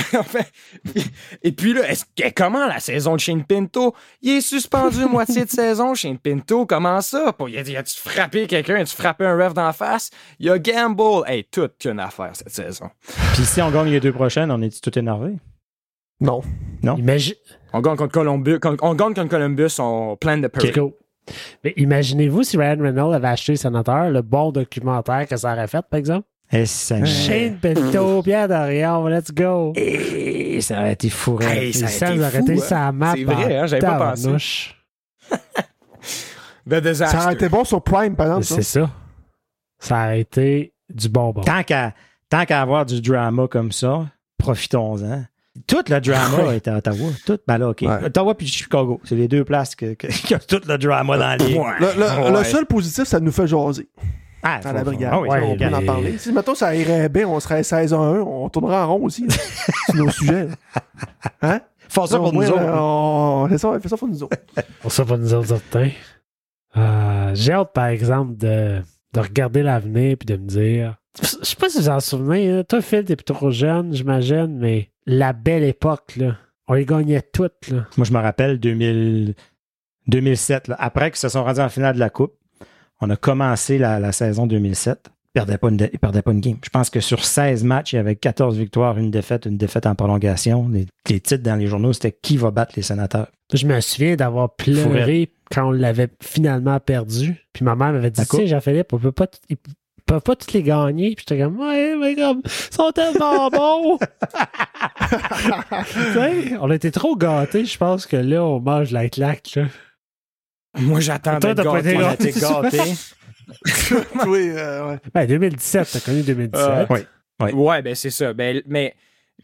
Speaker 2: Et puis là, est-ce que- comment la saison de Shane Pinto? Il est suspendu moitié de saison, Shane Pinto. Comment ça? Pour- Il a, il a-tu frappé quelqu'un? A-tu frappé un ref d'en face? Il y a Gamble. Hey, toute qu'une affaire cette saison.
Speaker 3: Puis si on gagne les deux prochaines, on est tout énervé?
Speaker 5: Non.
Speaker 1: Imagine...
Speaker 2: On gagne contre Columbus. quand- On gagne contre Columbus, on plein de
Speaker 1: Ok.
Speaker 2: peur.
Speaker 1: Mais imaginez-vous si Ryan Reynolds avait acheté Sénateur, le bon documentaire que ça aurait fait, par exemple?
Speaker 3: Et ça,
Speaker 1: Shane Pinto, Pierre Dorion, let's go.
Speaker 3: Et ça aurait été fourré.
Speaker 2: Hey, ça a
Speaker 1: Ça
Speaker 2: été
Speaker 1: aurait
Speaker 2: fou,
Speaker 1: été
Speaker 2: hein.
Speaker 1: sa map.
Speaker 2: C'est vrai, hein, j'avais pas pensé. The
Speaker 5: Ça aurait été bon sur Prime, par exemple.
Speaker 1: C'est
Speaker 5: ça.
Speaker 1: ça. Aurait été du bonbon.
Speaker 3: Tant qu'à tant qu'à avoir du drama comme ça, profitons-en. Tout le drama est à Ottawa. Tout, ben là, OK.
Speaker 5: Ouais.
Speaker 3: Ottawa puis Chicago. C'est les deux places que, que- qui ont tout le drama dans la ligue.
Speaker 2: Ouais.
Speaker 5: Le, le-
Speaker 2: Ouais.
Speaker 5: le seul positif, ça nous fait jaser
Speaker 3: Ah,
Speaker 5: à la brigade.
Speaker 3: ah oui,
Speaker 5: on peut en parler. Si, mettons, ça irait bien, on serait 16 à 1, on tournerait en rond aussi. C'est nos sujets. là. Hein?
Speaker 3: Faut ça pour nous autres.
Speaker 5: on- C'est ça, on fait ça pour nous autres.
Speaker 1: Pour ça, pour nous autres certains. Euh, J'ai hâte, par exemple, de, de regarder l'avenir puis de me dire. Je sais pas si vous en souvenez, hein. toi, Phil, t'es trop jeune, j'imagine, mais la belle époque, là. On les gagnait toutes, là.
Speaker 3: Moi, je me rappelle 2000 2007, là, après qu'ils se sont rendus en finale de la Coupe, On a commencé la, la saison 2007. Ils perdaient pas une, de- ils perdaient pas une game. Je pense que sur 16 matchs, il y avait 14 victoires, une défaite, une défaite en prolongation. Les, les titres dans les journaux, c'était qui va battre les sénateurs.
Speaker 1: Je me souviens d'avoir pleuré quand on l'avait finalement perdu. Puis ma mère m'avait dit, tu sais, Jean-Philippe, on peut pas, peuvent pas tous les gagner. Puis j'étais comme, ouais, mais comme, ils sont tellement bons. Tu sais, on était trop gâtés. Je pense que là, on mange la claque. Là.
Speaker 2: Moi, j'attends
Speaker 1: Toi,
Speaker 2: d'être
Speaker 1: t'as pas été
Speaker 2: gâté.
Speaker 3: On a été gâtés.
Speaker 5: oui, euh, ouais.
Speaker 1: Ben, 2017, t'as connu 2017.
Speaker 2: Euh,
Speaker 3: Oui. Ouais.
Speaker 2: Ouais, ben c'est ça. Ben, mais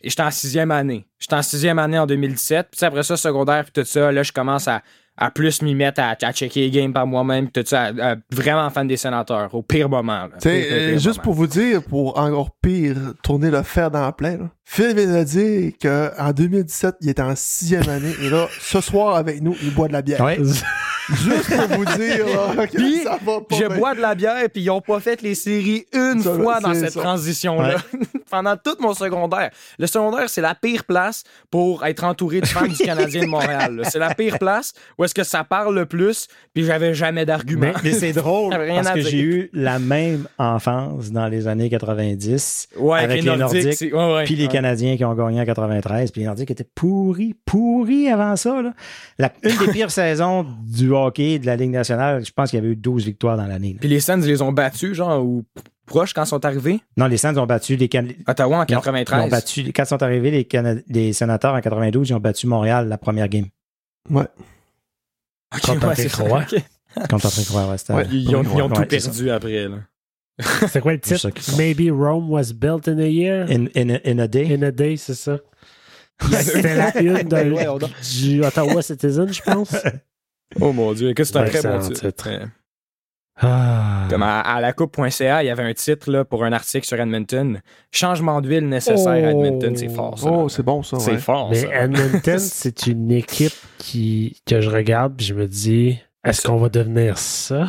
Speaker 2: j'étais en sixième année. J'étais en sixième année en 2017. Puis après ça, secondaire, puis tout ça, là, je commence à, à plus m'y mettre à, à checker les games par moi-même, tout ça. à- à vraiment fan des sénateurs, au pire moment. là. Pire, pire,
Speaker 5: euh,
Speaker 2: pire
Speaker 5: juste
Speaker 2: moment.
Speaker 5: pour vous dire, pour encore pire, tourner le fer dans la plaie, là. Phil vient de dire qu'en 2017, il était en sixième année, et là, ce soir, avec nous, il boit de la bière.
Speaker 3: Ouais.
Speaker 5: Juste pour vous dire, là, que
Speaker 2: Puis,
Speaker 5: ça va pas
Speaker 2: Je
Speaker 5: bien.
Speaker 2: bois de la bière, puis ils ont pas fait les séries une
Speaker 5: Ça,
Speaker 2: fois dans cette transition-là. Pendant tout mon secondaire. Le secondaire, c'est la pire place pour être entouré de fans du Canadien de Montréal. C'est la pire place où est-ce que ça parle le plus, puis j'avais jamais d'argument.
Speaker 3: Mais, mais c'est drôle parce que j'ai eu la même enfance dans les années 90
Speaker 2: Ouais,
Speaker 3: avec les Nordiques,
Speaker 2: c'est- ouais, ouais,
Speaker 3: puis les. Canadiens qui ont gagné en 93, puis les Nordiques étaient pourris, pourris avant ça. Là. La- une des pires saisons du hockey de la Ligue nationale, je pense qu'il y avait eu 12 victoires dans l'année.
Speaker 2: Puis les Sens, ils les ont battus, genre, ou proches quand ils sont arrivés?
Speaker 3: Non, les Sens ont battu les Can-
Speaker 2: Ottawa en
Speaker 3: ils ont-
Speaker 2: 93.
Speaker 3: Ils ont battu, quand ils sont arrivés, les, Cana- les sénateurs en 92, ils ont battu Montréal la première game.
Speaker 5: Ouais.
Speaker 2: Ok,
Speaker 1: Contre
Speaker 2: ouais, c'est ça,
Speaker 1: Croix.
Speaker 2: ok.
Speaker 3: Contre ouais,
Speaker 5: Ouais,
Speaker 2: Ils ont, ils ont
Speaker 3: Ouais,
Speaker 2: tout perdu après. Là.
Speaker 1: C'est quoi le titre? Maybe Rome was built in a year?
Speaker 3: In, in, a- in a day.
Speaker 1: In a day, c'est ça. C'était la une de- du Ottawa Citizen, je pense.
Speaker 2: Oh mon Dieu, que c'est un très bon titre.
Speaker 1: titre.
Speaker 2: Ouais.
Speaker 1: Ah.
Speaker 2: Comme à, à la coupe.ca, il y avait un titre là, pour un article sur Edmonton. Changement d'huile nécessaire à Edmonton, c'est fort ça.
Speaker 5: Oh, c'est bon, ça,
Speaker 2: c'est
Speaker 5: ouais.
Speaker 2: fort
Speaker 1: Mais
Speaker 2: ça.
Speaker 1: Edmonton, c'est une équipe qui, que je regarde puis je me dis, est-ce qu'on va devenir ça?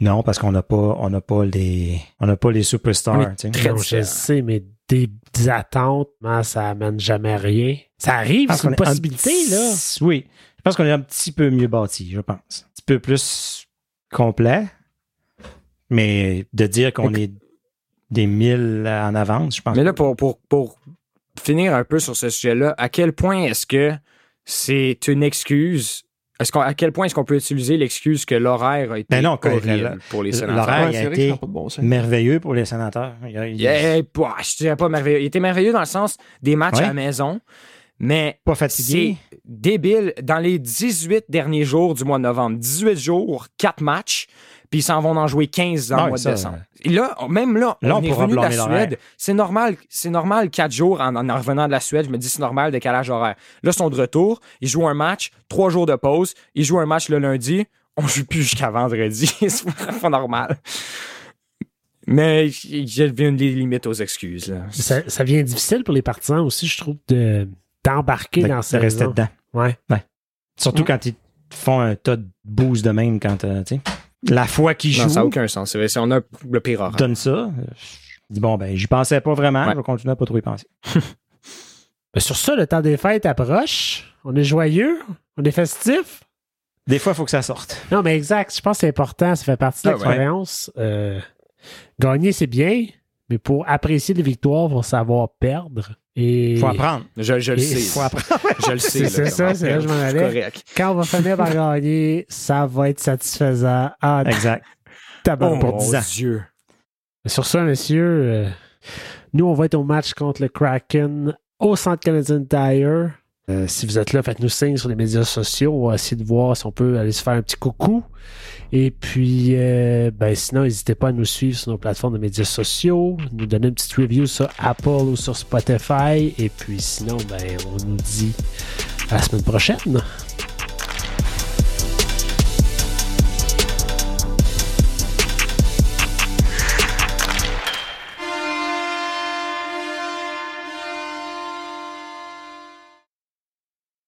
Speaker 3: Non, parce qu'on n'a pas, on n'a pas les, on n'a pas les superstars.
Speaker 1: Non, je sais, mais des, des attentes, man, ça amène jamais à rien. Ça arrive, c'est une possibilité, là.
Speaker 3: Oui. Je pense qu'on est un petit peu mieux bâti, je pense. Un petit peu plus complet. Mais de dire qu'on est des mille en avance, je pense.
Speaker 2: Mais là, pour, pour, pour finir un peu sur ce sujet-là, à quel point est-ce que c'est une excuse? Est-ce qu'on, à quel point est-ce qu'on peut utiliser l'excuse que l'horaire a été
Speaker 3: Ben non,
Speaker 2: horrible pour les
Speaker 3: l'horaire-
Speaker 2: sénateurs?
Speaker 5: Ouais,
Speaker 3: il a été
Speaker 5: bon
Speaker 3: merveilleux pour les sénateurs. Il a-
Speaker 2: Yeah, bah, je dirais pas merveilleux. Il était merveilleux dans le sens des matchs
Speaker 3: Ouais.
Speaker 2: à la maison, mais
Speaker 3: Pas fatigué.
Speaker 2: c'est débile. Dans les 18 derniers jours du mois de novembre, 18 jours, 4 matchs, puis ils s'en vont en jouer 15 dans le mois de décembre. Et là, même là,
Speaker 3: Là,
Speaker 2: on,
Speaker 3: on
Speaker 2: est revenu de la. Suède. C'est normal, c'est normal 4 jours en, en revenant de la Suède. Je me dis, c'est normal, décalage horaire. Là, ils sont de retour. Ils jouent un match, 3 jours de pause. Ils jouent un match le lundi. On joue plus jusqu'à vendredi. c'est pas normal. Mais j'ai une limite aux excuses. Là.
Speaker 1: Ça, ça vient difficile pour les partisans aussi, je trouve, de, d'embarquer
Speaker 3: de,
Speaker 1: dans
Speaker 3: de
Speaker 1: cette
Speaker 3: rester dedans.
Speaker 1: Ouais.
Speaker 3: Surtout
Speaker 5: Mm.
Speaker 3: quand ils font un tas de boost de même quand euh, tu sais. La fois qu'ils
Speaker 2: Non,
Speaker 3: jouent,
Speaker 2: ça n'a aucun sens. C'est vrai, si on a le pire horaire.
Speaker 3: donne ça. Je dis bon ben j'y pensais pas vraiment,
Speaker 2: Ouais.
Speaker 3: je vais continuer à pas trop y penser.
Speaker 1: Mais sur ça, le temps des fêtes approche. On est joyeux, on est festif.
Speaker 3: Des fois, il faut que ça sorte.
Speaker 1: Non, mais exact. Je pense que c'est important. Ça fait partie de
Speaker 2: Ah ouais.
Speaker 1: l'expérience. Euh, gagner, c'est bien, mais pour apprécier les victoires, il faut savoir perdre. Et
Speaker 3: Il faut apprendre.
Speaker 2: Je, je le sais.
Speaker 3: Faut apprendre.
Speaker 2: Je le sais.
Speaker 1: C'est ça, c'est là que je m'en allais.
Speaker 2: correct.
Speaker 1: quand on va finir par gagner, ça va être satisfaisant. Ah,
Speaker 3: exact.
Speaker 1: tabarnak.
Speaker 2: Oh
Speaker 3: pour
Speaker 2: mon
Speaker 3: 10 ans.
Speaker 2: Dieu.
Speaker 1: Sur ça, messieurs, euh, nous, on va être au match contre le Kraken au Centre Canadian Tire. Euh, si vous êtes là, faites-nous signe sur les médias sociaux. On va essayer de voir si on peut aller se faire un petit coucou. Et puis, euh, ben, sinon, n'hésitez pas à nous suivre sur nos plateformes de médias sociaux, nous donner une petite review sur Apple ou sur Spotify. Et puis, sinon, ben, on nous dit à la semaine prochaine.